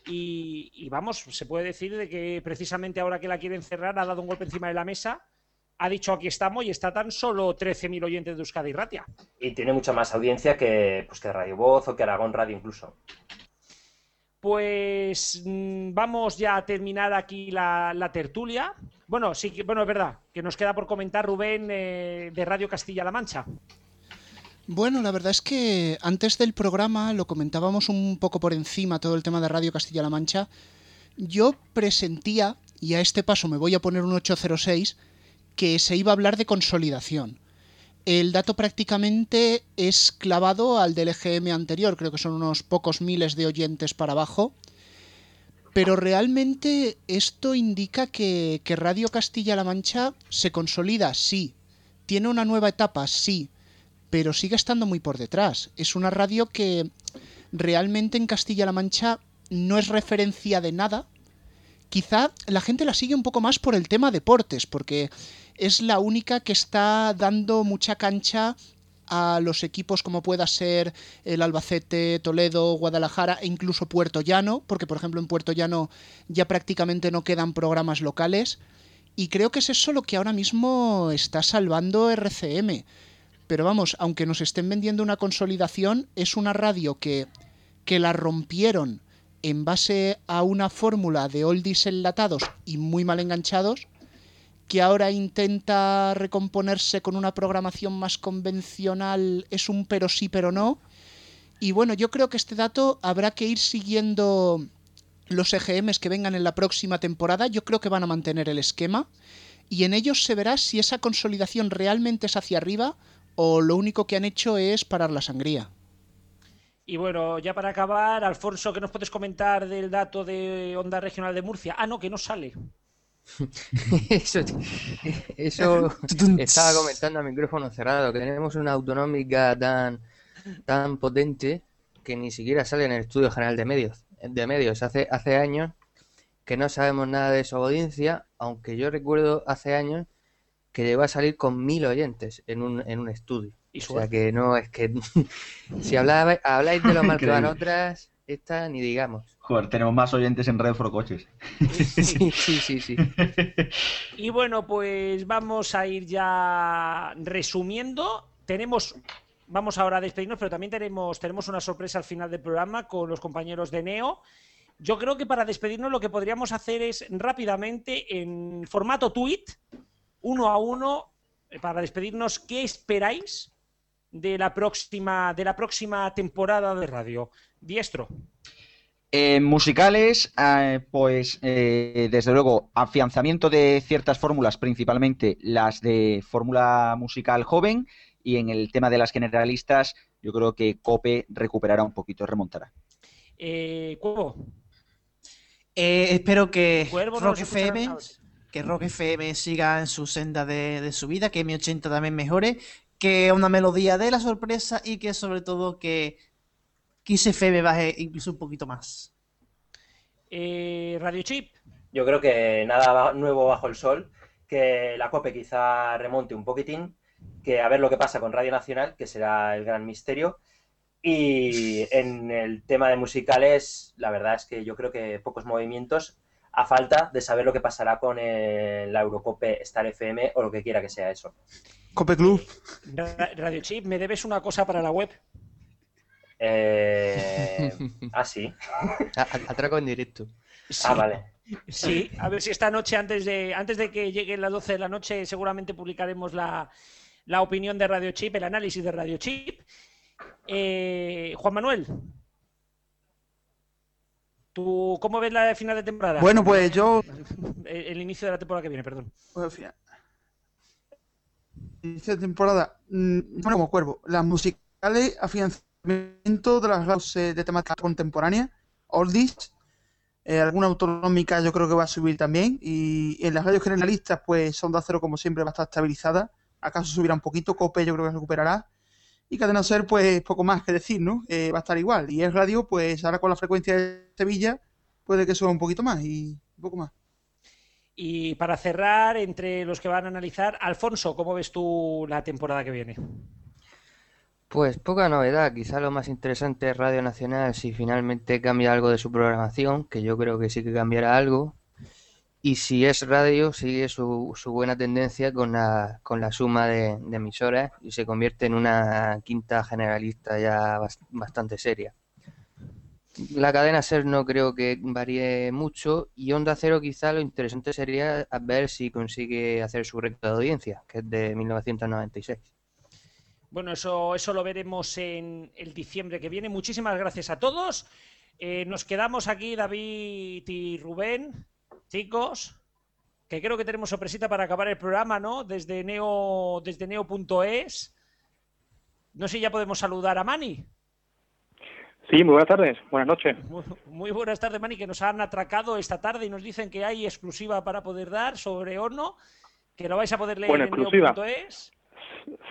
Y, y vamos, se puede decir de que precisamente ahora que la quieren cerrar ha dado un golpe encima de la mesa, ha dicho aquí estamos y está tan solo 13.000 oyentes de Euskadi Ratia. Y tiene mucha más audiencia que, pues, que Radio Voz o que Aragón Radio incluso. Pues mm, vamos ya a terminar aquí la, la tertulia. Bueno, sí, bueno, es verdad, que nos queda por comentar Rubén eh, de Radio Castilla-La Mancha. Bueno, la verdad es que antes del programa lo comentábamos un poco por encima todo el tema de Radio Castilla-La Mancha. Yo presentía, y a este paso me voy a poner un 806, que se iba a hablar de consolidación. El dato prácticamente es clavado al del EGM anterior, creo que son unos pocos miles de oyentes para abajo. Pero realmente esto indica que, que Radio Castilla-La Mancha se consolida, sí. Tiene una nueva etapa, sí pero sigue estando muy por detrás. Es una radio que realmente en Castilla-La Mancha no es referencia de nada. Quizá la gente la sigue un poco más por el tema deportes, porque es la única que está dando mucha cancha a los equipos como pueda ser el Albacete, Toledo, Guadalajara e incluso Puerto Llano, porque por ejemplo en Puerto Llano ya prácticamente no quedan programas locales. Y creo que es eso lo que ahora mismo está salvando RCM. Pero vamos, aunque nos estén vendiendo una consolidación, es una radio que, que la rompieron en base a una fórmula de oldies enlatados y muy mal enganchados, que ahora intenta recomponerse con una programación más convencional, es un pero sí, pero no. Y bueno, yo creo que este dato habrá que ir siguiendo los EGMs que vengan en la próxima temporada. Yo creo que van a mantener el esquema. Y en ellos se verá si esa consolidación realmente es hacia arriba o lo único que han hecho es parar la sangría. Y bueno, ya para acabar, Alfonso, ¿qué nos puedes comentar del dato de Onda Regional de Murcia? Ah, no, que no sale. Eso, eso estaba comentando a micrófono cerrado, que tenemos una autonómica tan, tan potente que ni siquiera sale en el estudio general de medios. De medios hace, hace años que no sabemos nada de su audiencia, aunque yo recuerdo hace años que llegó a salir con mil oyentes en un, en un estudio. Y o sea que no, es que si hablaba- habláis de lo mal que van otras, esta ni digamos. Joder, tenemos más oyentes en Red for Coches. Sí, sí, sí, sí. Y bueno, pues vamos a ir ya resumiendo. Tenemos, vamos ahora a despedirnos, pero también tenemos, tenemos una sorpresa al final del programa con los compañeros de Neo. Yo creo que para despedirnos lo que podríamos hacer es rápidamente en formato tweet, uno a uno, eh, para despedirnos, ¿qué esperáis de la próxima, de la próxima temporada de radio? Diestro. Eh, musicales, eh, pues eh, desde luego, afianzamiento de ciertas fórmulas, principalmente las de fórmula musical joven, y en el tema de las generalistas, yo creo que Cope recuperará un poquito, remontará. Eh, Cuervo. Eh, espero que Cuervo no Rock FM, que Rock FM siga en su senda de, de su vida, que mi 80 también mejore, que una melodía de la sorpresa y que sobre todo que Kiss FM baje incluso un poquito más. Eh, Radio Chip. Yo creo que nada nuevo bajo el sol, que la COPE quizá remonte un poquitín, que a ver lo que pasa con Radio Nacional, que será el gran misterio. Y en el tema de musicales, la verdad es que yo creo que pocos movimientos, a falta de saber lo que pasará con eh, la Eurocope Star FM o lo que quiera que sea eso. Cope Club. Ra- Radio Chip, me debes una cosa para la web. Eh... ah, sí. Atraco en directo. Ah, vale. Sí, a ver si esta noche, antes de, antes de que lleguen las 12 de la noche, seguramente publicaremos la, la opinión de Radio Chip, el análisis de Radio Chip. Eh, Juan Manuel, ¿tú cómo ves la final de temporada? Bueno, pues yo- El, el inicio de la temporada que viene, perdón. Bueno, al final. Inicio de temporada. mm, Bueno, como cuervo. Las musicales a financiamiento de las radios de temática contemporánea. Oldies. eh, alguna autonómica yo creo que va a subir también. Y en las radios generalistas, pues Sonda Cero, como siempre, va a estar estabilizada. Acaso subirá un poquito. Cope yo creo que recuperará. Y Cadena Ser, pues poco más que decir, ¿no? Eh, va a estar igual. Y el radio, pues ahora con la frecuencia de Sevilla, puede que suba un poquito más y un poco más. Y para cerrar, entre los que van a analizar, Alfonso, ¿cómo ves tú la temporada que viene? Pues poca novedad, quizá lo más interesante es Radio Nacional si finalmente cambia algo de su programación, que yo creo que sí que cambiará algo. Y si es radio, sigue su, buena tendencia con la, suma de, emisoras y se convierte en una quinta generalista ya bas- bastante seria. La cadena SER no creo que varíe mucho y Onda Cero quizá lo interesante sería ver si consigue hacer su recta de audiencia, que es de 1996. Bueno, eso, eso lo veremos en el diciembre que viene. Muchísimas gracias a todos. Eh, nos quedamos aquí, David y Rubén. Chicos, que creo que tenemos sorpresita para acabar el programa, ¿no? Desde neo desde neo.es. No sé si ya podemos saludar a Mani. Sí, muy buenas tardes, buenas noches. Muy, muy buenas tardes, Mani, que nos han atracado esta tarde y nos dicen que hay exclusiva para poder dar sobre Horno, que lo vais a poder leer Bueno, en neo.es.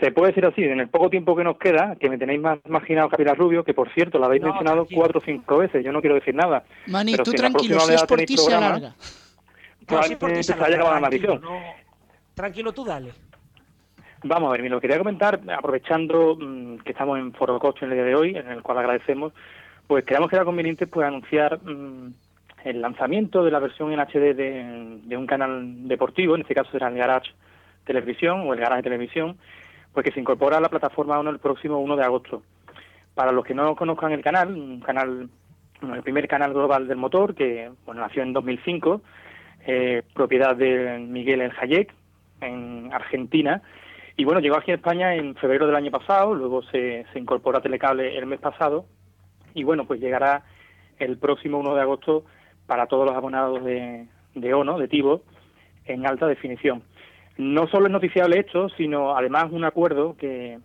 Se puede decir así, en el poco tiempo que nos queda, que me tenéis más imaginado Pilar Rubio, que por cierto la habéis No, mencionado tranquilo. cuatro o cinco veces, yo no quiero decir nada. Mani, Pero tú si tranquilo, próxima si es por tenéis ti se programa, alarga. No, sí, por ti probablemente se se haya acabado la tranquilo, maldición. no- Tranquilo, tú dale. Vamos a ver, mira, lo quería comentar, aprovechando mm, que estamos en Foro Coche en el día de hoy, en el cual agradecemos, pues creemos que era conveniente pues anunciar mm, el lanzamiento de la versión en HD de, de un canal deportivo, en este caso será el Garage Televisión o el Garage Televisión, pues que se incorpora a la plataforma 1 el próximo 1 de agosto. Para los que no conozcan el canal, un canal, bueno, el primer canal global del motor, que bueno, nació en 2005, eh, propiedad de Miguel El Hayek, en Argentina, y bueno, llegó aquí a España en febrero del año pasado, luego se, se incorporó a Telecable el mes pasado, y bueno, pues llegará el próximo 1 de agosto para todos los abonados de, de ONO, de Tivo, en alta definición. No solo es noticiable esto, sino además un acuerdo que,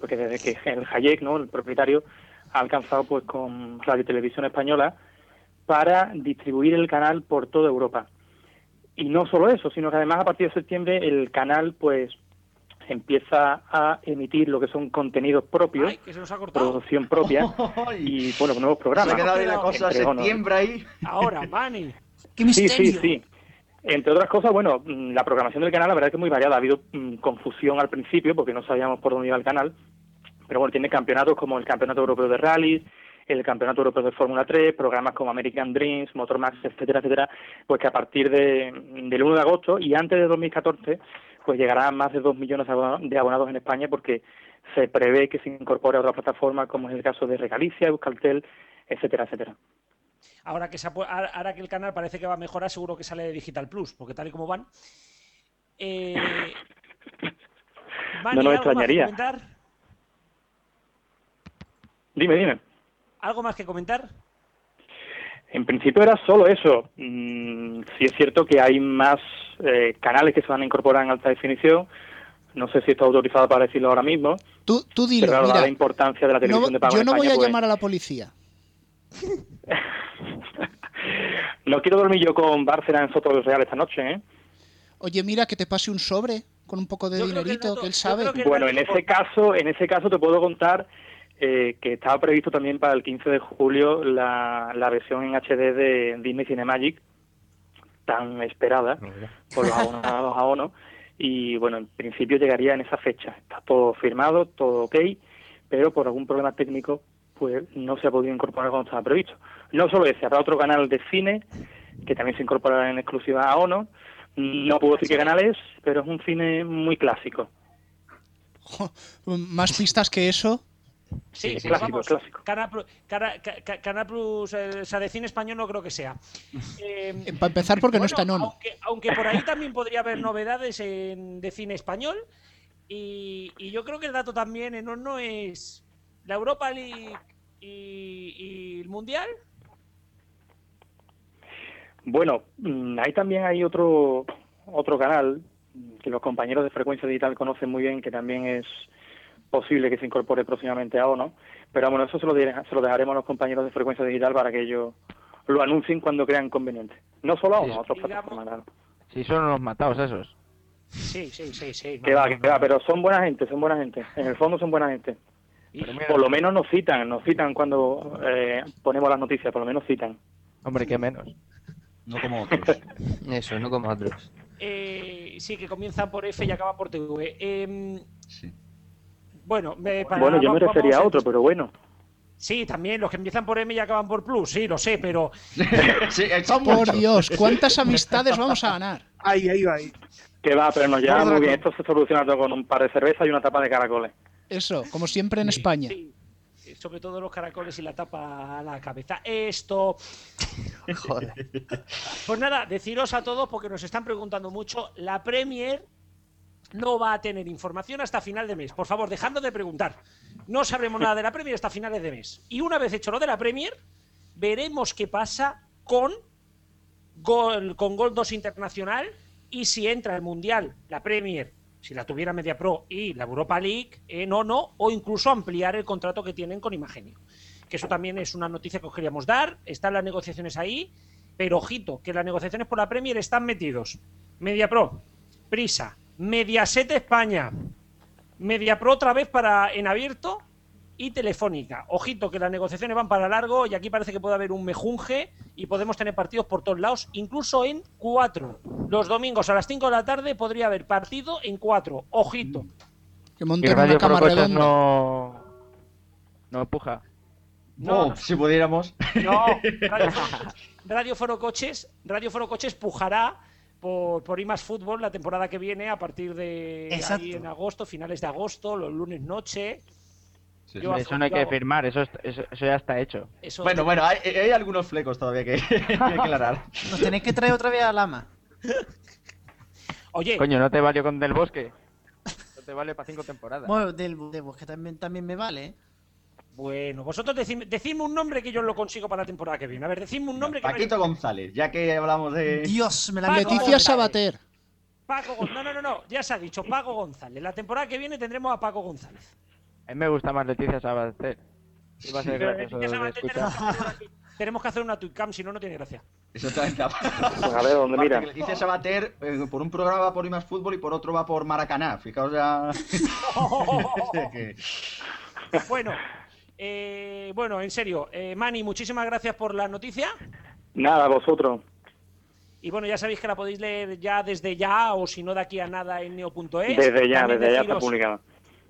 porque desde que el Hayek, ¿no? el propietario, ha alcanzado pues con Radio Televisión Española para distribuir el canal por toda Europa. Y no solo eso, sino que además a partir de septiembre el canal pues empieza a emitir lo que son contenidos propios, que se nos ha cortado. producción propia y bueno, nuevos programas. Se ha quedado ahí la cosa Entre septiembre ahí. Ahora, Mani. Sí, sí, sí. Entre otras cosas, bueno, mm, la programación del canal la verdad es que es muy variada. Ha habido mm, confusión al principio porque no sabíamos por dónde iba el canal. Pero bueno, tiene campeonatos como el Campeonato Europeo de Rally, el Campeonato Europeo de Fórmula 3, programas como American Dreams, Motor Max, etcétera, etcétera. Pues que a partir de, del 1 de agosto y antes de 2014, pues llegarán más de 2 millones de abonados en España porque se prevé que se incorpore a otras plataformas como es el caso de Regalicia, Euskaltel, etcétera, etcétera. Ahora que, se ha ahora que el canal parece que va a mejorar, seguro que sale de Digital Plus, porque tal y como van. Eh, Mani, No nos ¿algo más que extrañaría. comentar? Dime, dime. ¿Algo más que comentar? En principio era solo eso. Mm, sí es cierto que hay más eh, canales que se van a incorporar en alta definición. No sé si está autorizado para decirlo ahora mismo. Tú, tú dilo, pero mira, la importancia de la no- televisión de pago yo en no voy a pues, llamar a la policía. No quiero dormir yo con Bárcena en Soto del Real esta noche, ¿eh? Oye, mira, que te pase un sobre con un poco de Yo que dinerito, dato- que él sabe. que Bueno, en ese caso, en ese caso te puedo contar eh, que estaba previsto también para el 15 de julio la, la versión en HD de Disney Cinemagic, tan esperada por los abonados a ONO. Y bueno, en principio llegaría en esa fecha. Está todo firmado, todo ok, pero por algún problema técnico pues no se ha podido incorporar cuando estaba previsto. No solo ese, habrá otro canal de cine que también se incorporará en exclusiva a ONO. No puedo decir qué canal es, pero es un cine muy clásico. Más pistas que eso. Sí, Sí, sí, clásico, vamos, clásico. Canal, Plus- Canal Plus, eh, o sea, de cine español no creo que sea. Eh, Para empezar, porque no está en ONO. Aunque, aunque por ahí también podría haber novedades en- de cine español. Y, y yo creo que el dato también en ONO es la Europa League y, y el Mundial. Bueno, mm, ahí también hay otro otro canal que los compañeros de Frecuencia Digital conocen muy bien, que también es posible que se incorpore próximamente a ONO. Pero bueno, eso se lo, se lo dejaremos a los compañeros de Frecuencia Digital para que ellos lo anuncien cuando crean conveniente. No solo a ONO, a otras plataformas. Si son unos matados esos. Sí, sí, sí, sí. Que va, que va, pero son buena gente, son buena gente. En el fondo son buena gente. Por lo menos nos citan, nos citan cuando eh, ponemos las noticias, por lo menos citan. Hombre, qué menos. No como otros. Eso, no como otros. Eh, sí, que comienzan por F y acaban por TV. Em, Bueno, me- para- bueno, yo me vamos- refería a otro, pero bueno. Sí, también los que empiezan por M y acaban por Plus, sí, lo sé, pero. Por Dios, ¿cuántas amistades vamos a ganar? Ahí, ahí, ahí. Que va, pero nos lleva muy bien. Esto se soluciona todo con un par de cervezas y una tapa de caracoles. Eso, como siempre en España. Sobre todo los caracoles y la tapa a la cabeza. Esto. Joder. Pues nada, deciros a todos, porque nos están preguntando mucho, la Premier no va a tener información hasta final de mes. Por favor, dejando de preguntar. No sabremos nada de la Premier hasta finales de mes. Y una vez hecho lo de la Premier, veremos qué pasa con Gol, con Gol 2 Internacional y si entra el Mundial, la Premier, si la tuviera Media Pro y la Europa League en ONO, o incluso ampliar el contrato que tienen con Imagenio. Que eso también es una noticia que os queríamos dar. Están las negociaciones ahí, pero ojito, que las negociaciones por la Premier están metidos. Media Pro, Prisa, Mediaset España, Media Pro otra vez para en abierto y Telefónica. Ojito que las negociaciones van para largo y aquí parece que puede haber un mejunje y podemos tener partidos por todos lados, incluso en cuatro. Los domingos a las 5 de la tarde podría haber partido en cuatro. Ojito. Que Radio una cama redonda. no. No empuja. No, Oh, si pudiéramos. No, Radio, Radio Foro Coches, Radio Foro Coches pujará por, por IMAS Fútbol la temporada que viene a partir de ahí en agosto, finales de agosto, los lunes noche. Yo eso no hay que firmar, eso, es- eso, eso ya está hecho. Eso- Bueno, bueno, hay, hay algunos flecos todavía que, que hay que aclarar. Nos tenéis que traer otra vez a Lama. Oye, Coño, ¿no te valió con Del Bosque? No te vale para cinco temporadas. Bueno, del, de bosque también, también me vale, ¿eh? Bueno, vosotros decidme, decidme un nombre que yo lo consigo para la temporada que viene. A ver, decidme un nombre que Paquito González, ya que hablamos de. Dios, me la Paco Leticia González. Sabater. Paco Gon- No, no, no, no, ya se ha dicho, Paco González. La temporada que viene tendremos a Paco González. A mí me gusta más Leticia Sabater. Iba a ser Pero gracioso Leticia de Sabater escuchar. tenemos que hacer una- Tenemos que hacer una tweetcam, si no, no tiene gracia. Exactamente. Pues a ver, ¿dónde Aparte mira? que Leticia Sabater, eh, por un programa va por Imas Fútbol y por otro va por Maracaná. Fijaos ya. que- Bueno, eh, bueno, en serio, eh, Mani, muchísimas gracias por la noticia. Nada, vosotros. Y bueno, ya sabéis que la podéis leer ya desde ya, o si no de aquí a nada en neo.es. Desde ya, También desde ya está deciros- publicado.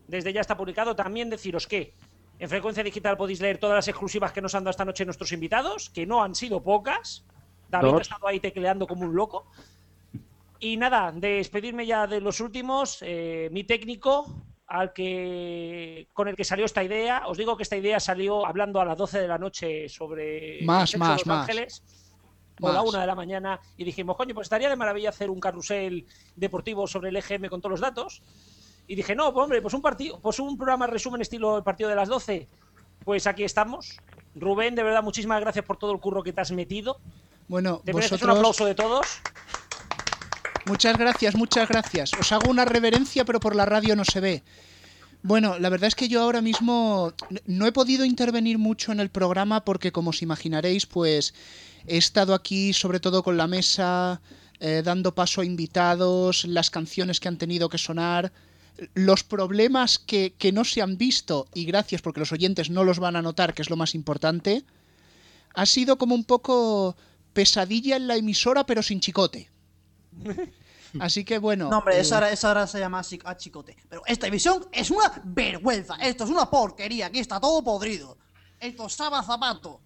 Desde ya está publicado. También deciros que en Frecuencia Digital podéis leer todas las exclusivas que nos han dado esta noche nuestros invitados, que no han sido pocas. David ha Dos. estado ahí tecleando como un loco. Y nada, despedirme ya de los últimos. eh, mi técnico, al que con el que salió esta idea. Os digo que esta idea salió hablando a las 12 de la noche sobre Más, el sexo más, de Los más. Ángeles. O la Más. una de la mañana y dijimos, coño, pues estaría de maravilla hacer un carrusel deportivo sobre el EGM con todos los datos. Y dije, no, pues hombre, pues un partido, pues un programa resumen estilo el partido de las 12. Pues aquí estamos. Rubén, de verdad, muchísimas gracias por todo el curro que te has metido. Bueno, Te mereces un vosotros. aplauso de todos. Muchas gracias, muchas gracias. Os hago una reverencia, pero por la radio no se ve. Bueno, la verdad es que yo ahora mismo no he podido intervenir mucho en el programa porque, como os imaginaréis, pues he estado aquí sobre todo con la mesa eh, dando paso a invitados, las canciones que han tenido que sonar, los problemas que, que no se han visto, y gracias porque los oyentes no los van a notar, que es lo más importante, ha sido como un poco pesadilla en la emisora, pero sin chicote. Así que bueno. No, hombre, eh, esa, ahora, esa ahora se llama a chicote. Pero esta emisión es una vergüenza. Esto es una porquería. Aquí está todo podrido. Esto sabe a zapato.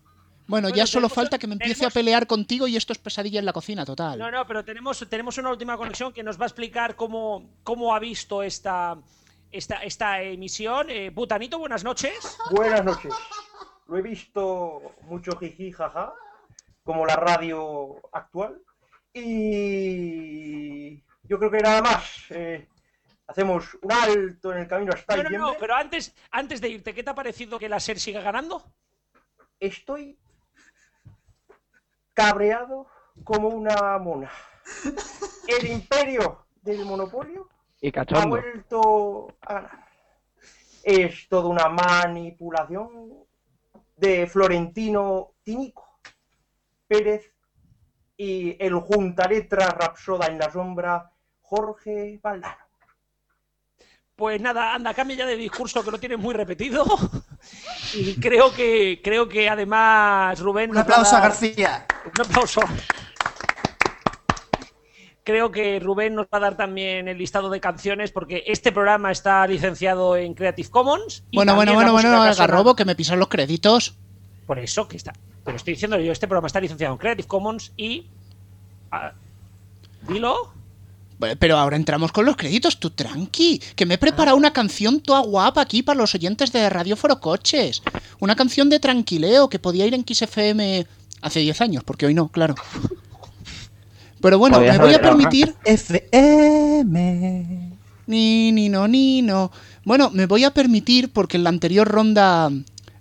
Bueno, ya solo falta que me empiece a pelear contigo y esto es pesadilla en la cocina, total. No, no, pero tenemos, tenemos una última conexión que nos va a explicar cómo, cómo ha visto esta, esta, esta emisión. Eh, Butanito, buenas noches. Buenas noches. Lo he visto mucho jiji, jaja, como la radio actual. Y yo creo que nada más. eh, hacemos un alto en el camino hasta No, no, no, pero antes, antes de irte, ¿qué te ha parecido que la SER siga ganando? Estoy cabreado como una mona. El imperio del monopolio Y ha vuelto a ganar. Es toda una manipulación de Florentino Tinico Pérez y el juntaletras rapsoda en la sombra Jorge Valdano. Pues nada, anda, cambia ya de discurso que lo tienes muy repetido. Y creo que, creo que además Rubén. Un aplauso a García. Un aplauso. Creo que Rubén nos va a dar también el listado de canciones porque este programa está licenciado en Creative Commons. y Bueno, bueno, bueno, bueno, Garrobo, que me pisan los créditos. Por eso que está. Pero estoy diciendo yo, este programa está licenciado en Creative Commons y. ah, dilo. Pero ahora entramos con los créditos, tú tranqui, que me he preparado una canción toda guapa aquí para los oyentes de Radio Foro Coches. Una canción de tranquileo que podía ir en XFM hace 10 años, porque hoy no, claro. Pero bueno, me voy a permitir... FM. Ni, ni, no, ni, no. Bueno, me voy a permitir, porque en la anterior ronda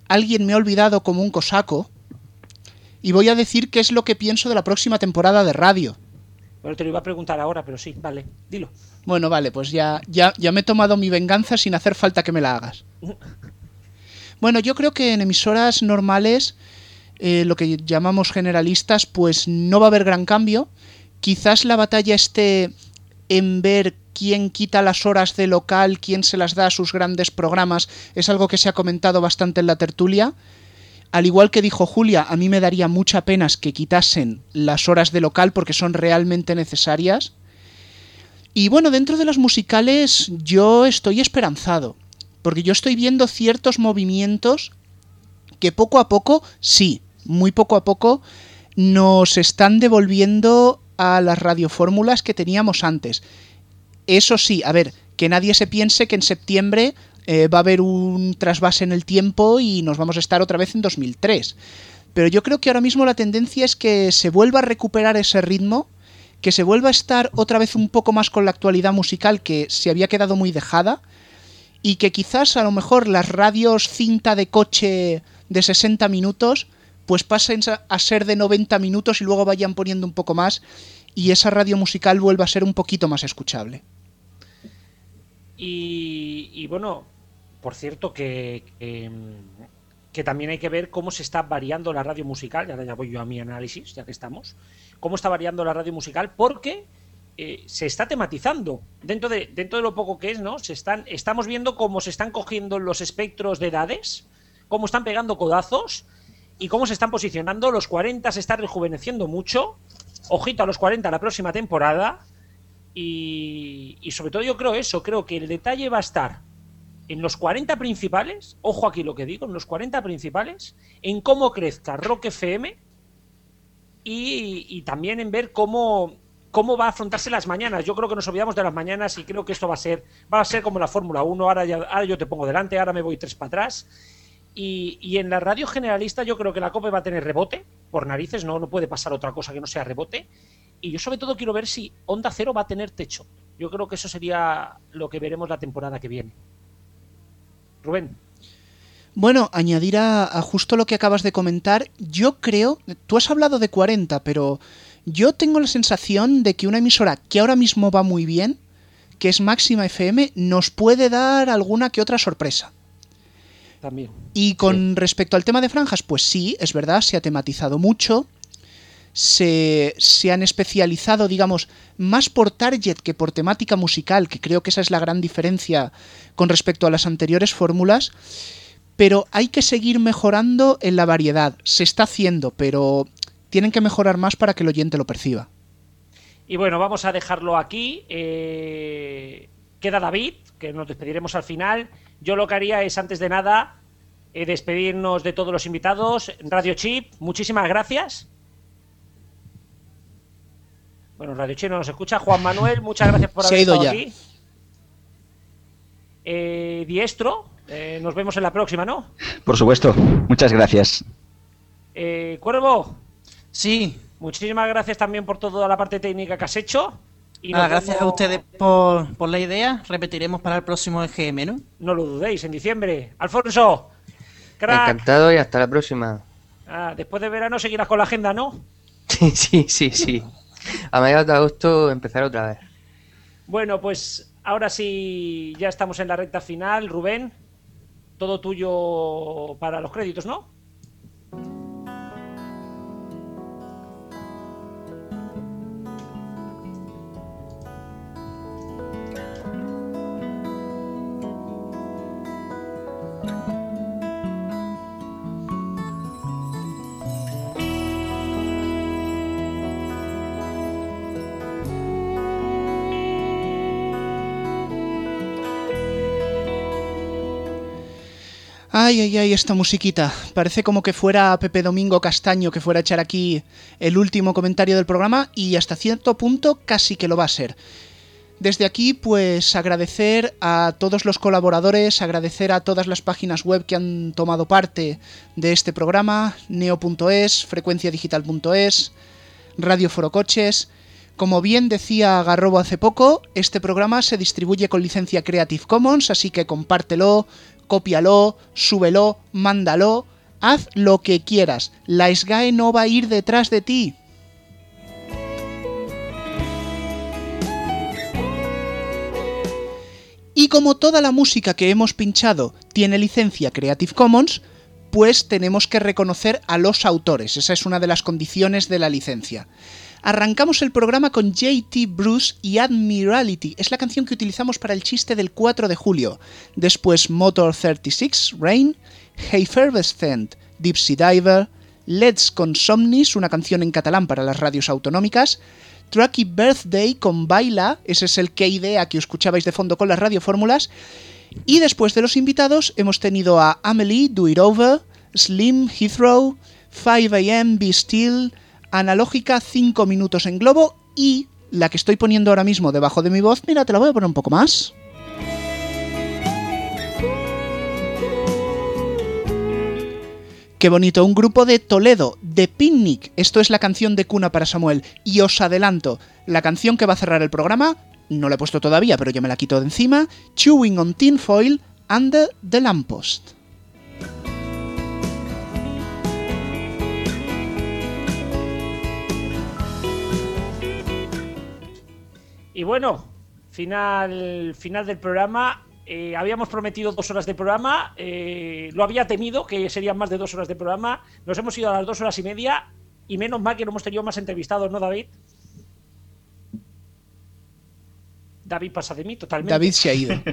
alguien me ha olvidado como un cosaco, y voy a decir qué es lo que pienso de la próxima temporada de radio. Bueno, te lo iba a preguntar ahora, pero sí, vale, dilo. Bueno, vale, pues ya, ya, ya me he tomado mi venganza sin hacer falta que me la hagas. Bueno, yo creo que en emisoras normales, eh, lo que llamamos generalistas, pues no va a haber gran cambio. Quizás la batalla esté en ver quién quita las horas de local, quién se las da a sus grandes programas. Es algo que se ha comentado bastante en la tertulia. Al igual que dijo Julia, a mí me daría mucha pena que quitasen las horas de local porque son realmente necesarias. Y bueno, dentro de las musicales yo estoy esperanzado, porque yo estoy viendo ciertos movimientos que poco a poco, sí, muy poco a poco, nos están devolviendo a las radiofórmulas que teníamos antes. Eso sí, a ver, que nadie se piense que en septiembre eh, va a haber un trasvase en el tiempo y nos vamos a estar otra vez en 2003. Pero yo creo que ahora mismo la tendencia es que se vuelva a recuperar ese ritmo, que se vuelva a estar otra vez un poco más con la actualidad musical que se había quedado muy dejada y que quizás a lo mejor las radios cinta de coche de 60 minutos pues pasen a- ser de 90 minutos y luego vayan poniendo un poco más y esa radio musical vuelva a ser un poquito más escuchable. Y, y bueno, por cierto que, que, también hay que ver cómo se está variando la radio musical, y ahora ya voy yo a mi análisis, ya que estamos, cómo está variando la radio musical, porque eh, se está tematizando dentro de, dentro de lo poco que es, ¿no? Se están, estamos viendo cómo se están cogiendo los espectros de edades, cómo están pegando codazos y cómo se están posicionando. Los 40 se están rejuveneciendo mucho. Ojito a los 40 la próxima temporada. Y, sobre todo yo creo eso, creo que el detalle va a estar en los 40 principales, ojo aquí lo que digo, en los 40 principales, en cómo crezca Rock FM y, y también en ver cómo, cómo va a afrontarse las mañanas. Yo creo que nos olvidamos de las mañanas y creo que esto va a ser, va a ser como la Fórmula 1, ahora, ya, ahora yo te pongo delante, ahora me voy tres para atrás. Y, en la radio generalista yo creo que la COPE va a tener rebote, por narices, no, no puede pasar otra cosa que no sea rebote. Y yo sobre todo quiero ver si Onda Cero va a tener techo. Yo creo que eso sería lo que veremos la temporada que viene. Rubén. Bueno, añadir a, a justo lo que acabas de comentar, yo creo, tú has hablado de 40, pero yo tengo la sensación de que una emisora que ahora mismo va muy bien, que es Máxima FM, nos puede dar alguna que otra sorpresa. También. Y con respecto al tema de franjas, pues sí, es verdad, se ha tematizado mucho. se, se han especializado, digamos, más por target que por temática musical, que creo que esa es la gran diferencia con respecto a las anteriores fórmulas. Pero hay que seguir mejorando en la variedad. Se está haciendo, pero tienen que mejorar más para que el oyente lo perciba. Y bueno, vamos a dejarlo aquí. Eh, queda David, que nos despediremos al final. Yo lo que haría es, antes de nada, eh, despedirnos de todos los invitados. Radio Chip, muchísimas gracias. Bueno, Radio Chip no nos escucha. Juan Manuel, muchas gracias por Se haber ha ido estado ya. aquí. Eh, Diestro, eh, nos vemos en la próxima, ¿no? Por supuesto. Muchas gracias. Eh, Cuervo. Sí. Muchísimas gracias también por toda la parte técnica que has hecho. Y Nada, nos gracias a ustedes por, por la idea. Repetiremos para el próximo EGM, ¿no? No lo dudéis, en diciembre. Alfonso, crack. Encantado y hasta la próxima. Ah, después de verano seguirás con la agenda, ¿no? Sí, sí, sí, sí. A mediados de agosto empezar otra vez. Bueno, pues ahora sí ya estamos en la recta final. Rubén, todo tuyo para los créditos, ¿no? Ay, ay, ay, esta musiquita. Parece como que fuera Pepe Domingo Castaño que fuera a echar aquí el último comentario del programa y hasta cierto punto casi que lo va a ser. Desde aquí, pues agradecer a todos los colaboradores, agradecer a todas las páginas web que han tomado parte de este programa, neo.es, frecuenciadigital.es, Radio Forocoches. Como bien decía Garrobo hace poco, este programa se distribuye con licencia Creative Commons, así que compártelo, cópialo, súbelo, mándalo, haz lo que quieras. La SGAE no va a ir detrás de ti. Y como toda la música que hemos pinchado tiene licencia Creative Commons, pues tenemos que reconocer a los autores. Esa es una de las condiciones de la licencia. Arrancamos el programa con JT Bruce y Admiralty. Es la canción que utilizamos para el chiste del 4 de julio. Después Motor 36, Rain, Effervescent, Deep Sea Diver, Let's con Somnis, una canción en catalán para las radios autonómicas, Trucky Birthday con Baila, ese es el que idea que escuchabais de fondo con las radiofórmulas, y después de los invitados hemos tenido a Amelie, Do It Over, Slim, Heathrow, 5am, Be Still, Analógica, 5 minutos en globo y la que estoy poniendo ahora mismo debajo de mi voz, mira, te la voy a poner un poco más. Qué bonito, un grupo de Toledo, de Picnic. Esto es la canción de cuna para Samuel. Y os adelanto, la canción que va a cerrar el programa, no la he puesto todavía, pero yo me la quito de encima, Chewing on Tin Foil, Under the Lamppost. Y bueno, final, final del programa. Eh, habíamos prometido dos horas de programa. eh, lo había temido que serían más de dos horas de programa. Nos hemos ido a las dos horas y media. Y menos mal que no hemos tenido más entrevistados, ¿no, David? David pasa de mí totalmente. David se ha ido.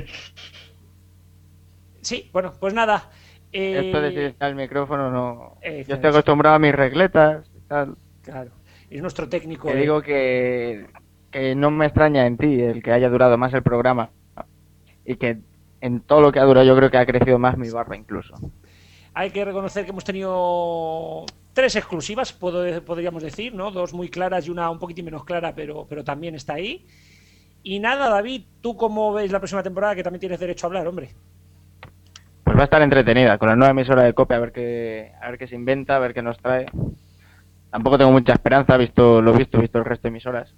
Sí, bueno, pues nada. eh, Esto de silenciar el micrófono no. Yo estoy acostumbrado a mis regletas y tal. Claro. Es nuestro técnico. Te digo que, que no me extraña en ti el que haya durado más el programa. Y que en todo lo que ha durado yo creo que ha crecido más mi barba incluso. Hay que reconocer que hemos tenido tres exclusivas, puedo- podríamos decir, ¿no? Dos muy claras y una un poquitín menos clara, pero, pero también está ahí. Y nada, David, ¿tú cómo ves la próxima temporada? Que también tienes derecho a hablar, hombre. Pues va a estar entretenida con la nueva emisora de copia a ver qué, a ver qué se inventa, a ver qué nos trae. Tampoco tengo mucha esperanza, visto lo visto, visto el resto de emisoras.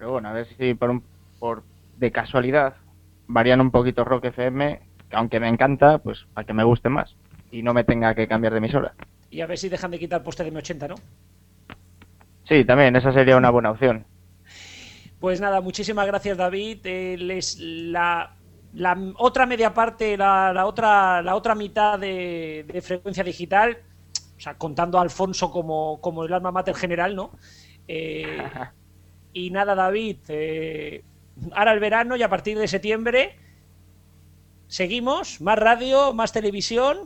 Pero bueno, a ver si por, un, por de casualidad varían un poquito Rock FM, que aunque me encanta, pues para que me guste más y no me tenga que cambiar de emisora. Y a ver si dejan de quitar poste de M80, ¿no? Sí, también, esa sería una buena opción. Pues nada, muchísimas gracias, David. Eh, les- la, la otra media parte, la, la otra, la otra mitad de, de frecuencia digital, O sea, contando a Alfonso como, como el alma mater general, ¿no? Eh, y nada, David, eh, ahora el verano y a partir de septiembre seguimos, más radio, más televisión,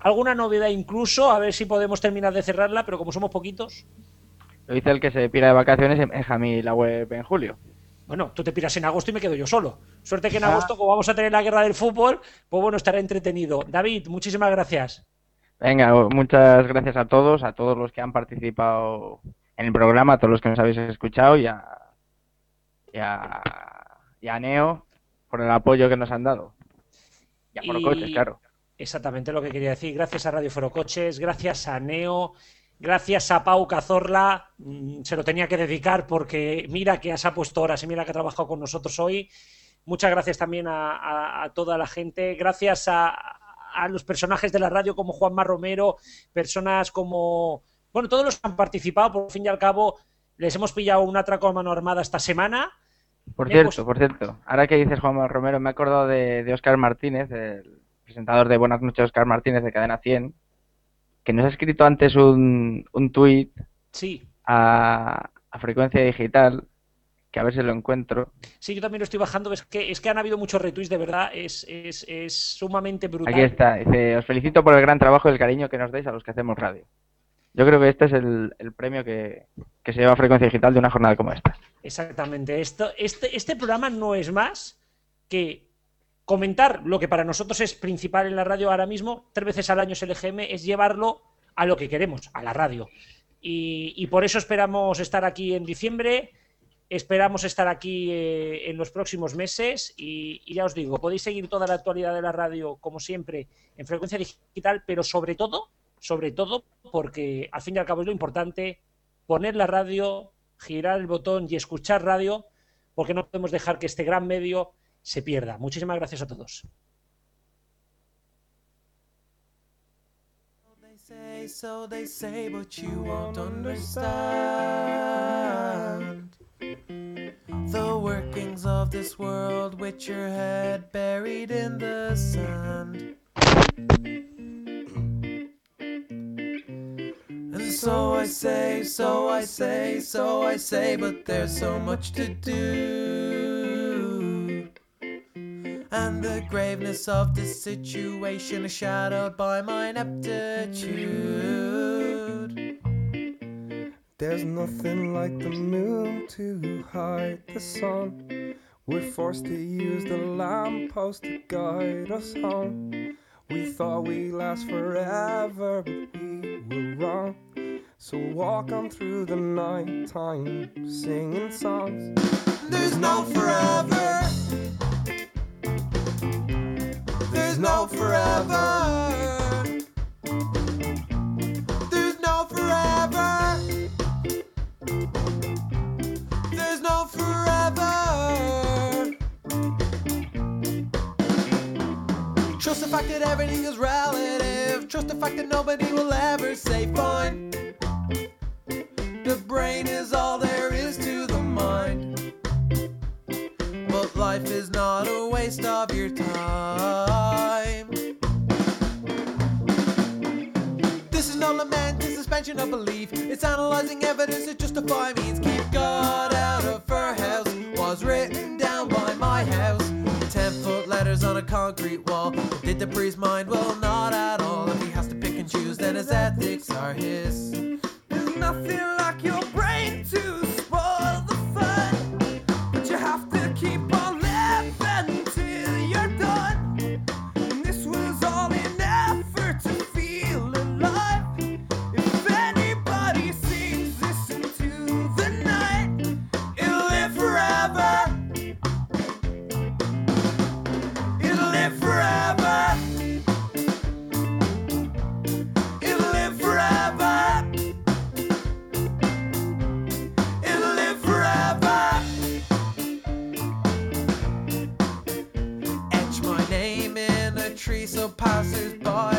alguna novedad incluso, a ver si podemos terminar de cerrarla, pero como somos poquitos. Lo dice el que se pira de vacaciones en Jamí la web en julio. Bueno, tú te piras en agosto y me quedo yo solo. Suerte que en Ah. agosto, como vamos a tener la guerra del fútbol, pues bueno, estará entretenido. David, muchísimas gracias. Venga, muchas gracias a todos, a todos los que han participado en el programa, a todos los que nos habéis escuchado y a, y a, y a Neo por el apoyo que nos han dado. Y a Forocoches, claro. Exactamente lo que quería decir. Gracias a Radio Forocoches, gracias a Neo, gracias a Pau Cazorla. mm, Se lo tenía que dedicar porque mira que se ha puesto horas y mira que ha trabajado con nosotros hoy. Muchas gracias también a, a- a toda la gente. Gracias a, a los personajes de la radio como Juanma Romero, personas como. Bueno, todos los que han participado, por fin y al cabo, les hemos pillado un atraco a mano armada esta semana. Por Me he cierto, por cierto, ahora que dices Juan Romero, me he acordado de, de Oscar Martínez, el presentador de Buenas noches, Oscar Martínez de Cadena 100, que nos ha escrito antes un, un tuit Sí, a, a Frecuencia Digital, que a ver si lo encuentro. sí, yo también lo estoy bajando. Es que, es que han habido muchos retweets, de verdad. Es, es, es sumamente brutal. Aquí está, dice, os felicito por el gran trabajo y el cariño que nos dais a los que hacemos radio. Yo creo que este es el, premio que, se lleva Frecuencia Digital de una jornada como esta. Exactamente. Este, este programa no es más que comentar lo que para nosotros es principal en la radio ahora mismo, tres veces al año es el EGM, es llevarlo a lo que queremos, a la radio. Y, por eso esperamos estar aquí en diciembre, esperamos estar aquí eh, en los próximos meses y ya os digo, podéis seguir toda la actualidad de la radio como siempre en frecuencia digital, pero sobre todo, sobre todo porque al fin y al cabo es lo importante, poner la radio, girar el botón y escuchar radio, porque no podemos dejar que este gran medio se pierda. Muchísimas gracias a todos. So I say, so I say, so I say, but there's so much to do. And the graveness of the situation is shadowed by my ineptitude. There's nothing like the moon to hide the sun. We're forced to use the lamppost to guide us home. We thought we'd last forever, but we were wrong. So walk on through the night time, singing songs. There's no forever. There's no forever. There's no forever. There's no forever. Trust the fact that everything is relative. Trust the fact that nobody will ever say fine brain is all there is to the mind. But life is not a waste of your time. This is no lament, it's suspension of belief. It's analyzing evidence to justify means. Keep God out of her house was written down by my house. Ten foot letters on a concrete wall. Did the priest mind? Well, not at all. If he has to pick and choose, then his ethics are his. Feel like you're passes by.